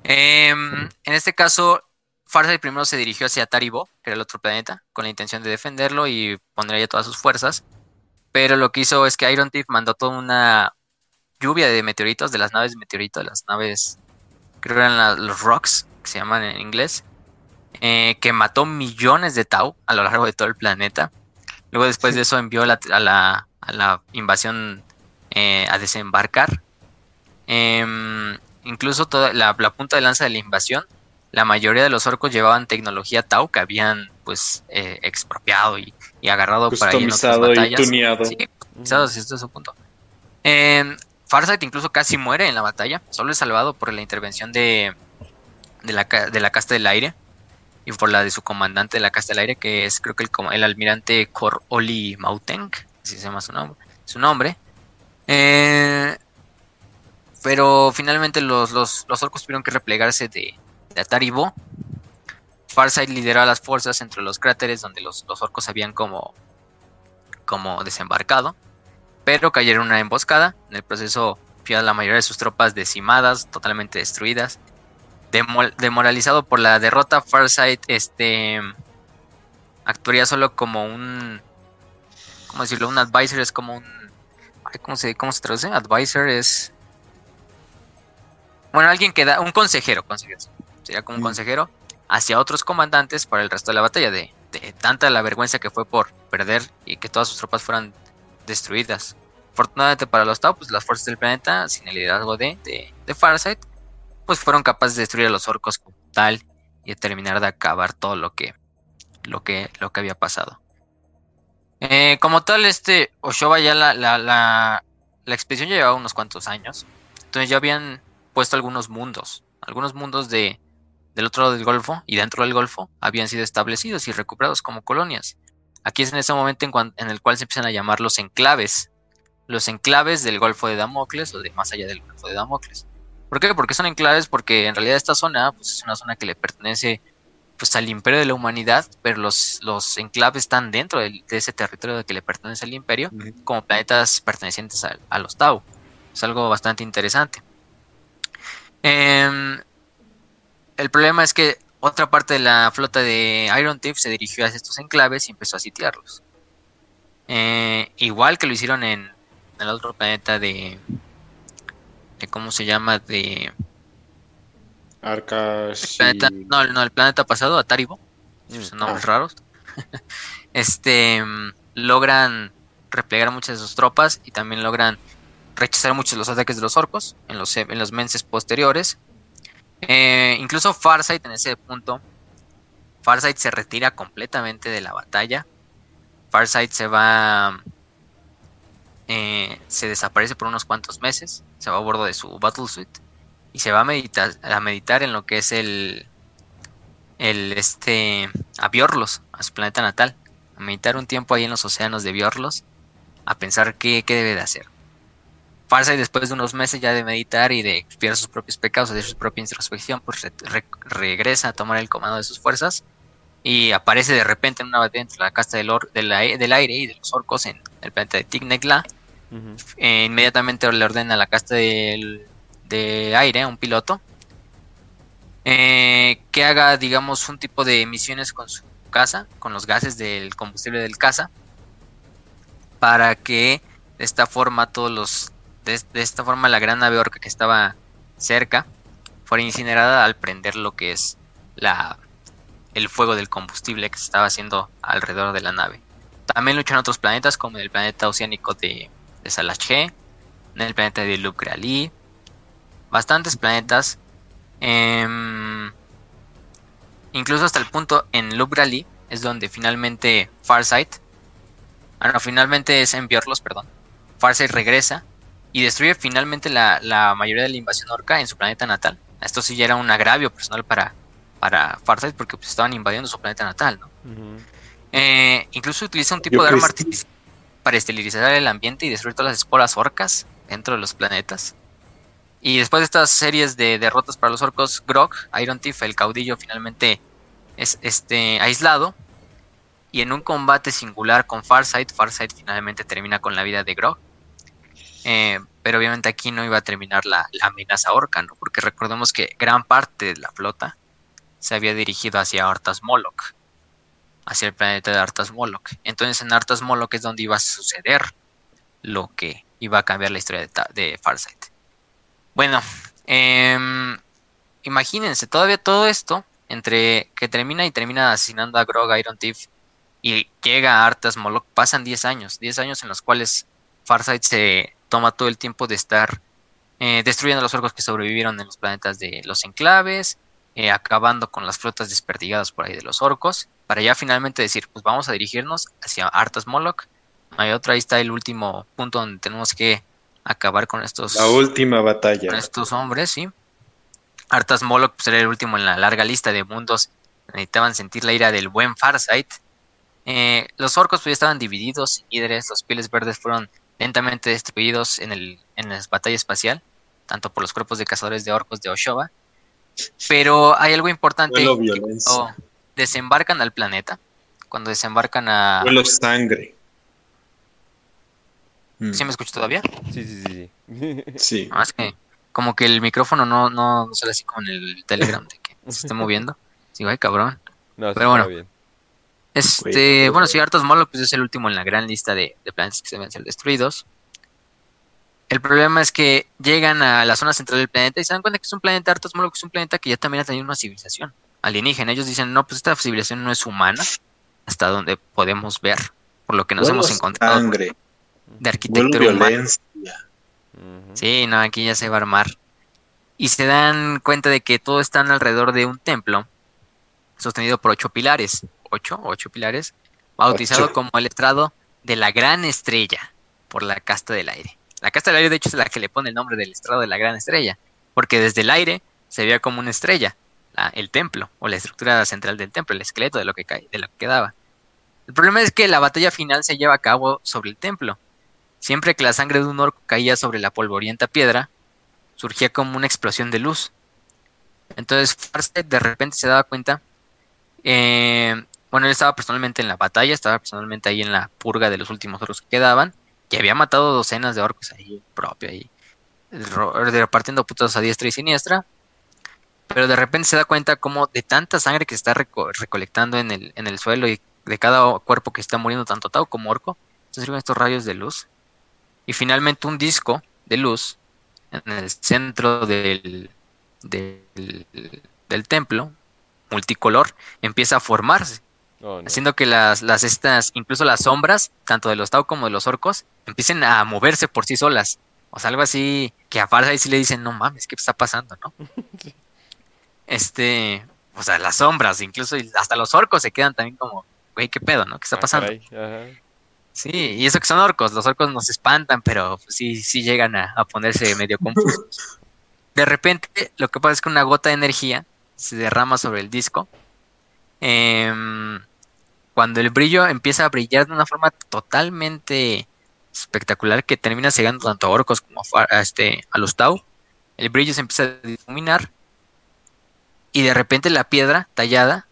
Em, en este caso, Farsight primero se dirigió hacia Taribo, que era el otro planeta, con la intención de defenderlo y poner ahí todas sus fuerzas. Pero lo que hizo es que Iron Thief mandó toda una lluvia de meteoritos, de las naves de de las naves, creo que eran los rocks, que se llaman en inglés, eh, que mató millones de Tau a lo largo de todo el planeta. Luego después de eso envió a, la, invasión eh, a desembarcar. Em, incluso toda la, punta de lanza de la invasión, la mayoría de los orcos llevaban tecnología Tau que habían pues eh, expropiado y, agarrado para ir en otras batallas. Y tuneado. Sí, este es su punto. Em, Farsight incluso casi muere en la batalla, solo es salvado por la intervención de, de, la, de la casta del aire y por la de su comandante de la Casa del Aire, que es creo que el, el almirante Cor Oli Mauteng, así se llama su nombre. Su nombre. Eh, pero finalmente los, los, los, orcos tuvieron que replegarse de, de Ataribo. Farsight lideró las fuerzas entre los cráteres donde los, los orcos habían como, como desembarcado, pero cayeron en una emboscada. En el proceso, la mayoría de sus tropas decimadas, totalmente destruidas demoralizado por la derrota, Farsight este, actuaría solo como un. ¿Cómo decirlo? Un advisor es como un. ¿Cómo se, cómo se traduce? Advisor es. Bueno, alguien que da. Un consejero, consejero. Sería como un consejero hacia otros comandantes para el resto de la batalla. De, de, tanta la vergüenza que fue por perder y que todas sus tropas fueran destruidas. Afortunadamente para los Tau, pues las fuerzas del planeta, sin el liderazgo de, de, Farsight, pues fueron capaces de destruir a los orcos como tal y de terminar de acabar todo lo que, lo que, lo que había pasado. Eh, como tal, este Oshoba ya la, la, la, la expedición ya llevaba unos cuantos años. Entonces ya habían puesto algunos mundos. Algunos mundos de, del otro lado del Golfo y dentro del Golfo habían sido establecidos y recuperados como colonias. Aquí es en ese momento en, el cual se empiezan a llamar los enclaves. Los enclaves del Golfo de Damocles o de más allá del Golfo de Damocles. ¿Por qué? Porque son enclaves porque en realidad esta zona pues, es una zona que le pertenece pues, al imperio de la humanidad, pero los, los enclaves están dentro de, ese territorio que le pertenece al imperio como planetas pertenecientes a, los Tau. Es algo bastante interesante. Em, el problema es que otra parte de la flota de Iron Thief se dirigió hacia estos enclaves y empezó a sitiarlos. Eh, igual que lo hicieron en el otro planeta de, ¿Cómo se llama? De. Arcas. no, no, el planeta pasado, Ataribo. Mm, son nombres ah. raros. este. Logran replegar muchas de sus tropas y también logran rechazar muchos de los ataques de los orcos en los, en los meses posteriores eh, incluso Farsight en ese punto, Farsight se retira completamente de la batalla. Farsight se va, eh, se desaparece por unos cuantos meses, se va a bordo de su Battle Suite y se va a meditar, a meditar en lo que es el, el este, a Biorlos, a su planeta natal, a meditar un tiempo ahí en los océanos de Biorlos, a pensar qué, qué debe de hacer. Y después de unos meses ya de meditar y de expiar sus propios pecados, de su propia introspección, pues regresa a tomar el comando de sus fuerzas y aparece de repente en una batalla entre la casta del, del, aire y de los orcos en el planeta de Eh, inmediatamente le ordena la casta de aire, a un piloto, eh, que haga, digamos, un tipo de misiones con su casa, con los gases del combustible del casa, para que de esta forma todos los de, esta forma la gran nave orca que estaba cerca fue incinerada al prender lo que es la, el fuego del combustible que se estaba haciendo alrededor de la nave. También luchan otros planetas como el planeta oceánico de, de Salaché, en el planeta de Lucrali, bastantes planetas. Em, incluso hasta el punto en Lucrali es donde finalmente Farsight, ah no, finalmente es en Biorlos, perdón. Farsight regresa y destruye finalmente la, mayoría de la invasión orca en su planeta natal. Esto sí ya era un agravio personal para, para Farsight porque pues, estaban invadiendo su planeta natal. ¿no? Eh, incluso utiliza un tipo de arma artificial para esterilizar el ambiente y destruir todas las esporas orcas dentro de los planetas. Y después de estas series de derrotas para los orcos, Grog, Iron Thief, el caudillo, finalmente es este, aislado. Y en un combate singular con Farsight, Farsight finalmente termina con la vida de Grog. Eh, pero obviamente aquí no iba a terminar la, amenaza orca, ¿no? Porque recordemos que gran parte de la flota se había dirigido hacia Artas Moloch, hacia el planeta de Artas Moloch. Entonces en Artas Moloch es donde iba a suceder lo que iba a cambiar la historia de, Farsight. Bueno, em, imagínense, todavía todo esto, entre que termina y termina asesinando a Grog, Iron Thief, y llega a Artas Moloch, pasan 10 años, 10 años en los cuales Farsight se toma todo el tiempo de estar eh, destruyendo los orcos que sobrevivieron en los planetas de los enclaves, eh, acabando con las flotas desperdigadas por ahí de los orcos, para ya finalmente decir, pues vamos a dirigirnos hacia Artas Moloch. Hay otra, ahí está el último punto donde tenemos que acabar con estos... La última batalla. Con estos hombres, sí. Artas Moloch pues, era el último en la larga lista de mundos. Necesitaban sentir la ira del buen Farsight. Eh, los orcos pues estaban divididos, líderes, los pieles verdes fueron lentamente destruidos en, el, en la batalla espacial, tanto por los cuerpos de cazadores de orcos de Oshoba. Pero hay algo importante. cuando desembarcan al planeta, cuando desembarcan a... Vuelo sangre. ¿Sí me escucho todavía? Sí, sí, sí. sí. Ah, que como que el micrófono no, no, sale así como en el Telegram de que se esté moviendo. Sí, ay, cabrón. No, Pero bueno, bien. Este, bueno, si Artos Molo pues es el último en la gran lista de, planetas que se deben ser destruidos. El problema es que llegan a la zona central del planeta y se dan cuenta que es un planeta Molo, que es un planeta que ya también ha tenido una civilización alienígena. Ellos dicen, no, pues esta civilización no es humana, hasta donde podemos ver, por lo que nos hemos encontrado. de arquitectura humana. Sí, no, aquí ya se va a armar. Y se dan cuenta de que todo está alrededor de un templo sostenido por ocho pilares. ¿Ocho? ¿Ocho pilares? Bautizado como el estrado de la gran estrella por la casta del aire. La casta del aire, de hecho, es la que le pone el nombre del estrado de la gran estrella, porque desde el aire se veía como una estrella, el templo, o la estructura central del templo, el esqueleto de lo que, de lo que quedaba. El problema es que la batalla final se lleva a cabo sobre el templo. Siempre que la sangre de un orco caía sobre la polvorienta piedra, surgía como una explosión de luz. Entonces Farsight de repente se daba cuenta, eh, bueno, él estaba personalmente en la batalla, estaba personalmente ahí en la purga de los últimos orcos que quedaban, y había matado docenas de orcos ahí propio, ahí repartiendo putos a diestra y siniestra. Pero de repente se da cuenta como de tanta sangre que está recolectando en el, en el suelo y de cada cuerpo que está muriendo, tanto Tau como Orco, se sirven estos rayos de luz. Y finalmente un disco de luz en el centro del, del templo, multicolor, empieza a formarse. Oh, haciendo que las, las estas, incluso las sombras, tanto de los Tau como de los orcos, empiecen a moverse por sí solas. O sea, algo así que a Farsight sí le dicen, no mames, ¿qué está pasando, no? Este, o sea, las sombras, incluso hasta los orcos se quedan también como, güey, ¿qué pedo, no? ¿Qué está ah, pasando? Sí, y eso que son orcos, los orcos nos espantan, pero sí, sí llegan a, ponerse medio confusos. De repente, lo que pasa es que una gota de energía se derrama sobre el disco. Em, cuando el brillo empieza a brillar de una forma totalmente espectacular que termina cegando tanto a orcos como a, este, a los Tau. El brillo se empieza a difuminar y de repente la piedra tallada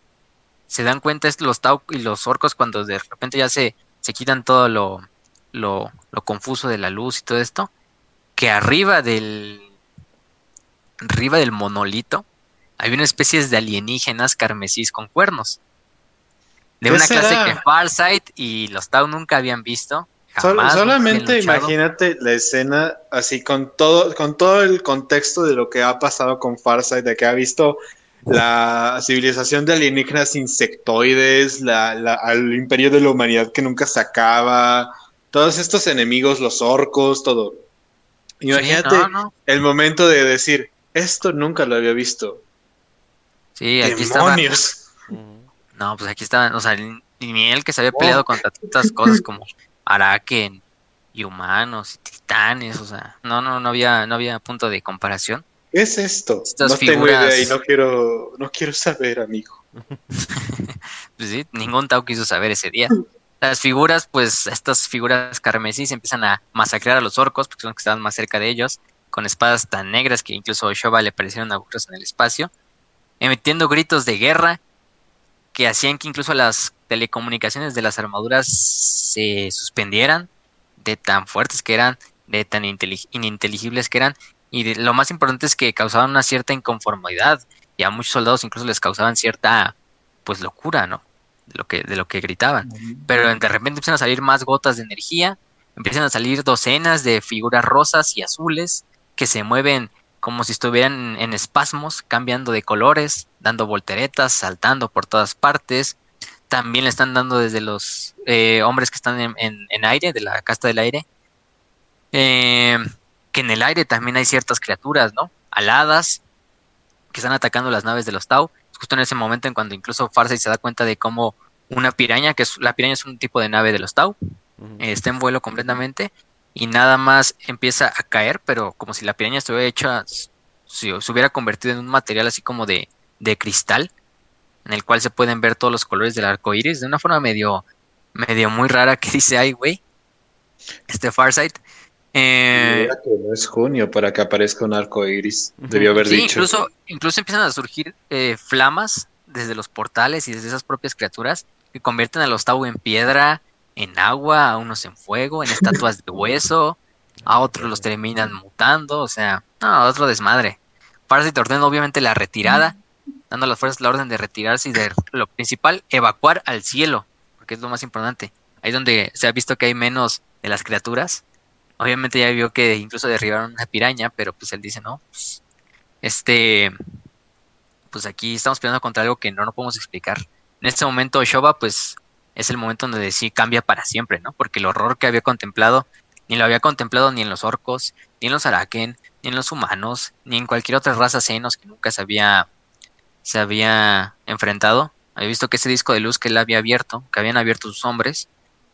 se dan cuenta los Tau y los orcos cuando de repente ya se, se quitan todo lo, lo, lo confuso de la luz y todo esto, que arriba del arriba del monolito hay una especie de alienígenas carmesís con cuernos. De una clase que Farsight y los Tau nunca habían visto solamente imagínate la escena así con todo, con todo el contexto de lo que ha pasado con Farsight, de que ha visto la civilización de alienígenas insectoides, la, la, al imperio de la humanidad que nunca se acaba, todos estos enemigos, los orcos, todo. Imagínate el momento de decir, esto nunca lo había visto. Sí, aquí ¡Demonios! No, pues aquí estaban, o sea, ni él que se había peleado contra tantas cosas como Araken y humanos y titanes, o sea, no, no, no había, no había punto de comparación. ¿Qué es esto? no tengo idea y no quiero, no quiero saber, amigo. pues sí, ningún Tau quiso saber ese día. Las figuras, pues, estas figuras carmesí se empiezan a masacrar a los orcos, porque son los que estaban más cerca de ellos, con espadas tan negras que incluso a Shoba le parecieron agujeros en el espacio, emitiendo gritos de guerra que hacían que incluso las telecomunicaciones de las armaduras se suspendieran de tan fuertes que eran, de tan ininteligibles que eran, y lo más importante es que causaban una cierta inconformidad, y a muchos soldados incluso les causaban cierta, pues, locura, ¿no? De lo que, de lo que gritaban. Pero de repente empiezan a salir más gotas de energía, empiezan a salir docenas de figuras rosas y azules que se mueven como si estuvieran en espasmos, cambiando de colores, dando volteretas, saltando por todas partes. También le están dando desde los eh, hombres que están en, aire, de la casta del aire. Eh, que en el aire también hay ciertas criaturas, ¿no? Aladas, que están atacando las naves de los Tau. Justo en ese momento en cuando incluso Farsight se da cuenta de cómo una piraña, que es la piraña es un tipo de nave de los Tau, está en vuelo completamente y nada más empieza a caer, pero como si la piraña estuviera hecha, si se hubiera convertido en un material así como de, de cristal, en el cual se pueden ver todos los colores del arco iris de una forma medio, medio muy rara que dice, ay, güey, este Farsight. Eh, que no es junio para que aparezca un arco iris, debió haber dicho. Incluso, incluso empiezan a surgir eh, flamas desde los portales y desde esas propias criaturas que convierten a los Tau en piedra, en agua, a unos en fuego, en estatuas de hueso, a otros los terminan mutando, o sea, no, otro desmadre. Farsight ordena obviamente la retirada, dando a las fuerzas la orden de retirarse y de lo principal, evacuar al cielo, porque es lo más importante. Ahí donde se ha visto que hay menos de las criaturas. Obviamente ya vio que incluso derribaron una piraña, pero pues él dice, no, pues, este, pues aquí estamos peleando contra algo que no nos podemos explicar. En este momento Shoba pues es el momento donde sí cambia para siempre, ¿no? Porque el horror que había contemplado ni lo había contemplado ni en los orcos, ni en los araken, ni en los humanos, ni en cualquier otra raza senos que nunca se había, se había enfrentado. Había visto que ese disco de luz que él había abierto, que habían abierto sus hombres,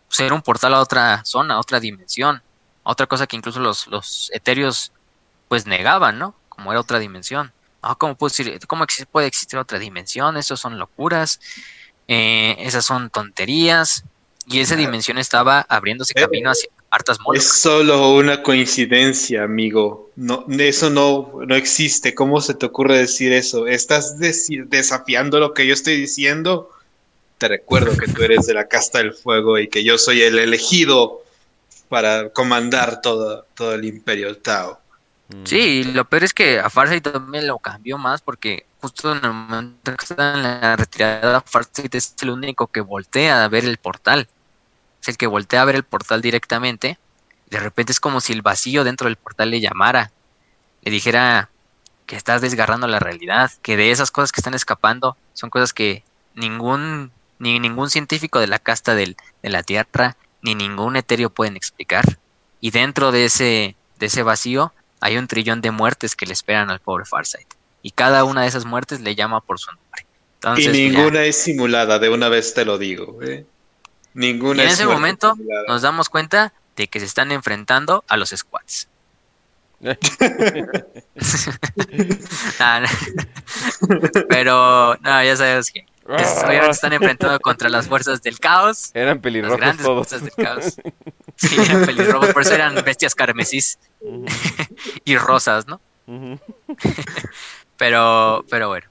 pues era un portal a otra zona, a otra dimensión, a otra cosa que incluso los, los etéreos pues negaban, ¿no? Como era otra dimensión. Ah, ¿cómo, puede, ¿Cómo puede existir otra dimensión? Eso son locuras, eh, esas son tonterías. Y esa dimensión estaba abriéndose eh, camino hacia hartas molas. Es solo una coincidencia, amigo. No, eso no, no existe. ¿Cómo se te ocurre decir eso? ¿Estás desafiando lo que yo estoy diciendo? Te recuerdo que tú eres de la casta del fuego y que yo soy el elegido para comandar todo, todo el imperio Tao. Sí, lo peor es que a Farsight también lo cambió más porque justo en el momento que está en la retirada, Farsight es el único que voltea a ver el portal. Es el que voltea a ver el portal directamente. De repente es como si el vacío dentro del portal le llamara, le dijera que estás desgarrando la realidad, que de esas cosas que están escapando son cosas que ningún ni ningún científico de la casta del, de la Tierra ni ningún etéreo pueden explicar. Y dentro de ese de ese vacío hay un trillón de muertes que le esperan al pobre Farsight. Y cada una de esas muertes le llama por su nombre. y ninguna es simulada, de una vez te lo digo. ¿eh? Ninguna y en ese momento nos damos cuenta de que se están enfrentando a los squats. Pero, no, ya sabes que obviamente están enfrentando contra las fuerzas del caos. Eran pelirrojos las grandes fuerzas del caos. Sí, eran pelirrojos, por eso eran bestias carmesís y rosas, ¿no? pero, pero bueno.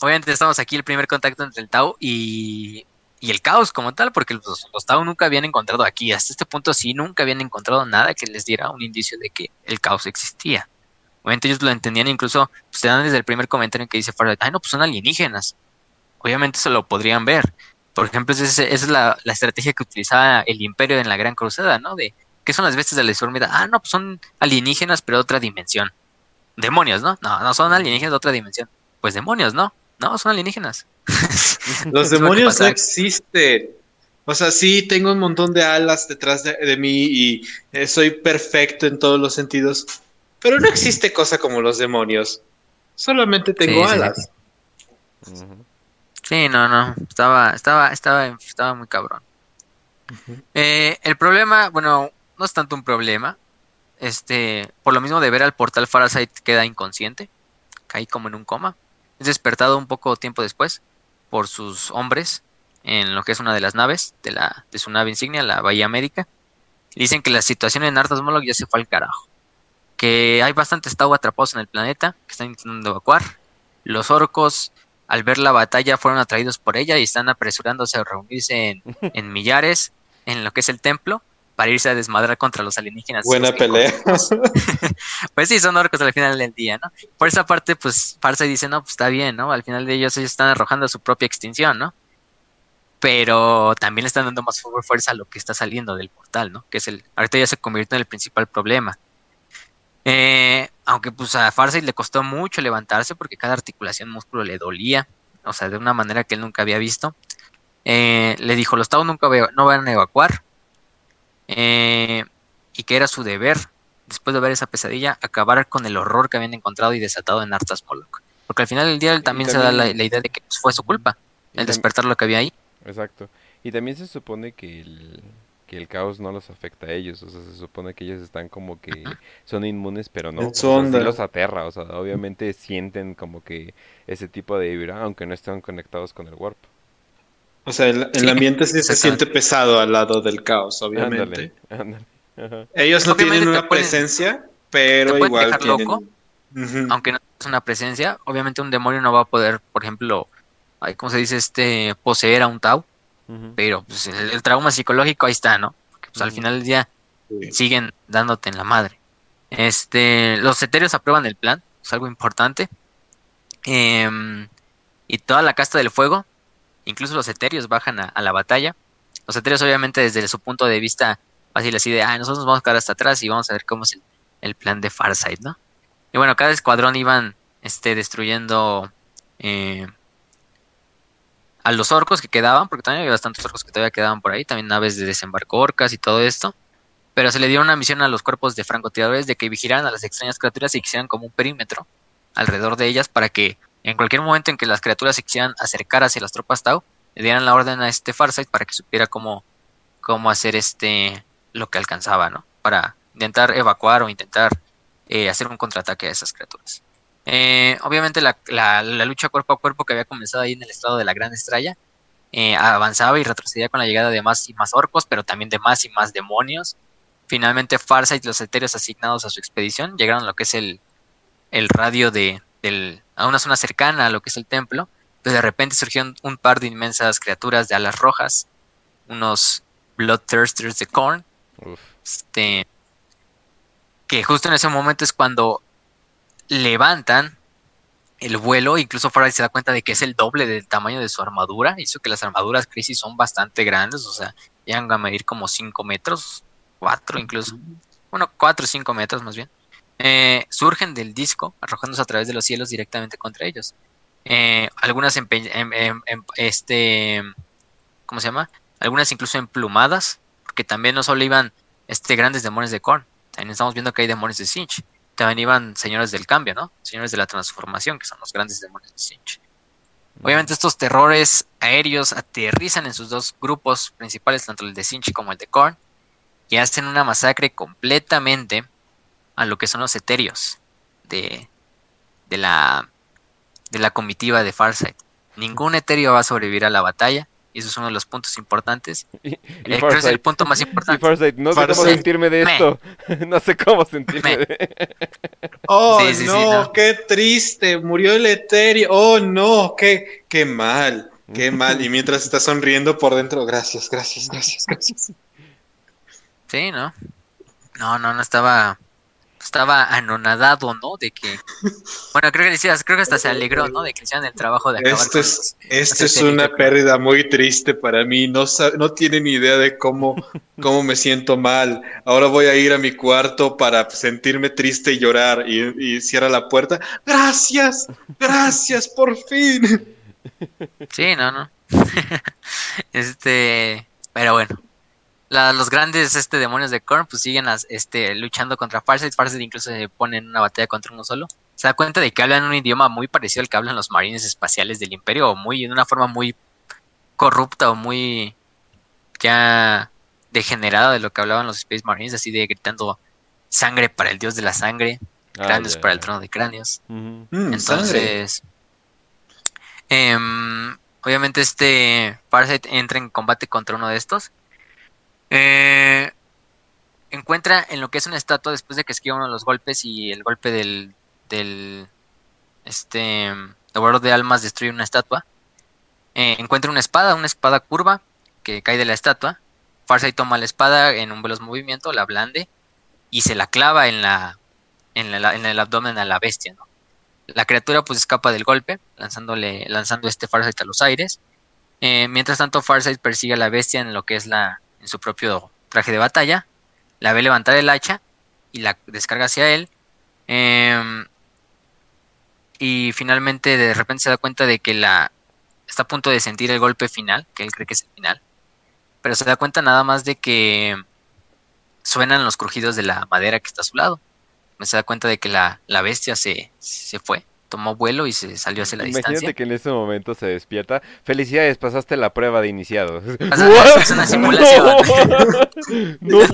Obviamente estamos aquí el primer contacto entre el Tau y, y el caos como tal, porque los, los, Tau nunca habían encontrado aquí, hasta este punto sí, nunca habían encontrado nada que les diera un indicio de que el caos existía. Obviamente ellos lo entendían, incluso pues, te dan desde el primer comentario en que dice Farrell, ay no, pues son alienígenas. Obviamente se lo podrían ver. Por ejemplo, esa es, la, la, estrategia que utilizaba el imperio en la Gran Cruzada, ¿no? De, ¿qué son las bestias de la deformidad? Ah, no, pues son alienígenas, pero de otra dimensión. Demonios, ¿no? No, no son alienígenas de otra dimensión. Pues demonios, ¿no? No, son alienígenas. Los demonios no existen. O sea, sí, tengo un montón de alas detrás de, mí y eh, soy perfecto en todos los sentidos. Pero no existe cosa como los demonios. Solamente tengo alas. Sí, no, no. Estaba, estaba, estaba, estaba muy cabrón. Eh, el problema, bueno, no es tanto un problema. Este, por lo mismo de ver al portal Farasight queda inconsciente. Caí como en un coma. Es despertado un poco tiempo después por sus hombres en lo que es una de las naves de, la, de su nave insignia, la Bahía Médica. Dicen que la situación en Arthas Moloch ya se fue al carajo. Que hay bastantes Tau atrapados en el planeta que están intentando evacuar. Los orcos, al ver la batalla, fueron atraídos por ella y están apresurándose a reunirse en, en millares en lo que es el templo para irse a desmadrar contra los alienígenas. Buena pelea. pues sí, son orcos al final del día, ¿no? Por esa parte, pues Farsa dice, no, pues está bien, ¿no? Al final de ellos ellos están arrojando su propia extinción, ¿no? Pero también le están dando más fuerza a lo que está saliendo del portal, ¿no? Que es el, ahorita ya se convirtió en el principal problema. Eh, aunque pues a Farsight le costó mucho levantarse porque cada articulación músculo le dolía, o sea, de una manera que él nunca había visto. Eh, le dijo, los Tau nunca no van a evacuar, eh, y que era su deber, después de ver esa pesadilla, acabar con el horror que habían encontrado y desatado en Arthas Moloch. Porque al final del día él también, se da la, idea de que pues, fue su culpa, el despertar lo que había ahí. Exacto. Y también se supone que el, que el caos no los afecta a ellos, o sea, se supone que ellos están como que son inmunes, pero no, o los aterra, o sea, obviamente sienten como que ese tipo de vibra, aunque no estén conectados con el warp. O sea, el, ambiente sí se siente pesado al lado del caos, obviamente. Ellos no tienen una presencia, pero igual tienen... Aunque no es una presencia, obviamente un demonio no va a poder, por ejemplo, ¿cómo se dice? Este, poseer a un Tau. Pero pues, el, trauma psicológico ahí está, ¿no? Porque pues, al final del día siguen dándote en la madre. Este, los etéreos aprueban el plan, es algo importante. Em, y toda la casta del fuego incluso los etéreos bajan a, la batalla. Los etéreos obviamente desde su punto de vista fácil así de, ah, nosotros nos vamos a quedar hasta atrás y vamos a ver cómo es el, plan de Farsight, ¿no? Y bueno, cada escuadrón iban este, destruyendo eh, a los orcos que quedaban, porque también había bastantes orcos que todavía quedaban por ahí, también naves de desembarco orcas y todo esto. pero se le dio una misión a los cuerpos de francotiradores de que vigilaran a las extrañas criaturas y hicieran como un perímetro alrededor de ellas para que en cualquier momento en que las criaturas se quisieran acercar hacia las tropas Tau, le dieran la orden a este Farsight para que supiera cómo, cómo hacer este lo que alcanzaba, ¿no? Para intentar evacuar o intentar eh, hacer un contraataque a esas criaturas. Eh, obviamente la, la, lucha cuerpo a cuerpo que había comenzado ahí en el estado de la Gran Estrella eh, avanzaba y retrocedía con la llegada de más y más orcos, pero también de más y más demonios. Finalmente Farsight y los etéreos asignados a su expedición llegaron a lo que es el, el radio de, del, a una zona cercana a lo que es el templo. De repente surgieron un par de inmensas criaturas de alas rojas, unos Bloodthirsters de Korn, este, que justo en ese momento es cuando levantan el vuelo, incluso Farsight se da cuenta de que es el doble del tamaño de su armadura, hizo que las armaduras Crisis son bastante grandes, o sea, llegan a medir como 5 metros, 4 incluso, bueno, 4 o 5 metros más bien, eh, surgen del disco, arrojándose a través de los cielos directamente contra ellos. Eh, algunas en, este, ¿cómo se llama? Algunas incluso emplumadas, porque también no solo iban este grandes demonios de Korn, también estamos viendo que hay demonios de Sinch también iban señores del cambio, ¿no? Señores de la transformación, que son los grandes demonios de Sinch. Obviamente estos terrores aéreos aterrizan en sus dos grupos principales, tanto el de Sinch como el de Korn, y hacen una masacre completamente a lo que son los etéreos de, de, la, de la comitiva de Farsight. Ningún etéreo va a sobrevivir a la batalla, y eso es uno de los puntos importantes. Y, Eh, creo que es el punto más importante. Farsight, no sé cómo Farsight. sentirme de Me. esto. no sé cómo sentirme Me. de Oh, Sí, sí, sí, no, no. qué triste, murió el etéreo. Oh, no, qué, qué mal, qué mal. Y mientras está sonriendo por dentro, gracias, gracias, gracias, gracias. Sí, ¿no? No, no, no estaba. Estaba anonadado, ¿no? De que. Bueno, creo que decías, creo que hasta se alegró, ¿no? De que hicieran el trabajo de acabar Esto con es, los- esto es una pérdida muy triste para mí. No, no tienen idea de cómo, cómo me siento mal. Ahora voy a ir a mi cuarto para sentirme triste y llorar. Y, y cierra la puerta. Gracias, gracias, por fin. Sí, no, no. este. Pero bueno. La- los grandes este, demonios de Korn pues siguen as- este, luchando contra Farsight. Farsight incluso se pone en una batalla contra uno solo. Se da cuenta de que hablan un idioma muy parecido al que hablan los marines espaciales del imperio. O muy, de una forma muy corrupta o muy ya degenerada de lo que hablaban los Space Marines. Así de gritando sangre para el dios de la sangre. Ah, Cráneos para el trono de cráneos. Mm, sangre. Entonces, em, obviamente este Farsight entra en combate contra uno de estos. Eh, encuentra en lo que es una estatua después de que esquiva uno de los golpes y el golpe del, del este devorador de almas destruye una estatua. Eh, encuentra una espada, una espada curva que cae de la estatua. Farsight toma la espada en un veloz movimiento, la blande y se la clava en la en, el abdomen a la bestia. La criatura pues escapa del golpe, lanzándole, lanzando este Farsight a los aires. Eh, mientras tanto, Farsight persigue a la bestia en lo que es la, en su propio traje de batalla. La ve levantar el hacha y la descarga hacia él. Em, y finalmente de repente se da cuenta de que la está a punto de sentir el golpe final, que él cree que es el final. Pero se da cuenta nada más de que suenan los crujidos de la madera que está a su lado. Se da cuenta de que la, la bestia se, se fue, tomó vuelo y se salió hacia la Imagínate distancia. que en ese momento se despierta. Felicidades, pasaste la prueba de iniciado. es una simulación. No,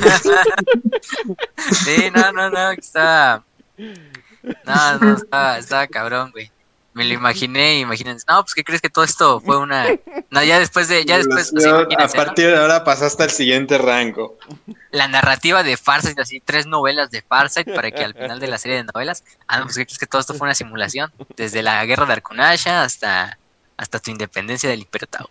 Sí, no, no, no, estaba. No, no, estaba, estaba cabrón, güey. Me lo imaginé, imagínense. No, pues, ¿qué crees que todo esto fue una. No, ya después de. Ya después, pues, a partir de ahora pasaste al siguiente rango. La narrativa de Farsight, así, tres novelas de Farsight para que al final de la serie de novelas. Ah, no, pues, ¿qué crees que todo esto fue una simulación? Desde la guerra de Arkunasha hasta. Hasta tu independencia del Imperio Tau.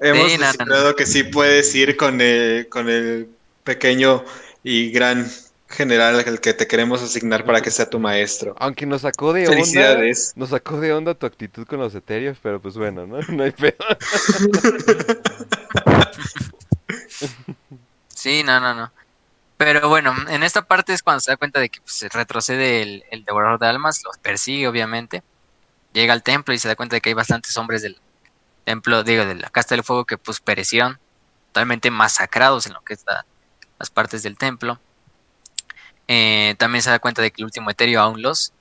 Hemos Sí, no, no, descifrado que sí puedes ir con el, con el pequeño y gran general al que te queremos asignar para que sea tu maestro. Aunque nos sacó de onda. Nos sacó de onda tu actitud con los etéreos, pero pues bueno, ¿no? No hay pedo. Sí, no, no, no. Pero bueno, en esta parte es cuando se da cuenta de que pues, retrocede el, el devorador de almas, los persigue obviamente, llega al templo y se da cuenta de que hay bastantes hombres del templo, digo, de la casta del fuego que pues perecieron, totalmente masacrados en lo que es la, las partes del templo. Eh, también se da cuenta de que el último etéreo aún los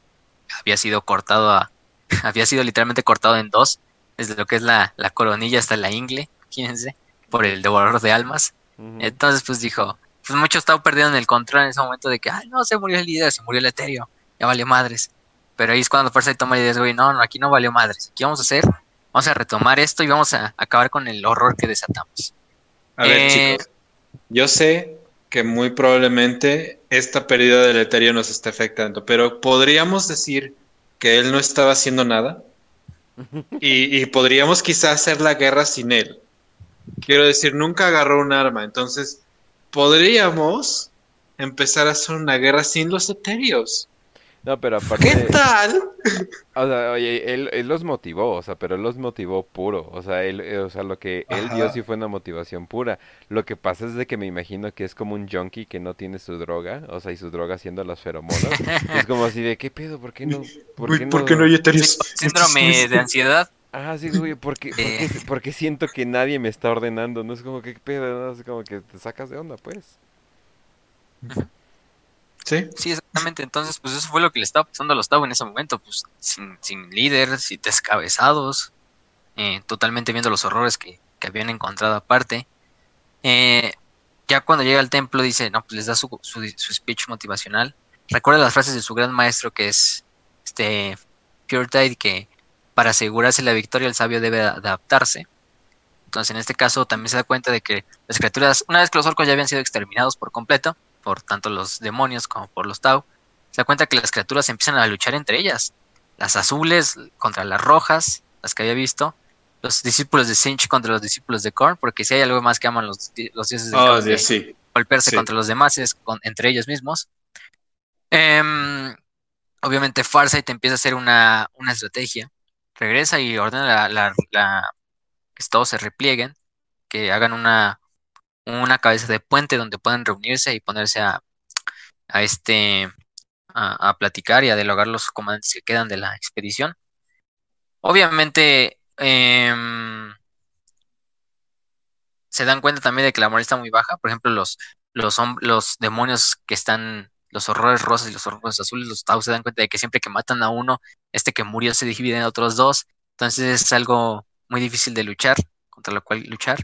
había sido cortado a, había sido literalmente cortado en dos, desde lo que es la, la coronilla hasta la ingle, fíjense, por el devorador de almas. Entonces, pues dijo, pues muchos estaban perdiendo el control en ese momento de que, ay, no, se murió el líder, se murió el etéreo, ya valió madres. Pero ahí es cuando Farsight toma la idea de, güey, no, no, aquí no valió madres, ¿qué vamos a hacer? Vamos a retomar esto y vamos a acabar con el horror que desatamos. A ver, eh, chicos, yo sé que muy probablemente esta pérdida del etéreo nos está afectando, pero podríamos decir que él no estaba haciendo nada y, y podríamos quizás hacer la guerra sin él. Quiero decir, nunca agarró un arma, entonces podríamos empezar a hacer una guerra sin los etéreos. No, pero aparte. ¿Qué tal? O sea, oye, él, él, los motivó, o sea, pero él los motivó puro. O sea, él, eh, o sea, lo que él dio sí fue una motivación pura. Lo que pasa es de que me imagino que es como un junkie que no tiene su droga, o sea, y su droga siendo las feromonas. es como así de, ¿qué pedo? ¿Por qué no? ¿Por qué no, ¿por qué no hay etéreos? Síndrome de ansiedad. Ah, sí, güey, porque, porque, eh. porque, siento que nadie me está ordenando, no es como que pedo, no es como que te sacas de onda, pues. Sí. Sí, exactamente. Entonces, pues eso fue lo que le estaba pasando a los Tau en ese momento, pues sin, sin líder, descabezados, eh, totalmente viendo los horrores que, que habían encontrado aparte. Eh, ya cuando llega al templo dice, no, pues les da su, su, su, speech motivacional. Recuerda las frases de su gran maestro que es este Pure Tide, que para asegurarse la victoria el sabio debe adaptarse. Entonces en este caso también se da cuenta de que las criaturas, una vez que los orcos ya habían sido exterminados por completo, por tanto los demonios como por los Tau, se da cuenta que las criaturas empiezan a luchar entre ellas. Las azules contra las rojas, las que había visto. Los discípulos de Sinch contra los discípulos de Korn, porque si hay algo más que aman los, los dioses de, oh, Dios, sí. golpearse sí. contra los demás, es con, entre ellos mismos. Eh, obviamente Farsight empieza a hacer una, una estrategia. Regresa y ordena la, la, la, que todos se replieguen, que hagan una, una cabeza de puente donde puedan reunirse y ponerse a, este a, platicar y a dialogar los comandantes que quedan de la expedición. Obviamente eh, se dan cuenta también de que la moral está muy baja. Por ejemplo, los, los, los demonios que están, los horrores rosas y los horrores azules, los Tau se dan cuenta de que siempre que matan a uno, este que murió se divide en otros dos. Entonces es algo muy difícil de luchar, contra lo cual luchar.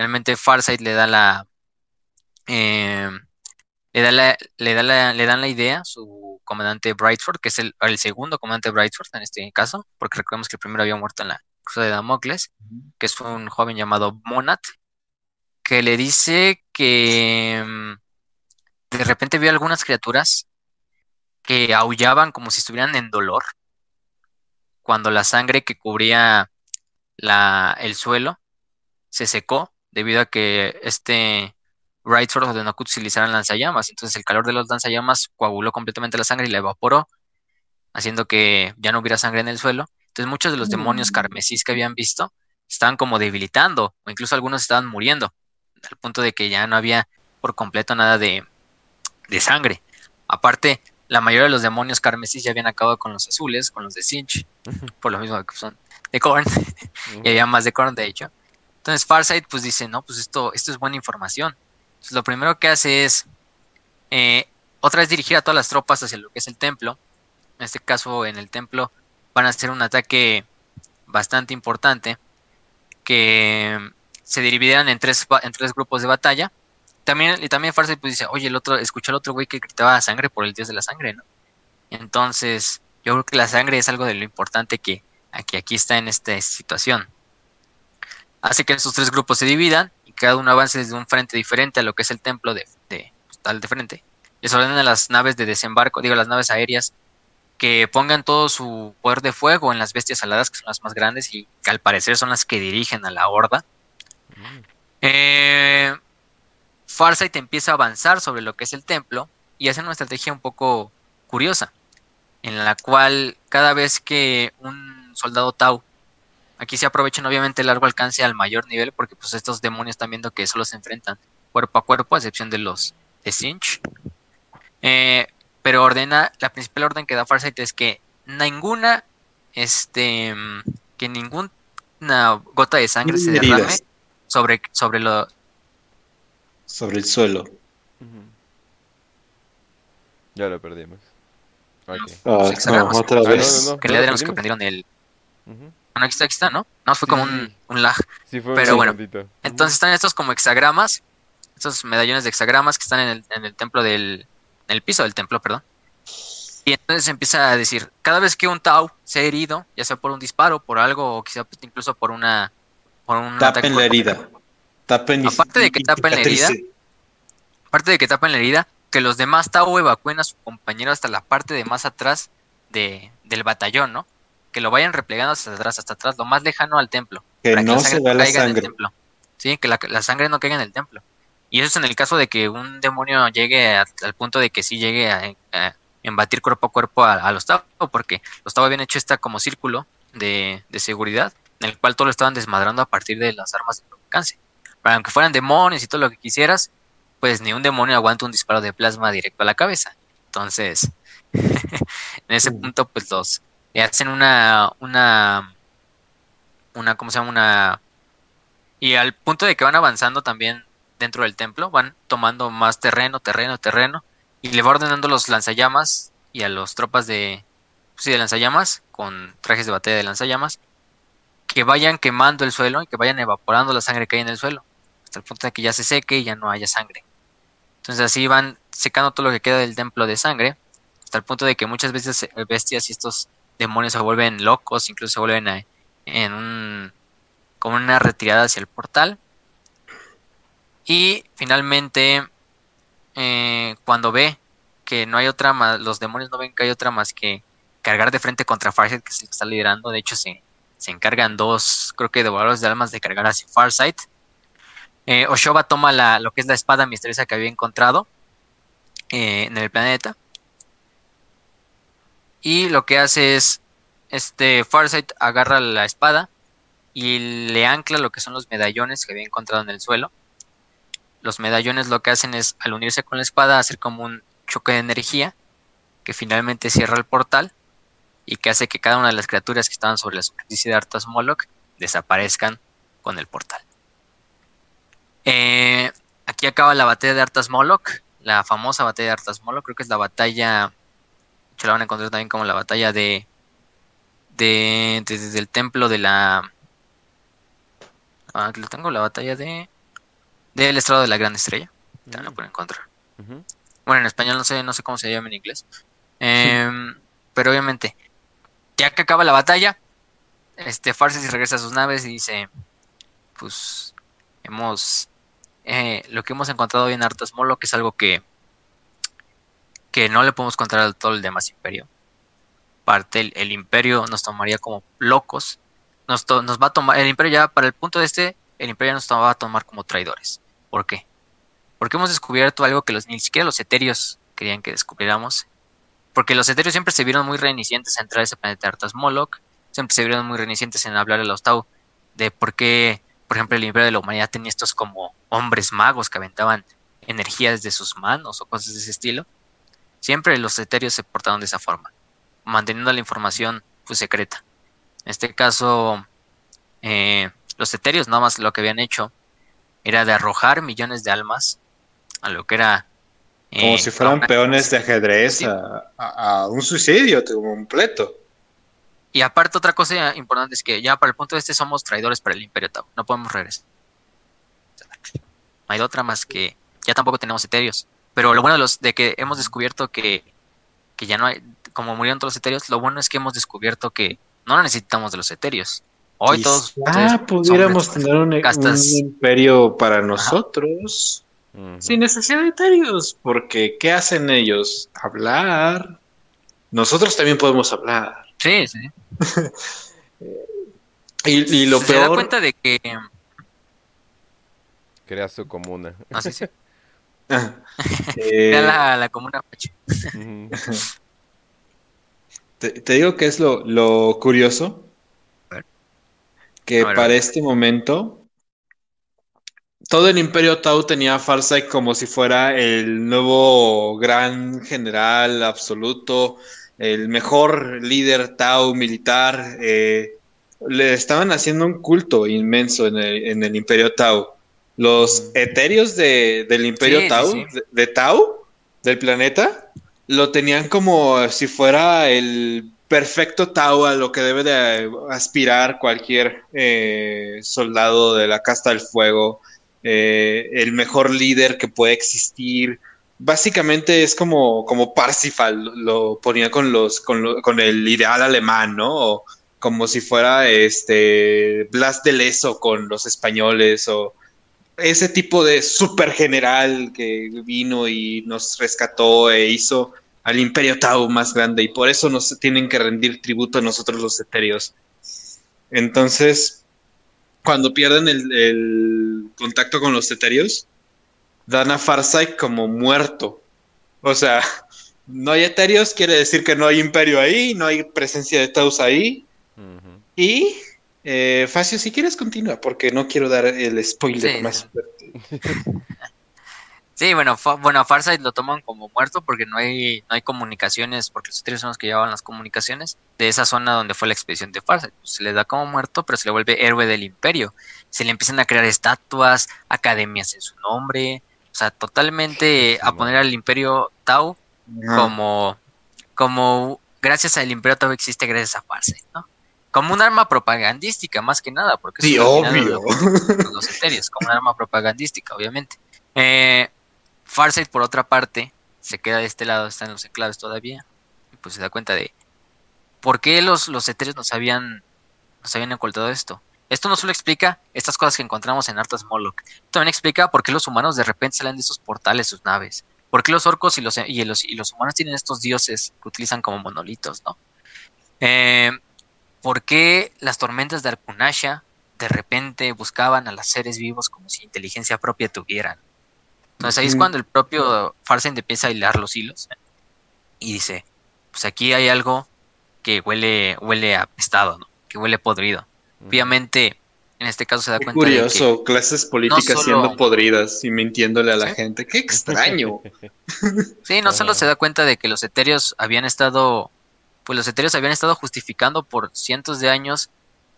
Realmente Farsight le da la, eh, le da la, le da la, le dan la idea su comandante Brightford, que es el, el, segundo comandante Brightford en este caso, porque recordemos que el primero había muerto en la cruz de Damocles, que es un joven llamado Monat, que le dice que mm, de repente vio algunas criaturas que aullaban como si estuvieran en dolor cuando la sangre que cubría la, el suelo se secó debido a que este Wrightford ordenó que utilizaran lanzallamas. Entonces el calor de los lanzallamas coaguló completamente la sangre y la evaporó, haciendo que ya no hubiera sangre en el suelo. Entonces muchos de los demonios carmesís que habían visto estaban como debilitando, o incluso algunos estaban muriendo, al punto de que ya no había por completo nada de, de sangre. Aparte, la mayoría de los demonios carmesís ya habían acabado con los azules, con los de Sinch, por lo mismo que son de Korn, y había más de Korn de hecho. Entonces Farsight pues dice, no, pues esto, esto es buena información. Lo primero que hace es eh, otra vez dirigir a todas las tropas hacia lo que es el templo. En este caso, en el templo van a hacer un ataque bastante importante que se dividirán en tres, en tres grupos de batalla. También, y también Farsight pues dice, oye, el otro, escuché al otro güey que gritaba sangre por el dios de la sangre, ¿no? Entonces, yo creo que la sangre es algo de lo importante que aquí, aquí está en esta situación. Hace que estos tres grupos se dividan y cada uno avance desde un frente diferente a lo que es el templo de, de tal de frente. Les ordenan a las naves de desembarco, digo, las naves aéreas, que pongan todo su poder de fuego en las bestias aladas, que son las más grandes y que al parecer son las que dirigen a la horda. Mm. Eh, Farsight empieza a avanzar sobre lo que es el templo y hacen una estrategia un poco curiosa, en la cual cada vez que un soldado Tau Aquí se aprovechan obviamente el largo alcance al mayor nivel porque pues estos demonios están viendo que solo se enfrentan cuerpo a cuerpo, a excepción de los de Sinch. Eh, pero ordena, la principal orden que da Farsight es que ninguna, este, que ninguna gota de sangre se derrame sobre, sobre lo... Sobre el suelo. Ya lo perdimos. Ah, no, otra Ah, no, vez. no, no. que le los que prendieron el. Bueno, aquí está, aquí está, ¿no? No, fue como Sí. un, un lag. Sí, fue un Pero bueno, segundito. Ujú. Entonces están estos como hexagramas, estos medallones de hexagramas que están en el, en el templo del, en el piso del templo, perdón. Y entonces empieza a decir, cada vez que un Tau se ha herido, ya sea por un disparo, por algo, o quizá incluso por una, por un ataque Tapen la herida. Tapen y- Aparte de que tapen la herida, aparte de que tapen la herida, que los demás Tau evacúen a su compañero hasta la parte de más atrás de, del batallón, ¿no? Que lo vayan replegando hasta atrás, hasta atrás, lo más lejano al templo. Que para no la se sangre vea la caiga en el sangre. templo. Sí, que la, la sangre no caiga en el templo. Y eso es en el caso de que un demonio llegue a- al punto de que sí llegue a, a embatir cuerpo a cuerpo a, a los Tau, porque los Tau habían hecho esta como círculo de, de seguridad, en el cual todo lo estaban desmadrando a partir de las armas de alcance. Para aunque fueran demonios y todo lo que quisieras, pues ni un demonio aguanta un disparo de plasma directo a la cabeza. Entonces, en ese Mm. punto, pues los le hacen una, una, una, ¿cómo se llama? Una, y al punto de que van avanzando también dentro del templo, van tomando más terreno, terreno, terreno, y le va ordenando los lanzallamas y a los tropas de, sí, de lanzallamas, con trajes de batalla de lanzallamas, que vayan quemando el suelo y que vayan evaporando la sangre que hay en el suelo, hasta el punto de que ya se seque y ya no haya sangre. Entonces así van secando todo lo que queda del templo de sangre, hasta el punto de que muchas veces eh, bestias y estos demonios se vuelven locos, incluso se vuelven a- en un una retirada hacia el portal. Y finalmente, eh, cuando ve que no hay otra más, los demonios no ven que hay otra más que cargar de frente contra Farsight, que que está liderando. De hecho, se, se encargan dos, creo que devoradores de almas, de cargar hacia Farsight. Eh, Oshoba toma la, lo que es la espada misteriosa que había encontrado eh, en el planeta. Y lo que hace es, este Farsight agarra la espada y le ancla lo que son los medallones que había encontrado en el suelo. Los medallones lo que hacen es, al unirse con la espada, hacer como un choque de energía que finalmente cierra el portal y que hace que cada una de las criaturas que estaban sobre la superficie de Arthas Moloch desaparezcan con el portal. Eh, aquí acaba la batalla de Arthas Moloch, la famosa batalla de Arthas Moloch, creo que es la batalla, se la van a encontrar también como la batalla de, de, de- desde el templo de la, ah, aquí lo tengo, la batalla de, del estrado de la gran estrella, también la pueden encontrar. Bueno, en español no sé, no sé cómo se llama en inglés. Em, pero obviamente, ya que acaba la batalla, este Farsis regresa a sus naves y dice, pues hemos eh, lo que hemos encontrado hoy en Artas Molo, que es algo que que no le podemos contar a todo el demás imperio. Parte el, imperio nos tomaría como locos, nos, to- nos va a tomar, el imperio ya, para el punto de este, el imperio nos va a tomar como traidores. ¿Por qué? Porque hemos descubierto algo que los, ni siquiera los eterios querían que descubriéramos. Porque los eterios siempre se vieron muy reticentes a entrar a ese planeta Artas Moloch, siempre se vieron muy reticentes en hablar a los Tau de por qué, por ejemplo, el imperio de la humanidad tenía estos como hombres magos que aventaban energías de sus manos o cosas de ese estilo. Siempre los eterios se portaron de esa forma, manteniendo la información pues secreta. En este caso, eh, los eterios nada más lo que habían hecho era de arrojar millones de almas a lo que era Como eh, si fueran peones de ajedrez a, un suicidio completo. Y aparte otra cosa importante es que ya para el punto de este somos traidores para el Imperio Tau. No podemos regresar. No hay otra más que ya tampoco tenemos eterios. Pero lo bueno de los de que hemos descubierto que, que ya no hay, como murieron todos los eterios, lo bueno es que hemos descubierto que no necesitamos de los eterios. Hoy todos ustedes Ah, pudiéramos hombres, tener un, castas. un imperio para nosotros. Sin necesidad de eterios. Porque, ¿qué hacen ellos? Hablar. Nosotros también podemos hablar. Sí, sí. Y, y lo se da peor. cuenta de que Crea su comuna. así se Ah, eh, crea la, la comuna te, te digo que es lo, lo curioso. Que ver, para este momento. Todo el Imperio Tau tenía a Farsight como si fuera el nuevo gran general absoluto, el mejor líder Tau militar. eh, le estaban haciendo un culto inmenso en el, en el Imperio Tau. Los eterios de- del Imperio Sí, Tau, sí. De, de Tau, del planeta, lo tenían como si fuera el perfecto Tau a lo que debe de aspirar cualquier eh, soldado de la casta del fuego, eh, el mejor líder que puede existir. Básicamente es como, como Parsifal, lo ponía con los, con, con el ideal alemán, ¿no? O como si fuera este Blas de Leso con los españoles, o ese tipo de super general que vino y nos rescató e hizo al imperio Tau más grande y por eso nos tienen que rendir tributo a nosotros los etéreos. Entonces, cuando pierden el, contacto con los etéreos, dan a Farsight como muerto. O sea, no hay etéreos, quiere decir que no hay imperio ahí, no hay presencia de Taus ahí. Y, eh, Facio, si quieres continúa, porque no quiero dar el spoiler más fuerte. Sí, bueno, bueno, a Farsight lo toman como muerto porque no hay, no hay comunicaciones, porque los tres son los que llevaban las comunicaciones de esa zona donde fue la expedición de Farsight. Pues, se le da como muerto, pero se le vuelve héroe del imperio. Se le empiezan a crear estatuas, academias en su nombre, o sea, totalmente a poner al imperio Tau como, como gracias al imperio Tau existe gracias a Farsight, ¿no? Como un arma propagandística, más que nada, porque sí, obvio. Los, etéreos, como un arma propagandística, obviamente. Eh, Farsight, por otra parte, se queda de este lado, está en los enclaves todavía, y pues se da cuenta de por qué los, los etéreos nos habían, nos habían ocultado esto. Esto no solo explica estas cosas que encontramos en Artas Moloch, también explica por qué los humanos de repente salen de esos portales, sus naves, por qué los orcos y los, y los, y los humanos tienen estos dioses que utilizan como monolitos, ¿no? Eh, ¿Por qué las tormentas de Arkunasha de repente buscaban a los seres vivos como si inteligencia propia tuvieran? Entonces ahí es cuando el propio Farsight empieza a hilar los hilos y dice, pues aquí hay algo que huele, huele a apestado, ¿no? Que huele podrido. Obviamente, en este caso se da cuenta curioso, de que clases políticas siendo podridas y mintiéndole a la gente. ¡Qué extraño! sí, no solo se da cuenta de que los etéreos habían estado, pues los etéreos habían estado justificando por cientos de años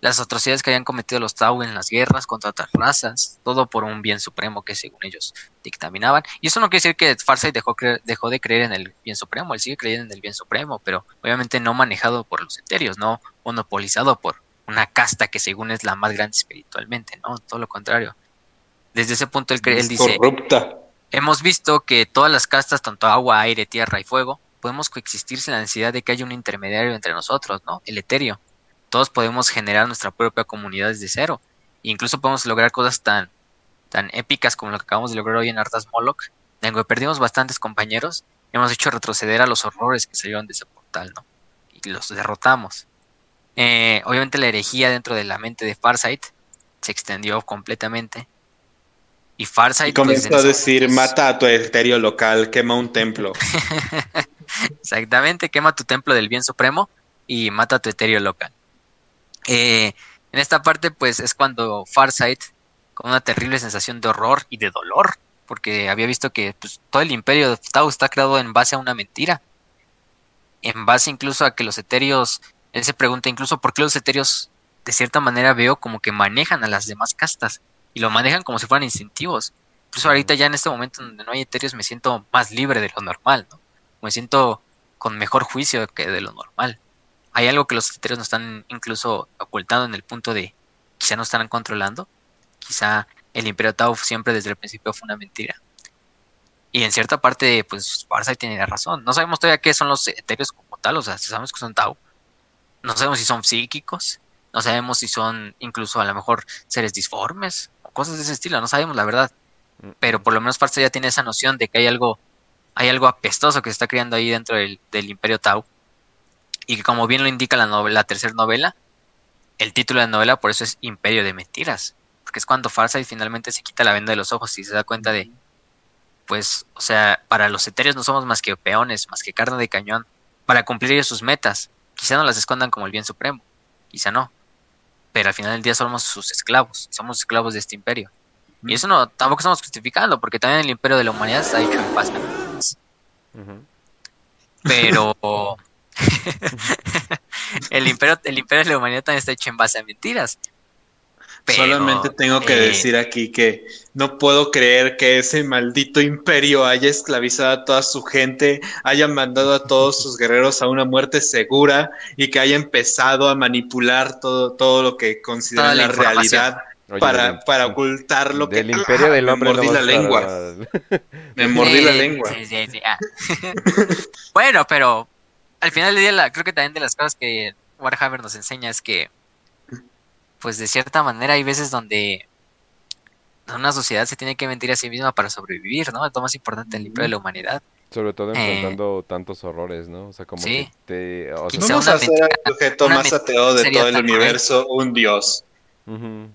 las atrocidades que habían cometido los Tau en las guerras contra otras razas, todo por un bien supremo que según ellos dictaminaban. Y eso no quiere decir que Farsight dejó, dejó de creer en el bien supremo, él sigue creyendo en el bien supremo, pero obviamente no manejado por los eterios, no monopolizado por una casta que según es la más grande espiritualmente, no, todo lo contrario. Desde ese punto él, él dice, corrupta. hemos visto que todas las castas, tanto agua, aire, tierra y fuego, podemos coexistir sin la necesidad de que haya un intermediario entre nosotros, ¿no? El etéreo todos podemos generar nuestra propia comunidad desde cero. E incluso podemos lograr cosas tan, tan épicas como lo que acabamos de lograr hoy en Artas Moloch, en que perdimos bastantes compañeros, hemos hecho retroceder a los horrores que salieron de ese portal, ¿no? Y los derrotamos. Eh, obviamente la herejía dentro de la mente de Farsight se extendió completamente. Y Farsight... Y comenzó pues, a decir, mata a tu etéreo local, quema un templo. Exactamente, quema tu templo del bien supremo y mata a tu etéreo local. Eh, en esta parte, pues es cuando Farsight, con una terrible sensación de horror y de dolor, porque había visto que pues, todo el imperio de Tau está creado en base a una mentira. En base incluso a que los etéreos, él se pregunta incluso por qué los etéreos, de cierta manera veo como que manejan a las demás castas y lo manejan como si fueran instintivos. Incluso ahorita ya en este momento donde no hay etéreos me siento más libre de lo normal, ¿no? Me siento con mejor juicio que de lo normal hay algo que los etéreos nos están incluso ocultando en el punto de quizá no están controlando. Quizá el Imperio Tau siempre desde el principio fue una mentira. Y en cierta parte, pues Farsight tiene razón. No sabemos todavía qué son los etéreos como tal, o sea, sabemos que son Tau. No sabemos si son psíquicos, no sabemos si son incluso a lo mejor seres disformes cosas de ese estilo, no sabemos la verdad. Mm. Pero por lo menos Farsight ya tiene esa noción de que hay algo, hay algo apestoso que se está creando ahí dentro del, del Imperio Tau y que como bien lo indica la, novela, la tercera novela, el título de la novela por eso es Imperio de Mentiras, porque es cuando Farsight finalmente se quita la venda de los ojos y se da cuenta de, pues, o sea, para los etéreos no somos más que peones, más que carne de cañón, para cumplir ellos sus metas. Quizá no las escondan como el bien supremo, quizá no, pero al final del día somos sus esclavos, somos esclavos de este imperio. Y eso no, tampoco estamos justificando, porque también el imperio de la humanidad está hecho en paz. Pero el, imperio, el imperio de la humanidad también está hecho en base a mentiras. Solamente tengo que eh, decir aquí que no puedo creer que ese maldito imperio haya esclavizado a toda su gente, haya mandado a todos sus guerreros a una muerte segura y que haya empezado a manipular todo, todo lo que considera la realidad Oye, para, para ocultar lo que... Del imperio del me hombre. mordí no la lengua. Me mordí la lengua. sí, sí, sí, ah. bueno, pero al final del día, la- creo que también de las cosas que Warhammer nos enseña es que, pues de cierta manera, hay veces donde una sociedad se tiene que mentir a sí misma para sobrevivir, ¿no? Es lo más importante del imperio de la humanidad. Sobre todo Eh, enfrentando tantos horrores, ¿no? O sea, como sí. que te... o sea, Quizá Vamos una a hacer mentira- al sujeto una más ateo de todo el universo un dios.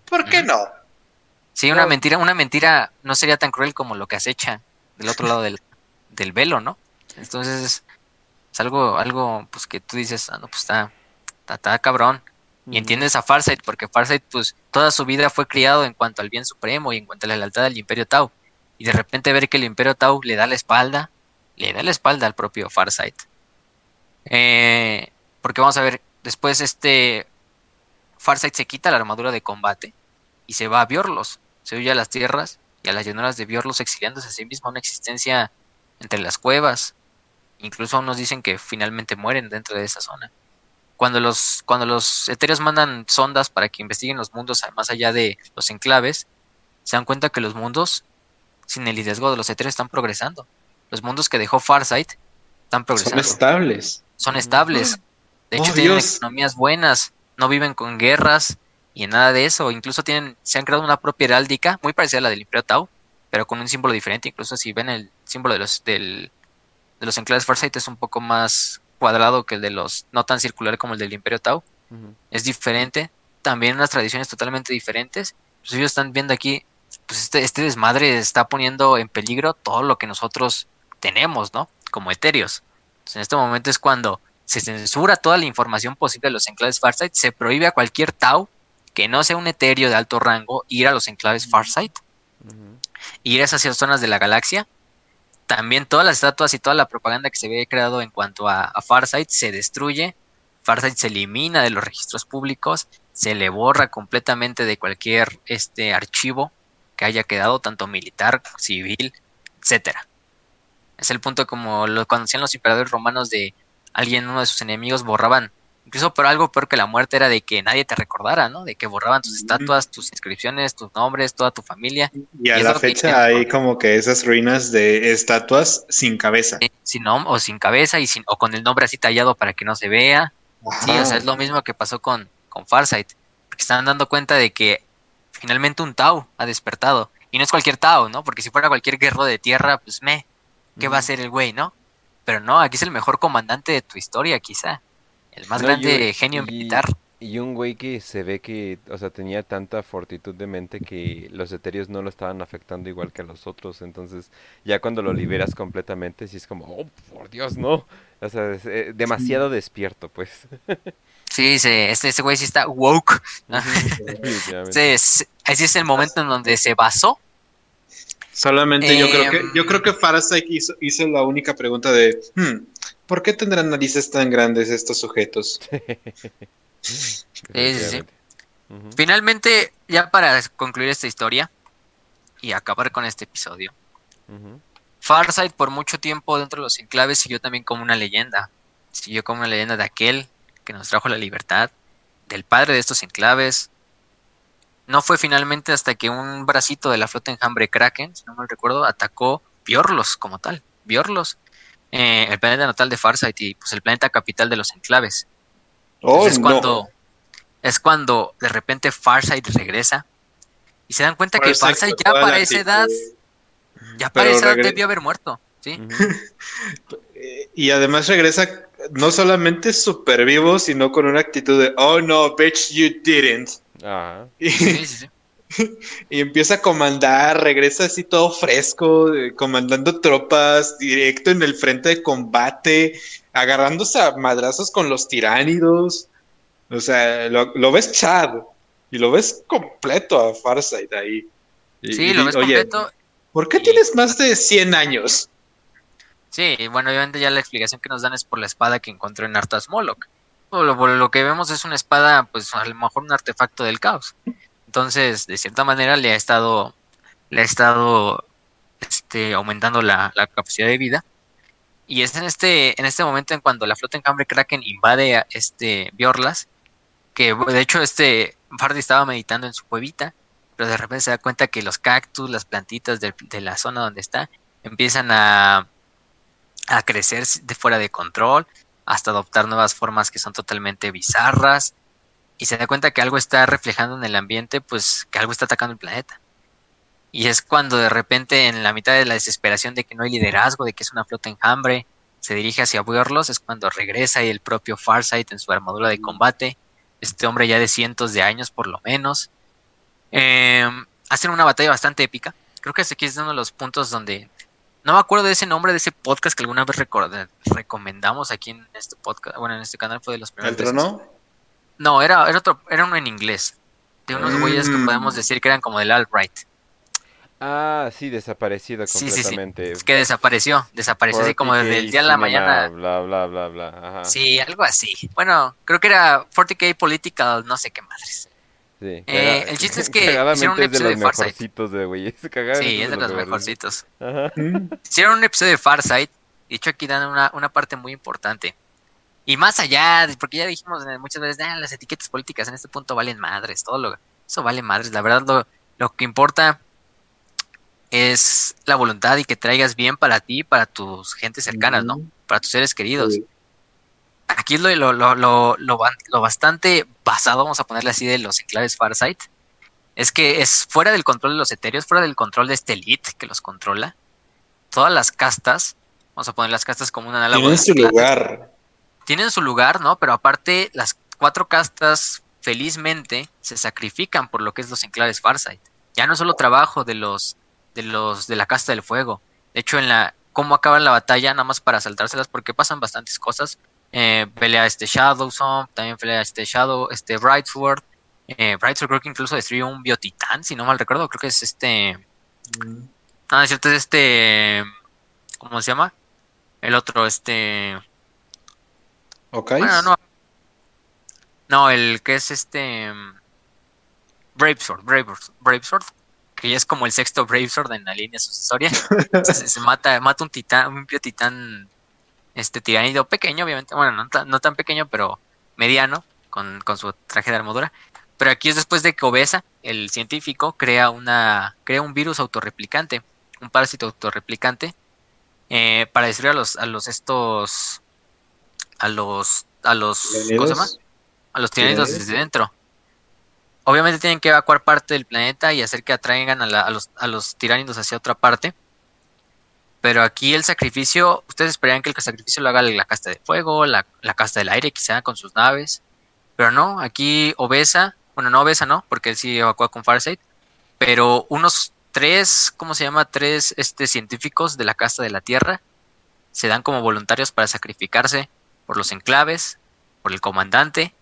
¿Por qué no? Sí, una No. mentira, una mentira no sería tan cruel como lo que acecha del otro lado del, del velo, ¿no? Entonces es, es algo, algo, pues que tú dices, ah, no, pues está, está, está cabrón. Y entiendes a Farsight, porque Farsight, pues, toda su vida fue criado en cuanto al bien supremo y en cuanto a la lealtad del Imperio Tau. Y de repente ver que el Imperio Tau le da la espalda, le da la espalda al propio Farsight. Eh, porque vamos a ver, después este Farsight se quita la armadura de combate y se va a Biorlos. Se huye a las tierras y a las llanuras de Biorlos exiliándose a sí mismo a una existencia entre las cuevas. Incluso unos dicen que finalmente mueren dentro de esa zona cuando los, cuando los etéreos mandan sondas para que investiguen los mundos más allá de los enclaves, se dan cuenta que los mundos, sin el liderazgo de los etéreos, están progresando. Los mundos que dejó Farsight están Son progresando, estables. son estables. De hecho, Oh, tienen Dios. economías buenas, no viven con guerras y en nada de eso. Incluso tienen, se han creado una propia heráldica, muy parecida a la del Imperio Tau, pero con un símbolo diferente. Incluso si ven el símbolo de los, del, de los enclaves Farsight es un poco más cuadrado que el de los, no tan circular como el del Imperio Tau es diferente, también unas tradiciones totalmente diferentes. Pues ellos están viendo aquí, pues este, este desmadre está poniendo en peligro todo lo que nosotros tenemos, ¿no? Como etéreos. Entonces, en este momento es cuando se censura toda la información posible de los enclaves Farsight, se prohíbe a cualquier Tau que no sea un etéreo de alto rango ir a los enclaves Farsight, ir a esas zonas de la galaxia. También todas las estatuas y toda la propaganda que se había creado en cuanto a, Farsight se destruye. Farsight se elimina de los registros públicos, se le borra completamente de cualquier este archivo que haya quedado, tanto militar, civil, etcétera. Es el punto como lo conocían los emperadores romanos de alguien, uno de sus enemigos, borraban, incluso por algo peor que la muerte era de que nadie te recordara, ¿no? De que borraban tus estatuas, tus inscripciones, tus nombres, toda tu familia. Y a Y la fecha hay como que esas ruinas de estatuas sin cabeza. eh, sin o sin cabeza y sin, o con el nombre así tallado para que no se vea. Sí, o sea, es lo mismo que pasó con, con Farsight. Porque están dando cuenta de que finalmente un Tau ha despertado. Y no es cualquier Tau, ¿no? Porque si fuera cualquier guerrero de tierra, pues me, ¿qué va a hacer el güey, no? Pero no, aquí es el mejor comandante de tu historia, quizá. El más No, grande y- genio y- militar. Y un güey que se ve que, o sea, tenía tanta fortitud de mente que los etéreos no lo estaban afectando igual que a los otros. Entonces, ya cuando lo liberas completamente, sí es como, oh, por Dios, no. O sea, es, eh, demasiado despierto, pues. Sí, se, este, ese güey sí está woke. ¿no? Definitivamente. Sí, es- así es el momento en donde se basó. Solamente yo creo que Em. yo creo que Farsight hizo, hizo la única pregunta de hmm, ¿por qué tendrán narices tan grandes estos sujetos? Definitivamente. Ujú. Finalmente, ya para concluir esta historia y acabar con este episodio, Ujú. Farsight por mucho tiempo dentro de los enclaves siguió también como una leyenda. Siguió como una leyenda de aquel que nos trajo la libertad, del padre de estos enclaves. No fue finalmente hasta que un bracito de la flota enjambre Kraken, si no mal recuerdo, atacó Biorlos como tal. Biorlos, eh, el planeta natal de Farsight y pues el planeta capital de los enclaves. Oh, es no. cuando es cuando de repente Farsight regresa y se dan cuenta que Farsight ya para esa edad, ya para esa edad debió haber muerto, ¿sí? Y además regresa no solamente super vivo, sino con una actitud de oh no, bitch, you didn't. Ajá. Y, Sí, sí, sí. y empieza a comandar, regresa así todo fresco, eh, comandando tropas, directo en el frente de combate, agarrándose a madrazos con los tiránidos. O sea, lo, lo ves Chad y lo ves completo a Farsight ahí. Y- Sí, y lo ves oye, completo. ¿por qué y- tienes más de 100 años? Sí, y bueno, obviamente ya la explicación que nos dan es por la espada que encontró en Arthas Moloch. Lo, lo que vemos es una espada, pues a lo mejor un artefacto del caos. Entonces, de cierta manera, le ha estado, le ha estado este, aumentando la, capacidad de vida. Y es en este, en este momento en cuando la flota enjambre Kraken invade este Biorlas, que de hecho este Fardy estaba meditando en su cuevita, pero de repente se da cuenta que los cactus, las plantitas de, de la zona donde está, empiezan a, a crecer de fuera de control, hasta adoptar nuevas formas que son totalmente bizarras, y se da cuenta que algo está reflejando en el ambiente, pues que algo está atacando el planeta. Y es cuando de repente, en la mitad de la desesperación de que no hay liderazgo, de que es una flota enjambre, se dirige hacia Buerlos, es cuando regresa y el propio Farsight en su armadura de combate, este hombre ya de cientos de años por lo menos. Em, hacen una batalla bastante épica. Creo que aquí es uno de los puntos donde no me acuerdo de ese nombre de ese podcast que alguna vez recomendamos aquí en este podcast, bueno, en este canal fue de los primeros. ¿El trono? No, era, era otro, era uno en inglés. De unos mm. güeyes que podemos decir que eran como del alt-right. Ah, sí, desaparecido completamente. Es que desapareció, desapareció así como desde el día de la mañana. Bla, bla, bla, bla. Ajá. Sí, algo así. Bueno, creo que era 40k Political, no sé qué madres. Sí, eh, el chiste es que hicieron un episodio de, Farsight. De sí, es de los mejorcitos. Hicieron un episodio de Farsight. De hecho, aquí dan una, una parte muy importante. Y más allá, porque ya dijimos muchas veces, ah, las etiquetas políticas en este punto valen madres, todo lo, eso vale madres. La verdad, lo, lo que importa es la voluntad y que traigas bien para ti, para tus gentes cercanas, ¿no? Para tus seres queridos aquí es lo, lo, lo, lo, bastante basado, vamos a ponerle así, de los enclaves Farsight, es que es fuera del control de los etéreos, fuera del control de este elite que los controla. Todas las castas, vamos a poner las castas como un análogo. Tienen su lugar. Tienen su lugar, ¿no? Pero aparte, las cuatro castas, felizmente, se sacrifican por lo que es los enclaves Farsight. Ya no es solo trabajo de los, de los, de la casta del fuego. De hecho, en la, cómo acaba la batalla, nada más para saltárselas, porque pasan bastantes cosas eh, pelea este Shadow Zone, también pelea este Shadow, este Brightsword. Eh, Brightsword creo que incluso destruyó un biotitán, si no mal recuerdo, creo que es este... Mm. Ah, es cierto, es este... ¿Cómo se llama? El otro, este... Ok. no. No, el que es este... Bravesword, Bravesword, Bravesword, que ya es como el sexto Bravesword en la línea sucesoria. se, se, mata, mata un titán, un biotitán este tiranido pequeño, obviamente, bueno, no, tan pequeño, pero mediano, con, su traje de armadura. Pero aquí es después de que Obesa, el científico, crea una crea un virus autorreplicante, un parásito autorreplicante, eh, para destruir a los, a los estos, a los, a los, ¿cómo se llama? A los tiranidos desde dentro. Obviamente tienen que evacuar parte del planeta y hacer que atraigan a, los, a los tiránidos hacia otra parte pero aquí el sacrificio, ustedes esperarían que el sacrificio lo haga la casta de fuego, la, casta del aire, quizá con sus naves. Pero no, aquí Obesa, bueno, no Obesa no, porque él sí evacúa con Farsight, pero unos tres, ¿cómo se llama? Tres este, científicos de la casta de la Tierra se dan como voluntarios para sacrificarse por los enclaves, por el comandante,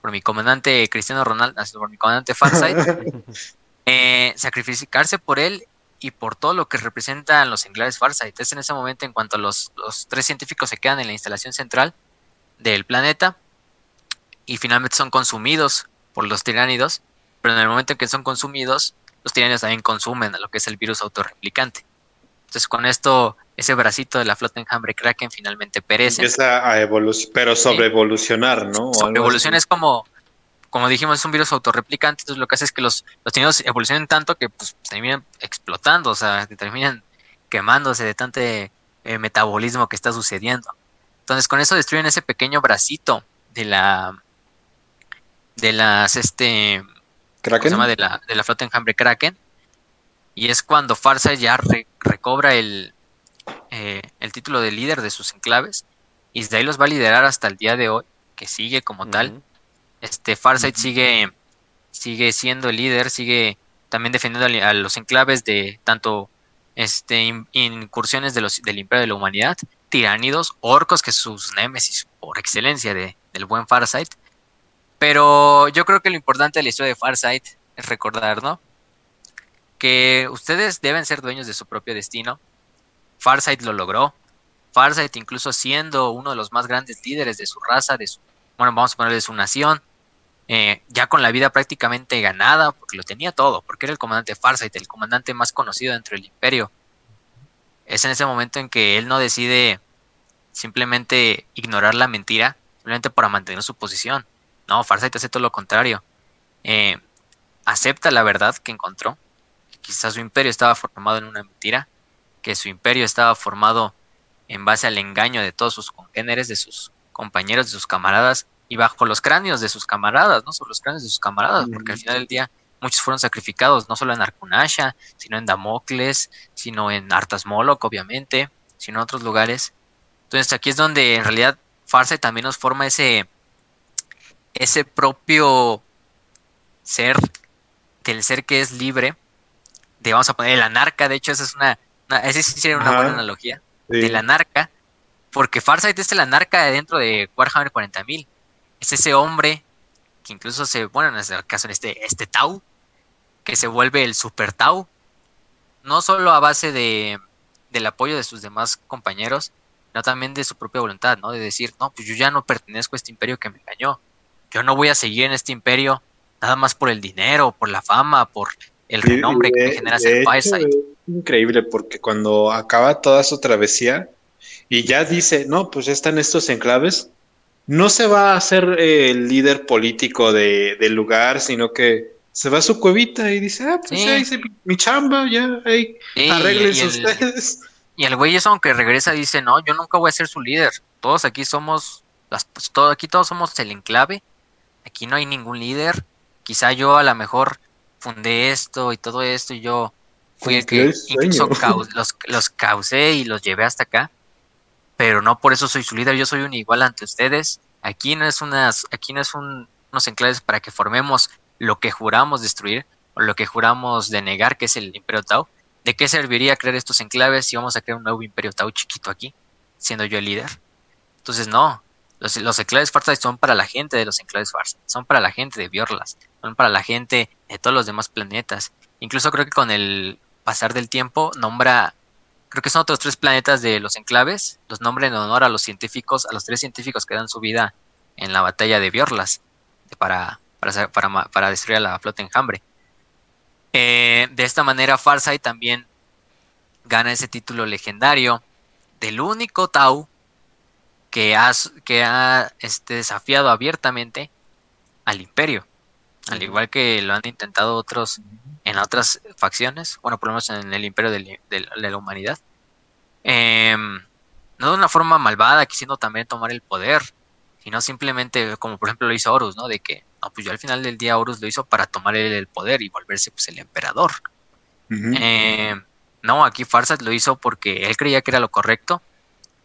por mi comandante Cristiano Ronaldo, por mi comandante Farsight, eh, sacrificarse por él y por todo lo que representan los enclaves Farsight. Es en ese momento en cuanto los, los tres científicos se quedan en la instalación central del planeta y finalmente son consumidos por los tiránidos, pero en el momento en que son consumidos, los tiránidos también consumen a lo que es el virus autorreplicante. Entonces con esto, ese bracito de la flota enjambre Kraken finalmente perece. Empieza a evolucionar, pero sobre evolucionar, ¿no? Sobre evolución es como como dijimos, es un virus autorreplicante, entonces lo que hace es que los, los tenidos evolucionen tanto que pues, terminan explotando, o sea, terminan quemándose de tanto eh, metabolismo que está sucediendo. Entonces con eso destruyen ese pequeño bracito de la de las este ¿Kraken? Se llama? De la, de la flota enjambre Kraken y es cuando Farsa ya recobra el, eh, el título de líder de sus enclaves y de ahí los va a liderar hasta el día de hoy que sigue como tal este Farsight sigue, sigue siendo el líder, sigue también defendiendo a los enclaves de tanto este, incursiones de los, del Imperio de la Humanidad, tiránidos, orcos, que es sus némesis por excelencia de, del buen Farsight. Pero yo creo que lo importante de la historia de Farsight es recordar, ¿no? Que ustedes deben ser dueños de su propio destino. Farsight lo logró. Farsight, incluso siendo uno de los más grandes líderes de su raza, de su, bueno, vamos a ponerle de su nación, eh, ya con la vida prácticamente ganada, porque lo tenía todo, porque era el comandante Farsight, el comandante más conocido dentro del imperio. Es en ese momento en que él no decide simplemente ignorar la mentira, simplemente para mantener su posición. No, Farsight hace todo lo contrario. Eh, acepta la verdad que encontró. Quizás su imperio estaba formado en una mentira, que su imperio estaba formado en base al engaño de todos sus congéneres, de sus compañeros, de sus camaradas, y bajo los cráneos de sus camaradas, no solo los cráneos de sus camaradas, porque al final del día muchos fueron sacrificados, no solo en Arkunasha, sino en Damocles, sino en Artas Moloch, obviamente, sino en otros lugares. Entonces aquí es donde en realidad Farsa también nos forma ese, ese propio ser, que el ser que es libre, vamos a poner el anarca, de hecho esa es una, esa sería una buena analogía, del anarca, porque Farsight es el anarca dentro de Warhammer 40.000 es ese hombre que incluso se, bueno, en este caso en este, este Tau, que se vuelve el Super Tau, no solo a base de, del apoyo de sus demás compañeros, sino también de su propia voluntad, ¿no? De decir, no, pues yo ya no pertenezco a este imperio que me engañó, yo no voy a seguir en este imperio nada más por el dinero, por la fama, por el renombre que genera ser Fireside. Increíble, porque cuando acaba toda su travesía y ya dice, no, pues ya están estos enclaves, no se va a hacer eh, el líder político de, del lugar, sino que se va a su cuevita y dice, ah, pues ya hice mi, chamba, ya, hey, ustedes. Y el güey eso, aunque regresa, dice, no, yo nunca voy a ser su líder. Todos aquí somos, las, pues, todo, aquí todos somos el enclave. Aquí no hay ningún líder. Quizá yo a lo mejor fundé esto y todo esto y yo fui el que incluso los, los causé y los llevé hasta acá pero no por eso soy su líder, yo soy un igual ante ustedes. Aquí no es unas, aquí no es un, unos enclaves para que formemos lo que juramos destruir o lo que juramos denegar, que es el Imperio Tau. ¿De qué serviría crear estos enclaves si vamos a crear un nuevo Imperio Tau chiquito aquí, siendo yo el líder? Entonces no, los, los enclaves Farsight son para la gente de los enclaves Farsight, son para la gente de Biorlas, son para la gente de todos los demás planetas. Incluso creo que con el pasar del tiempo nombra creo que son otros tres planetas de los enclaves, los nombres en honor a los científicos, a los tres científicos que dan su vida en la batalla de Biorlas para, para, para, destruir a la flota enjambre. Eh, de esta manera, Farsight también gana ese título legendario del único Tau que ha, que ha este, desafiado abiertamente al Imperio, al igual que lo han intentado otros en otras facciones, bueno, por lo menos en el imperio de la humanidad. Em, no de una forma malvada, quisiendo también tomar el poder, sino simplemente como por ejemplo lo hizo Horus, ¿no? De que, no, pues yo al final del día Horus lo hizo para tomar el, poder y volverse pues el emperador. Em, no, aquí Farsad lo hizo porque él creía que era lo correcto,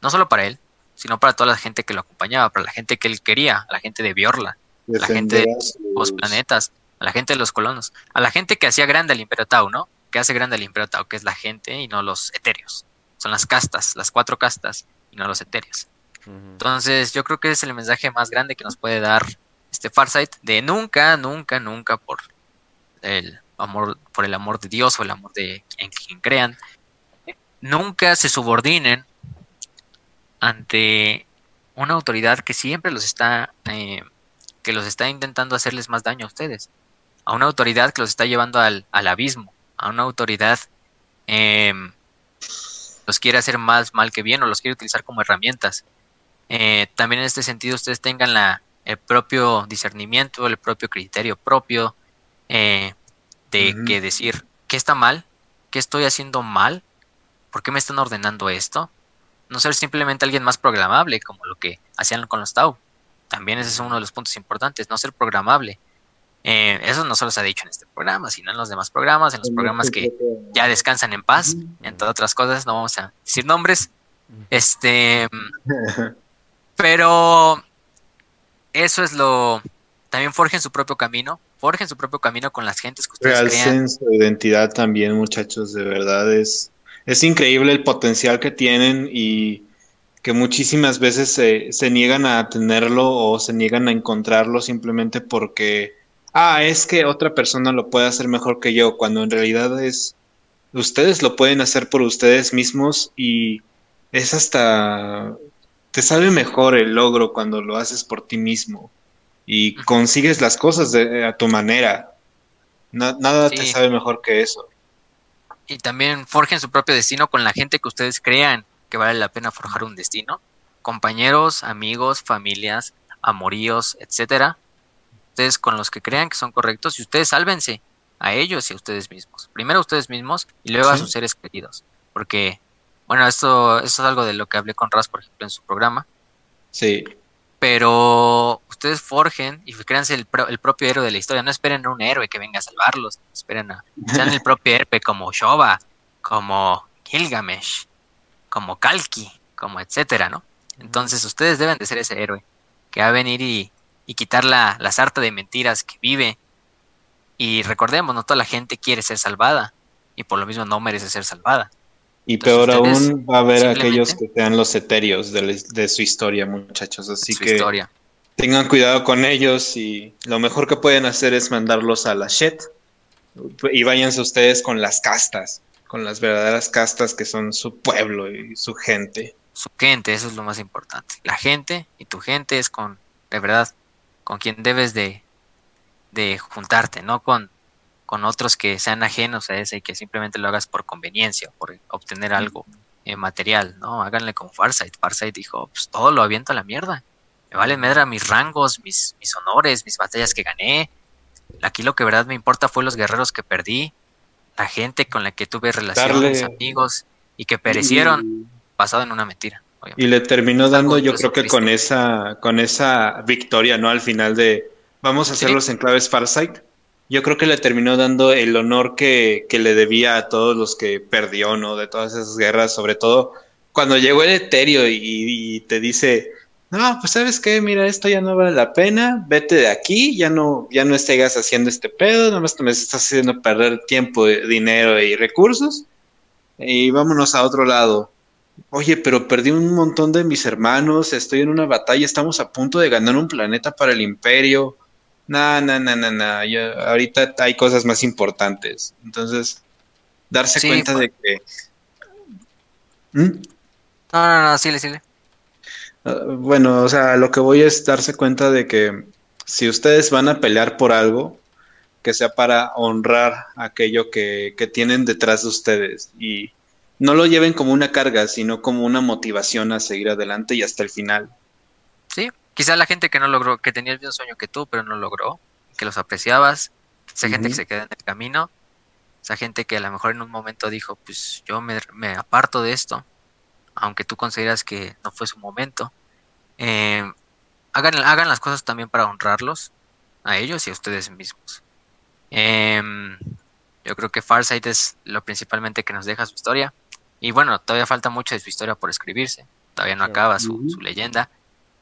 no solo para él, sino para toda la gente que lo acompañaba, para la gente que él quería, la gente de Biorla, la gente de los planetas, a la gente de los colonos, a la gente que hacía grande al Imperio Tau, ¿no? Que hace grande al Imperio Tau, que es la gente y no los etéreos. Son las castas, las cuatro castas y no los etéreos. Entonces, yo creo que es el mensaje más grande que nos puede dar este Farsight de nunca, nunca, nunca por el amor, por el amor de Dios o el amor de en quien crean, nunca se subordinen ante una autoridad que siempre los está eh, que los está intentando hacerles más daño a ustedes a una autoridad que los está llevando al, abismo, a una autoridad eh, los quiere hacer más mal que bien o los quiere utilizar como herramientas. Eh, también en este sentido ustedes tengan la, el propio discernimiento, el propio criterio propio eh, de que decir, ¿qué está mal? ¿Qué estoy haciendo mal? ¿Por qué me están ordenando esto? No ser simplemente alguien más programable como lo que hacían con los Tau. También ese es uno de los puntos importantes, no ser programable. Eh, eso no solo se ha dicho en este programa, sino en los demás programas, en los programas que ya descansan en paz, entre otras cosas, no vamos a decir nombres. Este, pero eso es lo. También forjen su propio camino, forjen su propio camino con las gentes que ustedes crean. su identidad también, muchachos, de verdad es, es increíble el potencial que tienen y que muchísimas veces se, se niegan a tenerlo o se niegan a encontrarlo simplemente porque ah, es que otra persona lo puede hacer mejor que yo, cuando en realidad es, ustedes lo pueden hacer por ustedes mismos y es hasta, te sabe mejor el logro cuando lo haces por ti mismo. y consigues las cosas a tu manera. nada te sabe mejor que eso. Y también forjen su propio destino con la gente que ustedes crean que vale la pena forjar un destino. Compañeros, amigos, familias, amoríos, etcétera. Ustedes con los que crean que son correctos y ustedes sálvense a ellos y a ustedes mismos. Primero a ustedes mismos y luego a sus seres queridos. Porque, bueno, esto, esto es algo de lo que hablé con Raz, por ejemplo, en su programa. Sí. Pero ustedes forjen y créanse el, el, propio héroe de la historia. No esperen a un héroe que venga a salvarlos. Esperen a. Sean el propio héroe como Shoba, como Gilgamesh, como Kalki, como etcétera, ¿no? Entonces ustedes deben de ser ese héroe que va a venir y, y quitar la, la sarta de mentiras que vive. Y recordemos, no toda la gente quiere ser salvada y por lo mismo no merece ser salvada. Y peor aún va a haber aquellos que sean los etéreos de, su historia, muchachos. Así que tengan cuidado con ellos y lo mejor que pueden hacer es mandarlos a la shit y váyanse ustedes con las castas, con las verdaderas castas que son su pueblo y su gente. Su gente, eso es lo más importante. La gente y tu gente es con, de verdad, con quien debes de, de juntarte, no con con otros que sean ajenos a ese y que simplemente lo hagas por conveniencia, por obtener algo eh, material, ¿no? Háganle como Farsight. Farsight dijo, pues todo lo aviento a la mierda. Me vale medra mis rangos, mis, mis honores, mis batallas que gané. Aquí lo que verdad me importa fue los guerreros que perdí, la gente con la que tuve relaciones, amigos y que perecieron basado en una mentira. Y le terminó dando, yo creo que con esa, con esa victoria, ¿no? Al final de vamos a hacer los enclaves Farsight yo creo que le terminó dando el honor que, le debía a todos los que perdió, ¿no? De todas esas guerras, sobre todo cuando llegó el Eterio y, te dice, no, pues sabes qué, mira, esto ya no vale la pena, vete de aquí, ya no, ya no estés haciendo este pedo, nada más te me estás haciendo perder tiempo, dinero y recursos, y vámonos a otro lado. Oye, pero perdí un montón de mis hermanos, estoy en una batalla, estamos a punto de ganar un planeta para el imperio no, no, no, no, no. ahorita hay cosas más importantes. Entonces, darse cuenta de que. ¿Mm? No, no, no, sí, sí. Bueno, o sea, lo que voy es darse cuenta de que si ustedes van a pelear por algo, que sea para honrar aquello que, que tienen detrás de ustedes y no lo lleven como una carga, sino como una motivación a seguir adelante y hasta el final. Sí, Quizá la gente que no logró, que tenía el mismo sueño que tú, pero no logró, que los apreciabas, esa gente que se queda en el camino, esa gente que a lo mejor en un momento dijo, pues yo me, aparto de esto, aunque tú consideras que no fue su momento. Eh, hagan, hagan las cosas también para honrarlos, a ellos y a ustedes mismos. Em, yo creo que Farsight es lo principalmente que nos deja su historia. Y bueno, todavía falta mucho de su historia por escribirse. Todavía no acaba su, su leyenda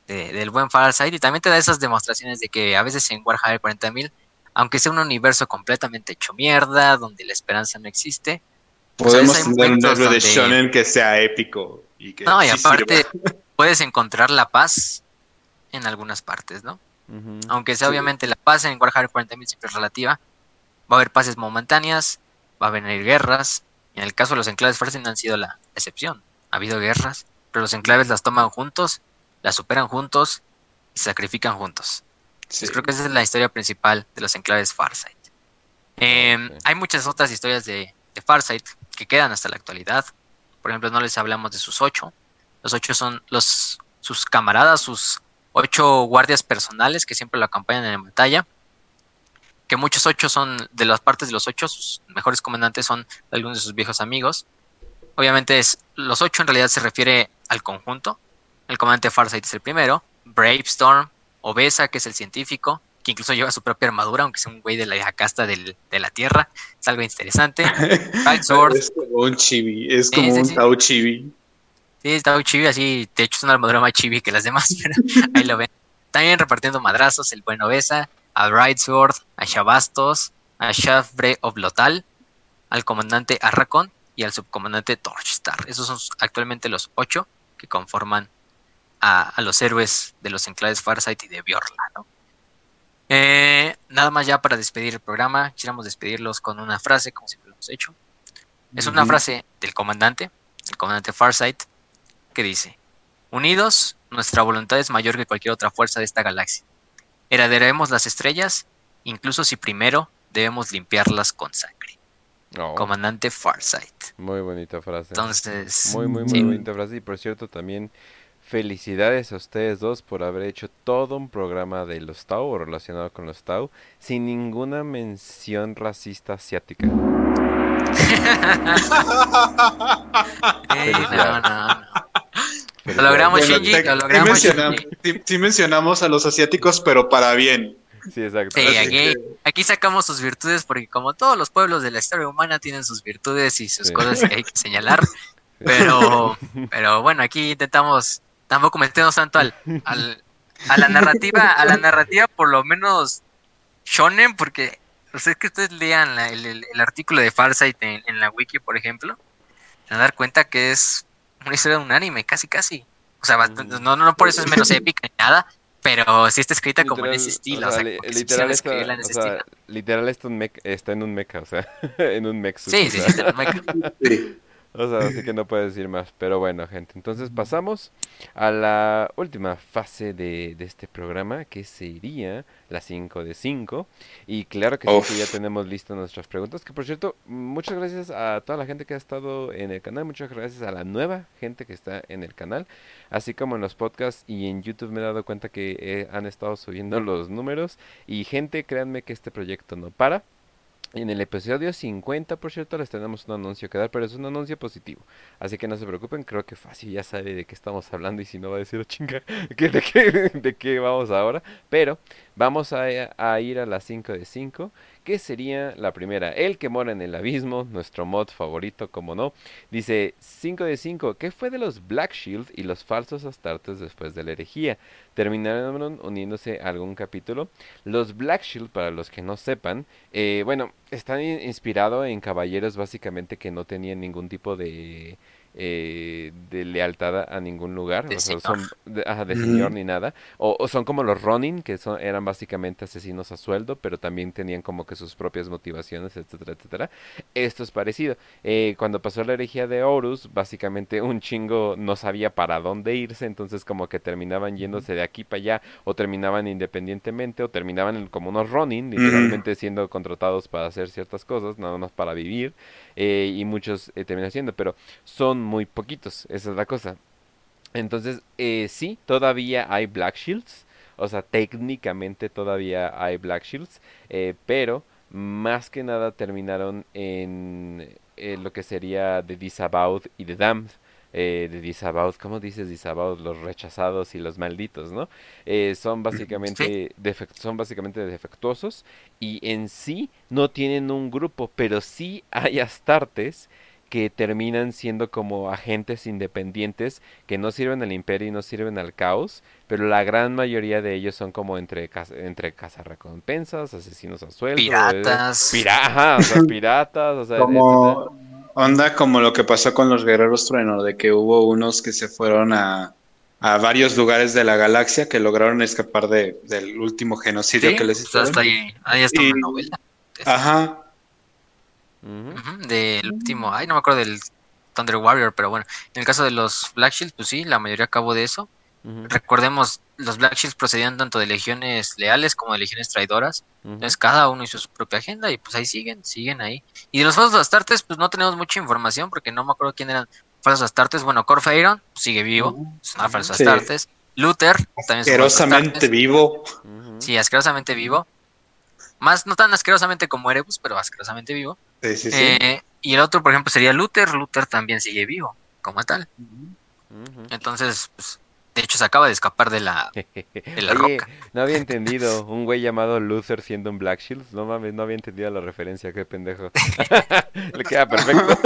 del buen Farsight y también te da esas demostraciones de que a veces en Warhammer 40.000, aunque sea un universo completamente hecho mierda, donde la esperanza no existe, pues podemos tener un libro de shonen que sea épico y que No, y aparte puedes encontrar la paz en algunas partes, ¿no? Aunque sea obviamente la paz en Warhammer 40.000 siempre es relativa, va a haber paces momentáneas, va a venir guerras, en el caso de los enclaves Farsight han sido la excepción. Ha habido guerras, pero los enclaves las toman juntos la superan juntos y sacrifican juntos. creo que esa es la historia principal de los enclaves Farsight. Em, hay muchas otras historias de, de, Farsight que quedan hasta la actualidad. Por ejemplo, no les hablamos de sus ocho. Los ocho son los, sus camaradas, sus ocho guardias personales que siempre lo acompañan en la batalla. Que muchos ocho son de las partes de los ocho, sus mejores comandantes son algunos de sus viejos amigos. Obviamente es, los ocho en realidad se refiere al conjunto, el comandante Farsight es el primero. Bravestorm, Obesa, que es el científico, que incluso lleva su propia armadura, aunque sea un güey de la casta de la Tierra. Es algo interesante. es como un chibi, es como un Tau chibi. Sí, es Tau chibi, así, de hecho es una armadura más chibi que las demás, pero ahí lo ven. También repartiendo madrazos, el buen Obesa, a Brightsword, a Shabastos, a Shafbre Oblotal, al comandante Arracon y al subcomandante Torchstar. Esos son actualmente los ocho que conforman a, los héroes de los enclaves Farsight y de Bjorla, ¿no? Eh, nada más ya para despedir el programa, quisiéramos despedirlos con una frase, como siempre lo hemos hecho. Es una frase del comandante, el comandante Farsight, que dice, Unidos, nuestra voluntad es mayor que cualquier otra fuerza de esta galaxia. heredaremos las estrellas, incluso si primero debemos limpiarlas con sangre. Oh, Comandante Farsight. muy bonita frase. Entonces, Muy, muy, muy sí. bonita frase. Y por cierto, también felicidades a ustedes dos por haber hecho todo un programa de los Tau o relacionado con los Tau sin ninguna mención racista asiática. Eh, no, no, no. Lo logramos, Bueno, Shinji, lo sí logramos, mencionam- Shinji. sí- sí mencionamos a los asiáticos, pero para bien. Sí, exacto. Sí, aquí, que- aquí sacamos sus virtudes porque como todos los pueblos de la historia humana tienen sus virtudes y sus Sí. cosas que hay que señalar, pero, pero bueno, aquí intentamos tampoco meternos tanto al, al- a la narrativa, a la narrativa por lo menos shonen, porque o sea, es que ustedes lean la- el, el- el artículo de Farsight en, en la wiki, por ejemplo, se van a dar cuenta que es una historia de un anime, casi casi. O sea, bastante- no, no, no por eso es menos épica ni nada, pero sí está escrita como en ese estilo. o O sea, li- literal, está, en o ese sea, estilo. literal está, un está en un mecha, o sea, en un mech suit, Sí, o sí, te lo meca. Sí. O sea, así que no puedo decir más. Pero bueno, gente. Entonces pasamos a la última fase de, de este programa, que sería la 5 de 5. Y claro que sí, que ya tenemos listas nuestras preguntas. Que por cierto, muchas gracias a toda la gente que ha estado en el canal. Muchas gracias a la nueva gente que está en el canal. Así como en los podcasts y en YouTube me he dado cuenta que eh, han estado subiendo los números. Y gente, créanme que este proyecto no para. En el episodio 50, por cierto, les tenemos un anuncio que dar, pero es un anuncio positivo. Así que no se preocupen, creo que fácil ya sabe de qué estamos hablando y si no va a decir, "Oh, chinga, ¿qué- de, qué, ¿de qué vamos ahora? Pero vamos a, a ir a las 5 de 5, que sería la primera, El que mora en el abismo, nuestro mod favorito, como no. Dice 5 de 5, ¿qué fue de los Black Shield y los falsos astartes después de la herejía? ¿Terminaron uniéndose a algún capítulo? Los Black Shield, para los que no sepan, eh, bueno, están in- inspirados en caballeros básicamente que no tenían ningún tipo de, eh, de lealtad a- ningún lugar, De o sea, señor. son de, ajá, de Ujú. señor ni nada, o, o son como los Ronin, que son, eran básicamente asesinos a sueldo, pero también tenían como que sus propias motivaciones, etcétera, etcétera. Esto es parecido. Eh, cuando pasó la herejía de Horus, básicamente un chingo no sabía para dónde irse, entonces como que terminaban yéndose de aquí para allá, o terminaban independientemente, o terminaban en- como unos Ronin, literalmente siendo contratados para hacer ciertas cosas, nada más para vivir, eh, y muchos eh, terminan haciendo, pero son muy poquitos, esa es la cosa. Entonces, eh, sí, todavía hay Black Shields, o sea, técnicamente todavía hay Black Shields, eh, pero más que nada terminaron en lo que sería The Disavowed y The Damned. Eh, The Disavowed, ¿cómo dices Disavowed? Los rechazados y los malditos, ¿no? Eh, son básicamente son básicamente defectuosos y en sí no tienen un grupo, pero sí hay astartes que terminan siendo como agentes independientes que no sirven al imperio y no sirven al caos, pero la gran mayoría de ellos son como entre entre cazarrecompensas, asesinos a sueldo, eh, Piratas. pira- ajá, o sea, piratas, o sea, etcétera. Onda como lo que pasó con los guerreros trueno, de que hubo unos que se fueron a, a varios lugares de la galaxia que lograron escapar de, del último genocidio Sí, que les pues hicieron. hasta ahí, ahí está Y- una novela. Ajá, del último, ay, no me acuerdo del Thunder Warrior, pero bueno, en el caso de los Black Shields, pues sí, la mayoría acabó de eso. Recordemos, los Black Shields procedían tanto de legiones leales como de legiones traidoras. ujú. Entonces cada uno hizo su propia agenda y pues ahí siguen, siguen ahí. Y de los falsos astartes, pues no tenemos mucha información porque no me acuerdo quién eran falsos astartes. Bueno, Corfeiron sigue vivo, son falsos Sí. astartes. Luther también es asquerosamente vivo. Sí, asquerosamente vivo. Más, no tan asquerosamente como Erebus, pero asquerosamente vivo. Sí, sí, sí. Eh, y el otro, por ejemplo, sería Luther. Luther también sigue vivo, como tal. Entonces, pues, de hecho, se acaba de esquepar de la, de la Oye, roca. no había entendido un güey llamado Luther siendo un Black Shield. No mames, no había entendido la referencia, qué pendejo. Le queda perfecto.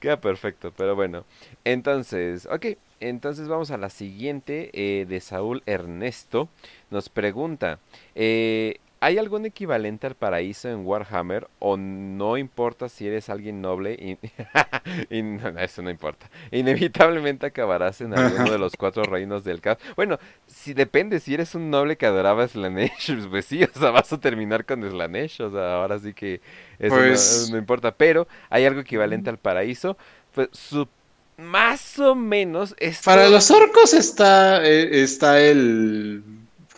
queda perfecto, pero bueno. Entonces, ok, entonces vamos a la siguiente eh, de Saúl Ernesto. Nos pregunta, eh, ¿hay algún equivalente al paraíso en Warhammer o no importa si eres alguien noble? Y, y no, no, eso no importa. Inevitablemente acabarás en alguno de los cuatro reinos del caos. Bueno, si depende, si eres un noble que adoraba a Slanesh, pues sí, o sea, vas a terminar con Slanesh, o sea, ahora sí que eso no- Pues- no, importa. Pero hay algo equivalente al paraíso, pues su, más o menos Para los orcos está, eh, está el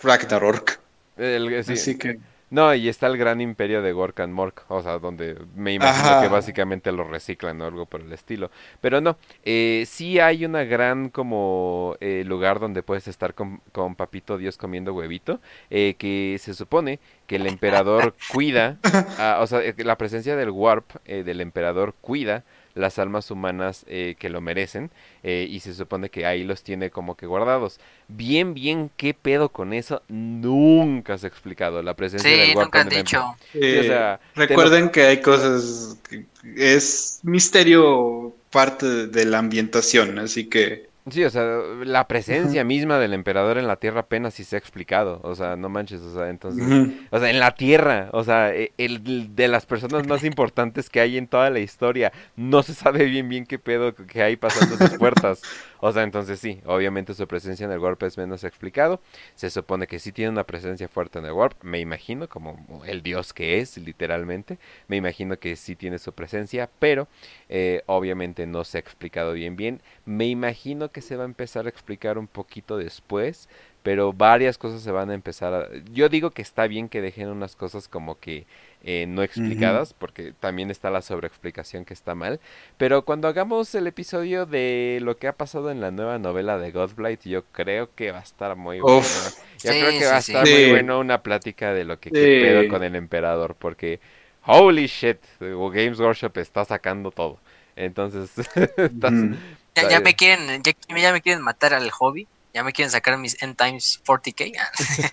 Ragnarok. El- sí. Así que. No, y está el gran imperio de Gork and Mork, o sea, donde me imagino Ajá. que básicamente lo reciclan o algo por el estilo. Pero no, eh, sí hay una gran como eh, lugar donde puedes estar con, con Papito Dios comiendo huevito, eh, que se supone que el emperador cuida, ah, o sea, eh, la presencia del Warp eh, del emperador cuida las almas humanas eh, que lo merecen eh, y se supone que ahí los tiene como que guardados. Bien, bien, ¿qué pedo con eso? Nunca se ha explicado la presencia Sí, del Warp nunca han dicho. o sea, te recuerden que hay cosas. que- es misterio parte de- de la ambientación, así que. Sí, o sea, la presencia misma del emperador en la Tierra apenas si se ha explicado, o sea, no manches, o sea, entonces, o sea, en la Tierra, o sea, e- el de las personas más importantes que hay en toda la historia, no se sabe bien bien qué pedo que hay pasando esas puertas, o sea, entonces sí, obviamente su presencia en el Warp es menos explicado, se supone que sí tiene una presencia fuerte en el Warp, me imagino, como el dios que es, literalmente, me imagino que sí tiene su presencia, pero eh, obviamente no se ha explicado bien bien. Me imagino que se va a empezar a explicar un poquito después, pero varias cosas se van a empezar a... Yo digo que está bien que dejen unas cosas como que eh, no explicadas, porque también está la sobreexplicación que está mal. Pero cuando hagamos el episodio de lo que ha pasado en la nueva novela de Godblight, yo creo que va a estar muy bueno. Uf. Yo Sí, creo que va a sí, estar sí. muy bueno una plática de lo que pedo con el emperador, porque holy shit, o Games Workshop está sacando todo. Entonces, estás-. Ya, me quieren, ya, ya me quieren matar al hobby. Ya me quieren sacar mis End Times 40k.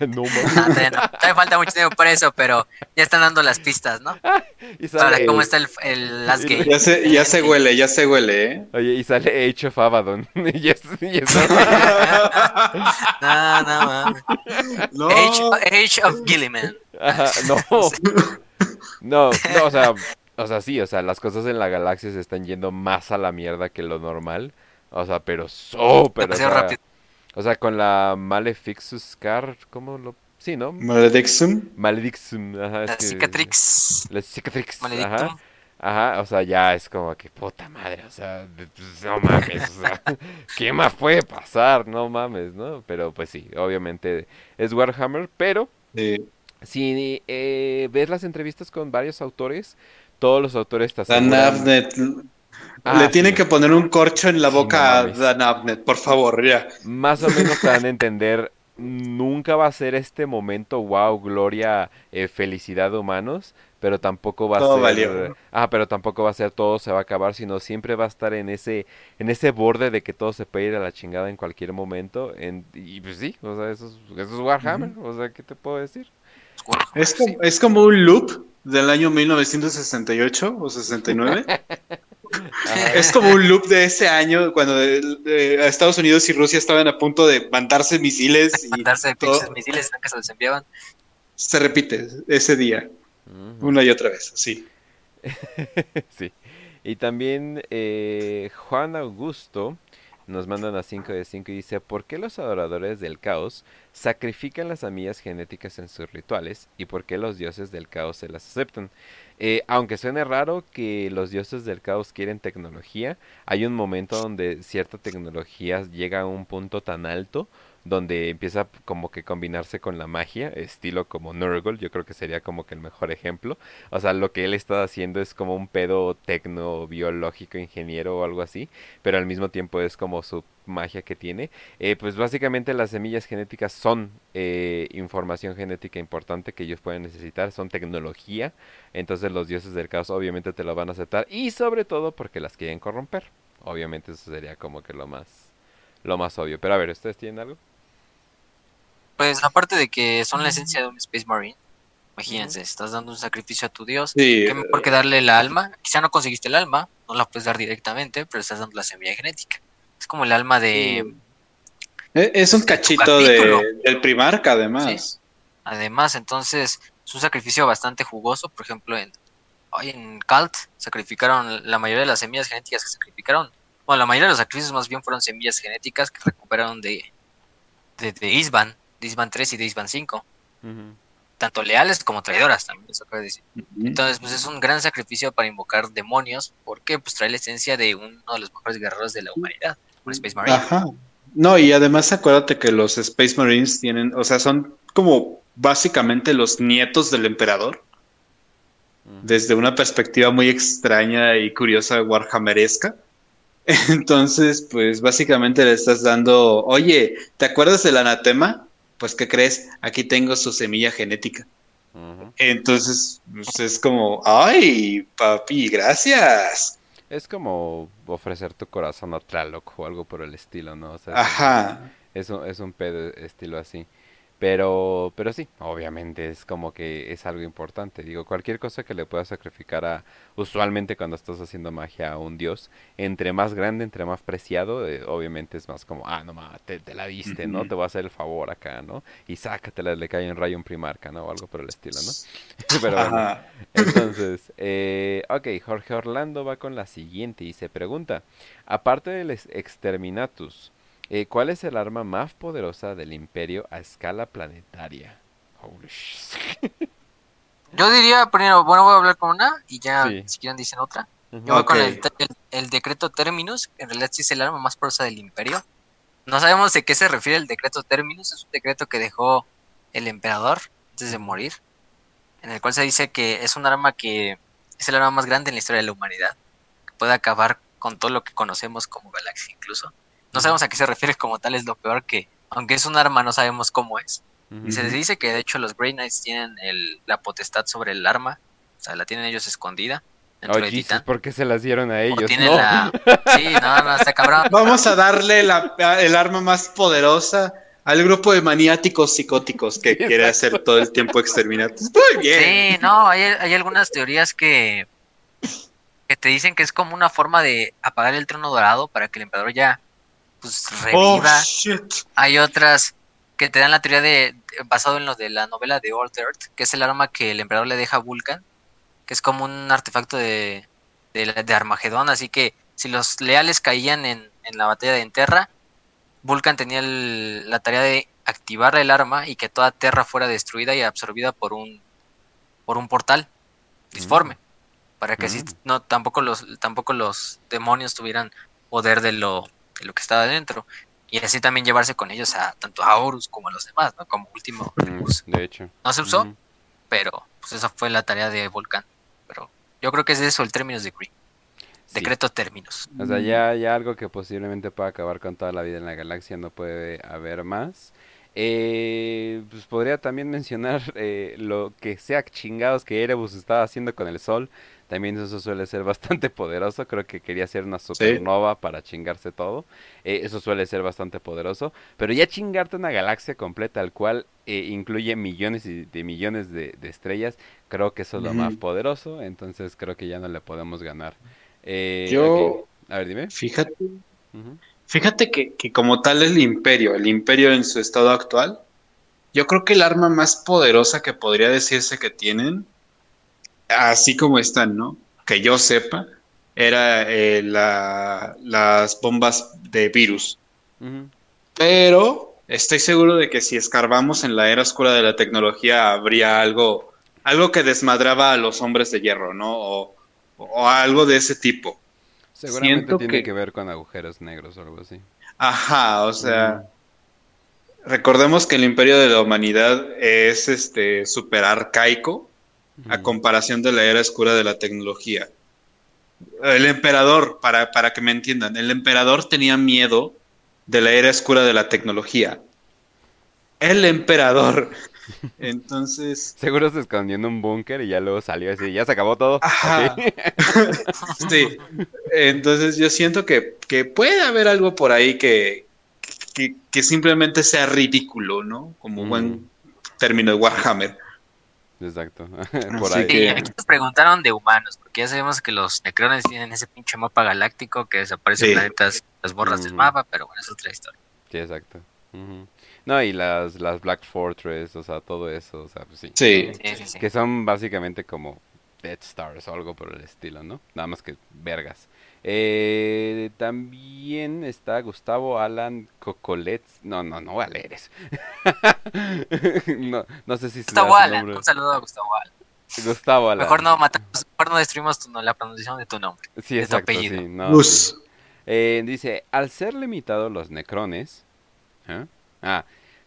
no No, mames. todavía, no. Todavía falta mucho tiempo para eso, pero ya están dando las pistas, ¿no? Y Para sale, cómo está el, el Last Game. Ya se, ya se huele, ya se huele, ¿eh? oye, y sale Age of Abaddon. y es, y es- No, no. No. Age, Age of Gilliman. Ajá, no. No, no, o sea, o sea, sí, o sea, las cosas en la galaxia se están yendo más a la mierda que lo normal. O sea, pero súper, o sea, rápido. O sea, con la Malefixus Car, ¿cómo lo...? Sí, ¿no? Maledixum. Maledixum, ajá, es La que- Cicatrix. La Cicatrix, Maledictum. ajá. Ajá, o sea, ya es como que puta madre, o sea, pues, no mames, o sea, ¿qué más puede pasar? No mames, ¿no? Pero pues sí, obviamente es Warhammer, pero si eh, ves las entrevistas con varios autores, todos los autores te Dan aseguran... Abnett. Ah, Le sí. tienen que poner un corcho en la Sí, boca no a. Dan Abnett, por favor, ya. Más o menos te dan a entender, nunca va a ser este momento, wow, gloria, eh, felicidad de humanos, pero tampoco va a Todo ser, valió. ah, pero tampoco va a ser todo se va a acabar, sino siempre va a estar en ese, en ese borde de que todo se puede ir a la chingada en cualquier momento, en- y pues sí, o sea, eso es, eso es Warhammer, o sea, ¿qué te puedo decir? Es como, es como un loop del año 1968 o 69. Ajá. Es como un loop de ese año cuando eh, Estados Unidos y Rusia estaban a punto de mandarse misiles y Mandarse misiles que se los enviaban. se repite ese día, una y otra vez, sí. Sí. Y también eh, Juan Augusto nos manda una 5 de 5 y dice, ¿por qué los adoradores del caos sacrifican las semillas genéticas en sus rituales y por qué los dioses del caos se las aceptan? Eh, aunque suene raro que los dioses del caos quieren tecnología, hay un momento donde cierta tecnología llega a un punto tan alto donde empieza como que combinarse con la magia, estilo como Nurgle, yo creo que sería como que el mejor ejemplo. O sea, lo que él está haciendo es como un pedo tecno, biológico, ingeniero o algo así, pero al mismo tiempo es como su magia que tiene. Eh, pues básicamente las semillas genéticas son eh, información genética importante que ellos pueden necesitar, son tecnología, entonces los dioses del caos obviamente te lo van a aceptar y sobre todo porque las quieren corromper. Obviamente eso sería como que lo más, lo más obvio. Pero a ver, ¿ustedes tienen algo? Pues aparte de que son la esencia de un Space Marine, imagínense, estás dando un sacrificio a tu dios, Sí, qué mejor que darle la alma. Quizá no conseguiste el alma, no la puedes dar directamente, pero estás dando la semilla genética. Es como el alma de... Eh, es un cachito de, del primarca, además. Además, entonces, es un sacrificio bastante jugoso. Por ejemplo, en, hoy en Cult sacrificaron la mayoría de las semillas genéticas que sacrificaron. Bueno, la mayoría de los sacrificios más bien fueron semillas genéticas que recuperaron de, de, de Isban, de Isban 3 y de Isban 5. Tanto leales como traidoras también, eso decir. Entonces, pues es un gran sacrificio para invocar demonios, porque pues trae la esencia de uno de los mejores guerreros de la humanidad, un Space Marine. Ajá. No, y además acuérdate que los Space Marines tienen, o sea, son como básicamente los nietos del emperador. Desde una perspectiva muy extraña y curiosa Warhammeresca. Entonces, pues básicamente le estás dando, oye, ¿te acuerdas del anatema? Pues, ¿qué crees? Aquí tengo su semilla genética. Entonces, pues, es como, ay, papi, gracias. Es como ofrecer tu corazón a Tlaloc o algo por el estilo, ¿no? Ajá. Es un, es un pedo estilo así. Pero, pero sí, obviamente es como que es algo importante. Digo, cualquier cosa que le puedas sacrificar a, usualmente cuando estás haciendo magia a un dios, entre más grande, entre más preciado, eh, obviamente es más como, ah, no mames, te, la diste, ¿no? Te voy a hacer el favor acá, ¿no? Y sácatela, le cae un rayo en primarca, ¿no? O algo por el estilo, ¿no? pero bueno, entonces, eh, ok, Jorge Orlando va con la siguiente y se pregunta, aparte del exterminatus, eh, ¿Cuál es el arma más poderosa del imperio a escala planetaria? Yo diría primero, bueno, voy a hablar con una y ya si quieren dicen otra. Yo voy con el, decreto Terminus, que en realidad sí es el arma más poderosa del imperio. No sabemos de qué se refiere el decreto Terminus, es un decreto que dejó el emperador antes de morir, en el cual se dice que es un arma que es el arma más grande en la historia de la humanidad, que puede acabar con todo lo que conocemos como galaxia incluso. No sabemos a qué se refiere como tal, es lo peor que, aunque es un arma, no sabemos cómo es. Y se dice que de hecho los Grey Knights tienen la potestad sobre el arma, o sea, la tienen ellos escondida. Jesus, ¿por qué se las dieron a ellos? ¿no? La... Sí, no, no, está cabrón. Vamos a darle el arma más poderosa al grupo de maniáticos psicóticos que quiere hacer todo el tiempo exterminatos. Muy bien. Sí, no, hay, hay algunas teorías que, que te dicen que es como una forma de apagar el trono dorado para que el emperador ya pues reviva. Oh, Hay otras que te dan la teoría de basado en lo de la novela de Old Earth, que es el arma que el emperador le deja a Vulcan, que es como un artefacto de, de, Armagedón, así que si los leales caían en, en la batalla de Enterra, Vulcan tenía la tarea de activar el arma y que toda Terra fuera destruida y absorbida por un por un portal disforme, mm. para que así mm. no tampoco los tampoco los demonios tuvieran poder de lo de lo que estaba dentro. Y así también llevarse con ellos a tanto a Horus como a los demás, ¿no? Como último mm, de hecho. No se usó, pero pues esa fue la tarea de Volcán. Pero yo creo que es eso el términos de Green. Decreto términos. O sea, ya, ya algo que posiblemente pueda acabar con toda la vida en la galaxia no puede haber más. Eh, pues podría también mencionar eh, lo que sea chingados que Erebus estaba haciendo con el Sol. También eso suele ser bastante poderoso. Creo que quería hacer una supernova para chingarse todo. Eh, eso suele ser bastante poderoso. Pero ya chingarte una galaxia completa, al cual eh, incluye millones y de millones de, estrellas, creo que eso es lo más poderoso. Entonces creo que ya no le podemos ganar. Eh, Yo, a ver, dime. Fíjate. Fíjate que, que como tal el imperio, el imperio en su estado actual, yo creo que el arma más poderosa que podría decirse que tienen así como están, ¿no? Que yo sepa, era eh, las bombas de virus. Pero estoy seguro de que si escarbamos en la era oscura de la tecnología habría algo, algo que desmadraba a los hombres de hierro, ¿no? O, algo de ese tipo. Seguramente tiene que... ver con agujeros negros o algo así. Ajá, o sea, recordemos que el imperio de la humanidad es este super arcaico a comparación de la era oscura de la tecnología. El emperador, para, para que me entiendan, el emperador tenía miedo de la era oscura de la tecnología. El emperador. Entonces. Seguro se escondió en un búnker y ya luego salió así, ya se acabó todo. sí. Entonces yo siento que, puede haber algo por ahí que, que, simplemente sea ridículo, ¿no? Como un buen término de Warhammer. Exacto. Por ahí. Sí, aquí nos preguntaron de humanos, porque ya sabemos que los necrones tienen ese pinche mapa galáctico que desaparecen planetas, las borras del mapa, pero bueno, es otra historia. Sí, exacto. No, y las, las Black Fortress, o sea, todo eso, o sea, pues sí. Sí. Que son básicamente como Dead Stars o algo por el estilo, ¿no? Nada más que vergas. Eh, también está Gustavo Alan Cocolets. No, no, no voy a leer eso. no, no sé si Gustavo Alan, un saludo a Gustavo Alan. Gustavo Alan. Mejor no matamos, mejor no destruimos tu, la pronunciación de tu nombre. Sí, de tu apellido. Sí, no, eh, dice, al ser limitados los necrones, ¿eh? ah,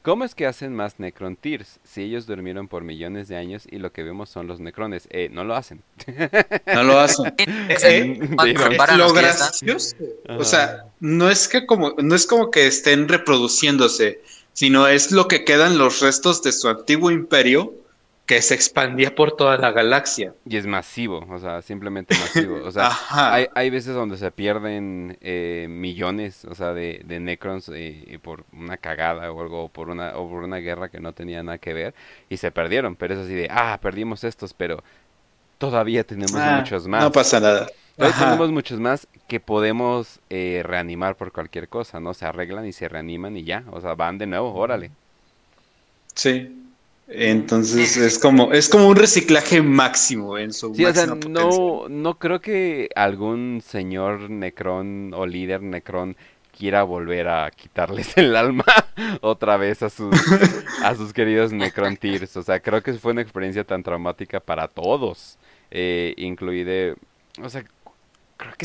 ¿Cómo es que hacen más Necron Tears si ellos durmieron por millones de años y lo que vemos son los Necrones? Eh, no lo hacen. No lo hacen. Eh, lo gracioso. O sea, no es que como, no es como que estén reproduciéndose, sino es lo que quedan los restos de su antiguo imperio que se expandía por toda la galaxia. Y es masivo, o sea, simplemente masivo. O sea, hay, hay, veces donde se pierden eh, millones, o sea, de, de Necrons eh, por una cagada o algo, por una, o por una guerra que no tenía nada que ver, y se perdieron. Pero es así de, ah, perdimos estos, pero todavía tenemos ah, muchos más. No pasa nada. tenemos muchos más que podemos eh, reanimar por cualquier cosa, ¿no? Se arreglan y se reaniman y ya, o sea, van de nuevo, órale. Sí, entonces es como es como un reciclaje máximo en su sí, o sea, no no creo que algún señor Necron o líder Necron quiera volver a quitarles el alma otra vez a sus a sus queridos Necron Tears. O sea, creo que fue una experiencia tan traumática para todos, eh, incluido, o sea,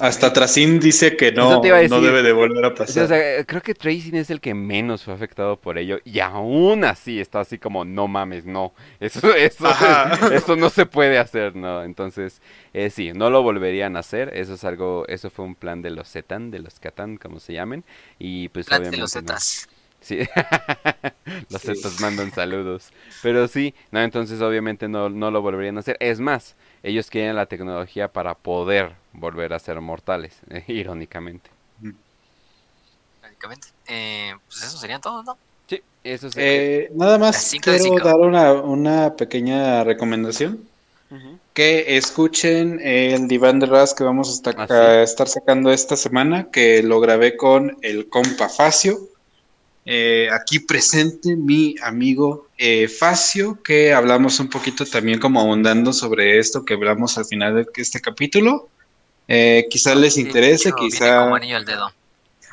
hasta Tracin dice que no, no debe de volver a pasar. creo que Tracing es el que menos fue afectado por ello y aún así está así como, no mames, no, eso, eso, eso no se puede hacer, ¿no? Entonces, eh, sí, no lo volverían a hacer, eso es algo, eso fue un plan de los Zetan, de los Catan, como se llamen, y pues plan de los Zetas. Sí, los Zetas mandan saludos, pero sí, no, entonces obviamente no, no lo volverían a hacer, es más, ellos quieren la tecnología para poder volver a ser mortales, irónicamente. Irónicamente. Eh, pues eso serían todos, ¿no? Sí, eso sería. Eh, nada más quiero dar una, una pequeña recomendación. Que escuchen el diván de Ras que vamos a estar, ah, a estar sacando esta semana, que lo grabé con el compa Facio eh, aquí presente mi amigo eh, Facio, que hablamos un poquito también como ahondando sobre esto que hablamos al final de este capítulo. Eh, quizá les interese, quizá...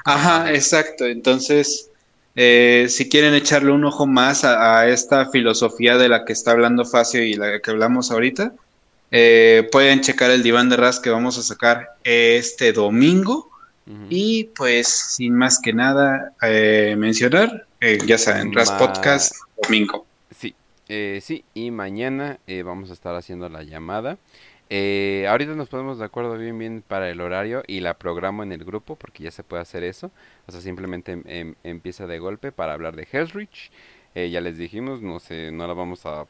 Ajá, exacto. Entonces, eh, si quieren echarle un ojo más a, esta filosofía de la que está hablando Facio y la que hablamos ahorita, pueden checar el diván de Ras que vamos a sacar este domingo. Y pues, sin más que nada eh, mencionar, eh, ya saben, Ras Podcast domingo. Sí, eh, sí, y mañana vamos a estar haciendo la llamada. ahorita nos ponemos de acuerdo bien bien para el horario y la programo en el grupo porque ya se puede hacer eso. O sea, simplemente em, em, empieza de golpe para hablar de Hellrich. ya les dijimos, no sé, no la vamos a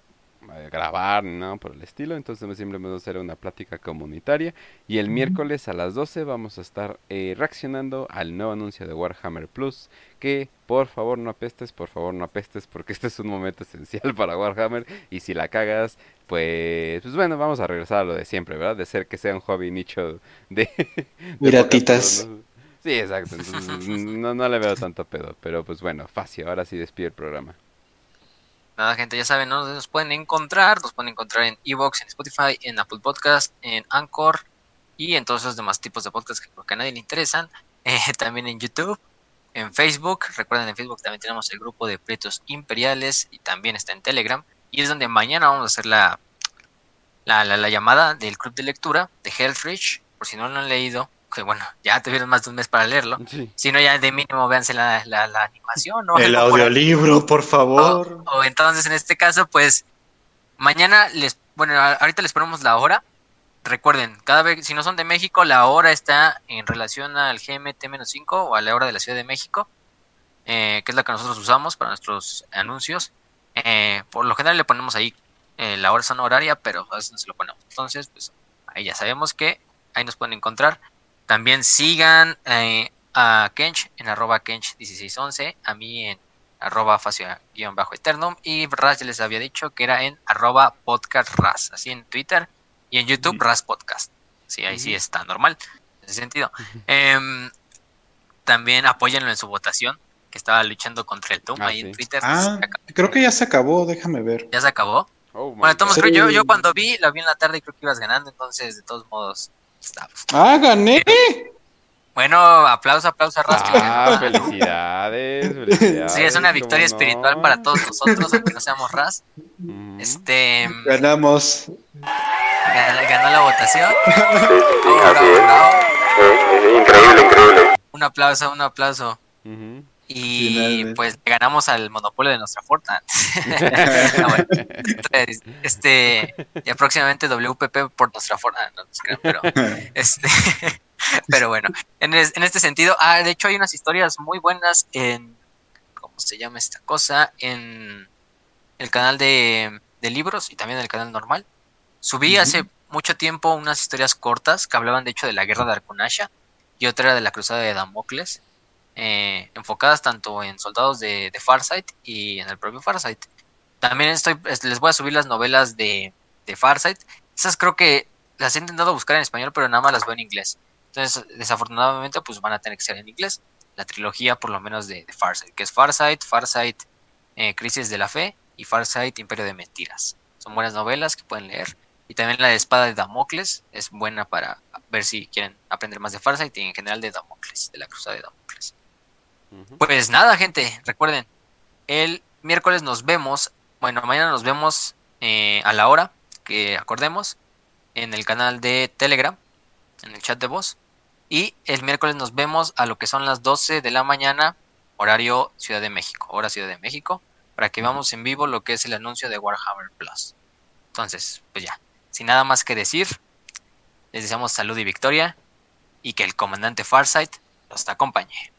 grabar ni nada por el estilo. Entonces simplemente vamos a hacer una plática comunitaria. Y el miércoles a las 12 vamos a estar eh, reaccionando al nuevo anuncio de Warhammer Plus. Que por favor no apestes, por favor no apestes, porque este es un momento esencial para Warhammer. Y si la cagas, pues, pues bueno, vamos a regresar a lo de siempre, ¿verdad? De ser que sea un hobby nicho de... Miratitas. Sí, exacto. no, no le veo tanto pedo. Pero pues bueno, fácil. Ahora sí despide el programa. Nada, gente, ya saben, ¿no? Nos pueden encontrar, nos pueden encontrar en Evox, en Spotify, en Apple Podcast, en Anchor y en todos los demás tipos de podcasts que a nadie le interesan. Eh, también en YouTube, en Facebook. Recuerden, en Facebook también tenemos el grupo de Pretos Imperiales y también está en Telegram. Y es donde mañana vamos a hacer la, la, la, llamada del club de lectura de Healthridge. Por si no lo han leído, que bueno, ya tuvieron más de un mes para leerlo. Si no, ya de mínimo véanse la, la, animación. ¿no? El audiolibro, por favor. O, entonces, en este caso, pues, mañana les, bueno, ahorita les ponemos la hora. Recuerden, cada vez, si no son de México, la hora está en relación al GMT-5 o a la hora de la Ciudad de México, eh, que es la que nosotros usamos para nuestros anuncios. Eh, por lo general le ponemos ahí eh, la hora horaria, pero a veces no se lo ponemos. Entonces, pues ahí ya sabemos que ahí nos pueden encontrar. También sigan eh, a Kench en arroba Kench1611, a mí en arroba facio-eternum y Raz ya les había dicho que era en arroba podcast Raz, así en Twitter y en YouTube Raz Podcast. Sí, ahí sí está normal, en ese sentido. Em, también apóyenlo en su votación, que estaba luchando contra el Doom ah, ahí en Twitter. Ah, creo que ya se acabó, déjame ver. ¿Ya se acabó? Oh, bueno, yo, yo cuando vi, la vi en la tarde y creo que ibas ganando, entonces de todos modos ¡Ah, gané! Bueno, aplauso, aplauso a Ah, felicidades, felicidades. Sí, es una victoria espiritual para todos nosotros, aunque no seamos Ras. Este. Ganamos. Ganó, la votación. Increíble, increíble. Un aplauso, un aplauso. Y pues ganamos al monopolio de nuestra Fortnite. Ah, este, ya próximamente WPP por nuestra Fortnite, no, pero, este, pero bueno, en, en, este sentido, ah, de hecho hay unas historias muy buenas en, ¿cómo se llama esta cosa? En el canal de, de libros y también en el canal normal. Subí hace mucho tiempo unas historias cortas que hablaban de hecho de la guerra de Arconasha y otra era de la cruzada de Damocles eh, enfocadas tanto en soldados de, Farsight y en el propio Farsight. También estoy, les voy a subir las novelas de, Farsight. Esas creo que las he intentado buscar en español, pero nada más las veo en inglés. Entonces, desafortunadamente, pues van a tener que ser en inglés. La trilogía, por lo menos, de, de Farsight, que es Farsight, Farsight, eh, Crisis de la Fe y Farsight, Imperio de Mentiras. Son buenas novelas que pueden leer. Y también la de Espada de Damocles es buena para ver si quieren aprender más de Farsight y en general de Damocles, de la Cruzada de Damocles. Pues nada, gente, recuerden, el miércoles nos vemos, bueno, mañana nos vemos eh, a la hora que acordemos en el canal de Telegram, en el chat de voz. Y el miércoles nos vemos a lo que son las 12 de la mañana, horario Ciudad de México, hora Ciudad de México, para que veamos en vivo lo que es el anuncio de Warhammer Plus. Entonces, pues ya, sin nada más que decir, les deseamos salud y victoria y que el comandante Farsight los acompañe.